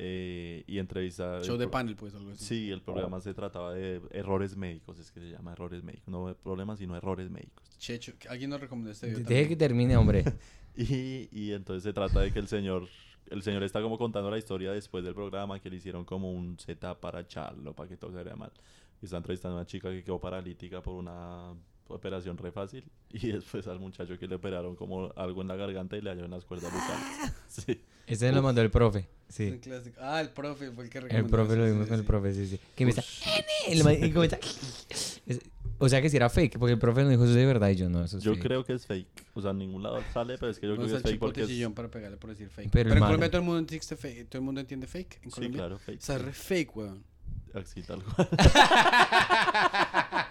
Eh, y entrevista Show de panel, pues, algo así. sí el programa se trataba de errores médicos es que se llama errores médicos no problemas sino errores médicos Checho, alguien nos recomendó este video. Deje que termine, hombre. [laughs] Y, y entonces se trata de que el señor, el señor está como contando la historia después del programa que le hicieron como un setup para echarlo, para que todo se vea mal. Y está entrevistando a una chica que quedó paralítica por una operación re fácil. [laughs] Y después al muchacho que le operaron como algo en la garganta y le hallaron las cuerdas vocales. [laughs] Sí. Este lo mandó el profe. Es Sí. clásico. Ah, el profe fue el que El recomendó. profe lo eso, vimos sí, con el sí. profe, sí, sí. Que me está... El y comenta- [laughs] Es- O sea que si era fake, porque el profe nos dijo eso es de verdad y yo no, eso es Yo fake. creo que es fake. O sea, en ningún lado sale, pero es que yo No creo que es fake porque es... para pegarle por decir fake. Pero en Colombia todo el mundo entiende fake. Todo el mundo entiende fake. En Sí, Colombia. claro, fake. O sea, re fake, weón. Así tal cual. [laughs]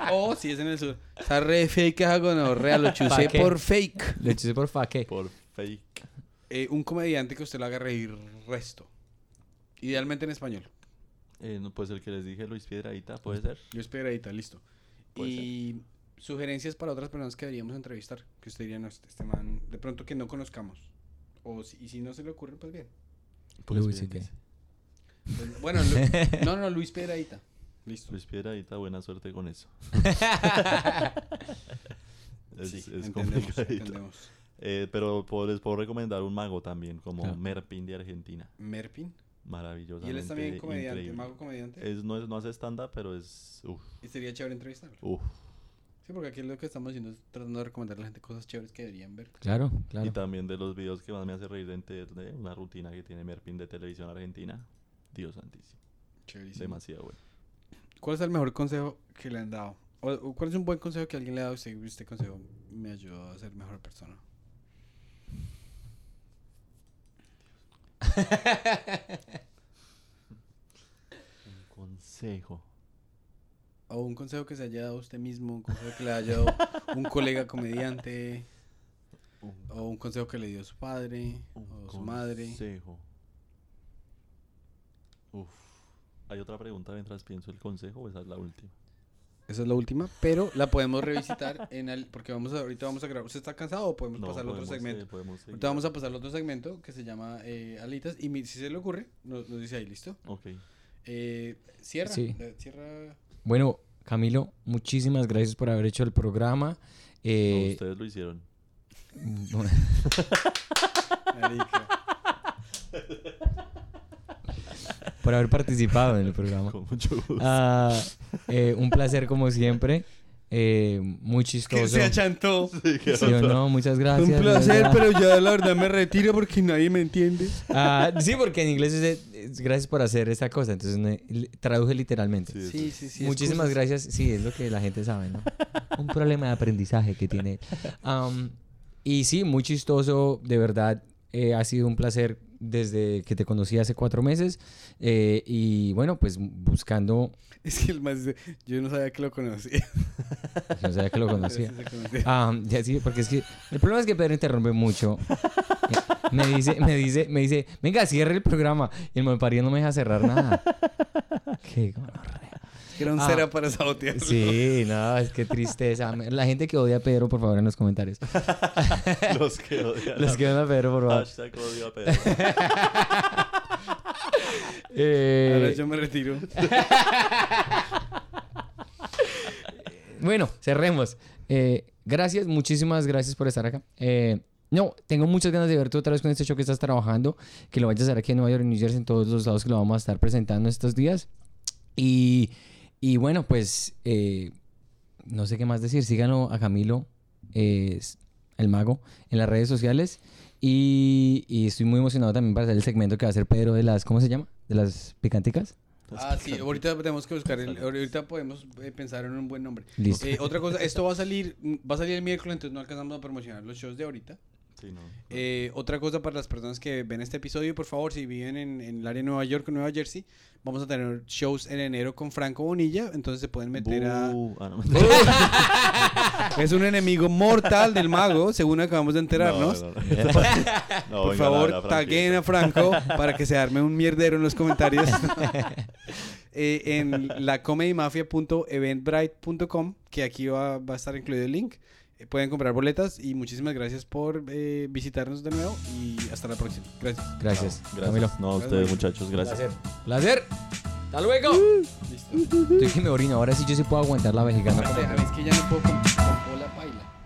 Oh, sí, es en el sur. Está re fake esa gonorrea. Lo ¿Pa chusé qué? por fake. Le chuse por fa, ¿qué? Por fake. Eh, un comediante que usted lo haga reír resto. Idealmente en español. Eh, no, pues el que les dije, Luis Piedradita, puede ser. Yo espero ahí, listo. Puede y sugerencias para otras personas que deberíamos entrevistar. Que usted diría, no, este, este man, de pronto que no conozcamos. O si, y si no se le ocurre, pues bien. Pues Luis. Pues, bueno, Lu- [laughs] no, no, Luis Pedradita. Listo. Luis Piedradita, buena suerte con eso. [laughs] [laughs] es, sí, es entendemos. Eh, pero puedo- les puedo recomendar un mago también, como Claro. Merpin de Argentina. Merpin. Maravilloso. Y él es también comediante, mago comediante. Es, no, es, no hace stand-up, pero es... Uf, Y sería chévere entrevistarlo. uf. Sí, porque aquí lo que estamos haciendo es tratando de recomendar a la gente cosas chéveres que deberían ver. Claro, Y claro. también de los videos que más me hace reír de internet, una rutina que tiene Merpin de televisión argentina. Dios santísimo. Chéverísimo. Demasiado bueno. ¿Cuál es el mejor consejo que le han dado? O, o ¿Cuál es un buen consejo que alguien le ha dado a usted? Este consejo me ayudó a ser mejor persona. Un consejo. O un consejo que se haya dado a usted mismo, un consejo que le haya dado un colega comediante, Un, o un consejo que le dio su padre, un o su madre. consejo. Uf. ¿Hay otra pregunta mientras pienso el consejo o esa es la última? Esa es la última, pero la podemos revisitar en el, porque vamos a, ahorita vamos a grabar. ¿Usted está cansado o podemos pasar al otro segmento? eh, podemos. Ahorita vamos a pasar al otro segmento que se llama eh, Alitas. Y mi- si se le ocurre, nos, nos dice ahí, ¿listo? Ok. Eh, cierra. Sí. eh, Cierra. Bueno, Camilo, muchísimas gracias por haber hecho el programa. No, Eh, ustedes lo hicieron. [laughs] marica. [laughs] por haber participado en el programa. [laughs] Con mucho gusto. Ah, eh, un placer como siempre. Eh, muy Que chistoso. se achantó. Sí, qué ¿Sí o onda. no? Muchas gracias. Un placer, pero ya la verdad me retiro porque nadie me entiende. Ah, sí, porque en inglés es, es gracias por hacer esta cosa. Entonces me- traduje literalmente. Sí, Sí, sí, sí. Muchísimas excusas. gracias. Sí, es lo que la gente sabe, ¿no? [laughs] Un problema de aprendizaje que tiene. Am, y sí, muy chistoso, de verdad. eh, ha sido un placer desde que te conocí hace cuatro meses. eh, y bueno, pues buscando. Es que el más dice, yo no sabía que lo conocía. [laughs] No sabía que lo conocía. Ah, ya sí, porque es que el problema es que Pedro interrumpe mucho. Me dice, me dice, me dice, venga, cierre el programa. Y el malparido no me deja cerrar nada. Qué gonorrea. Que era un Ah. cera para sabotear. Sí, no, es que tristeza. La gente que odia a Pedro, por favor, en los comentarios. [laughs] Los que odian. Los que odian a Pedro, por favor. Hashtag odio a Pedro. [laughs] Eh, Ahora yo me retiro. [laughs] Bueno, cerremos. Eh, gracias, muchísimas gracias por estar acá. Eh, no, tengo muchas ganas de verte otra vez con este show que estás trabajando, que lo vayas a hacer aquí en Nueva York, en New Jersey, en todos los lados que lo vamos a estar presentando estos días. Y, y bueno, pues eh, no sé qué más decir. Síganlo a Camilo, eh, el mago, en las redes sociales. Y, y estoy muy emocionado también para hacer el segmento que va a hacer Pedro de las, ¿cómo se llama? De las picanticas. Ah, sí, ahorita tenemos que buscar el, ahorita podemos eh, pensar en un buen nombre. Listo. Eh, otra cosa, esto va a salir, va a salir el miércoles, entonces no alcanzamos a promocionar los shows de ahorita. Sí, no. Eh, otra cosa para las personas que ven este episodio, por favor, si viven en, en el área de Nueva York o Nueva Jersey, vamos a tener shows en enero con Franco Bonilla, entonces se pueden meter a... Ah, no, [laughs] Es un enemigo mortal del mago, según acabamos de enterarnos. No, no, no. No, [laughs] Por favor, taguen a Franco para que se arme un mierdero en los comentarios. [laughs] Eh, en lacomedymafia.eventbrite.com, que aquí va, va a estar incluido el link. Eh, pueden comprar boletas y muchísimas gracias por eh, visitarnos de nuevo y hasta la próxima. Gracias. Gracias. Gracias. Camilo. No, a ustedes, muchachos, gracias. Placer. Hasta luego. Listo. Estoy que me orino. Ahora sí yo sí puedo aguantar la vejiga. A ver, es que ya no puedo con, con bola paila.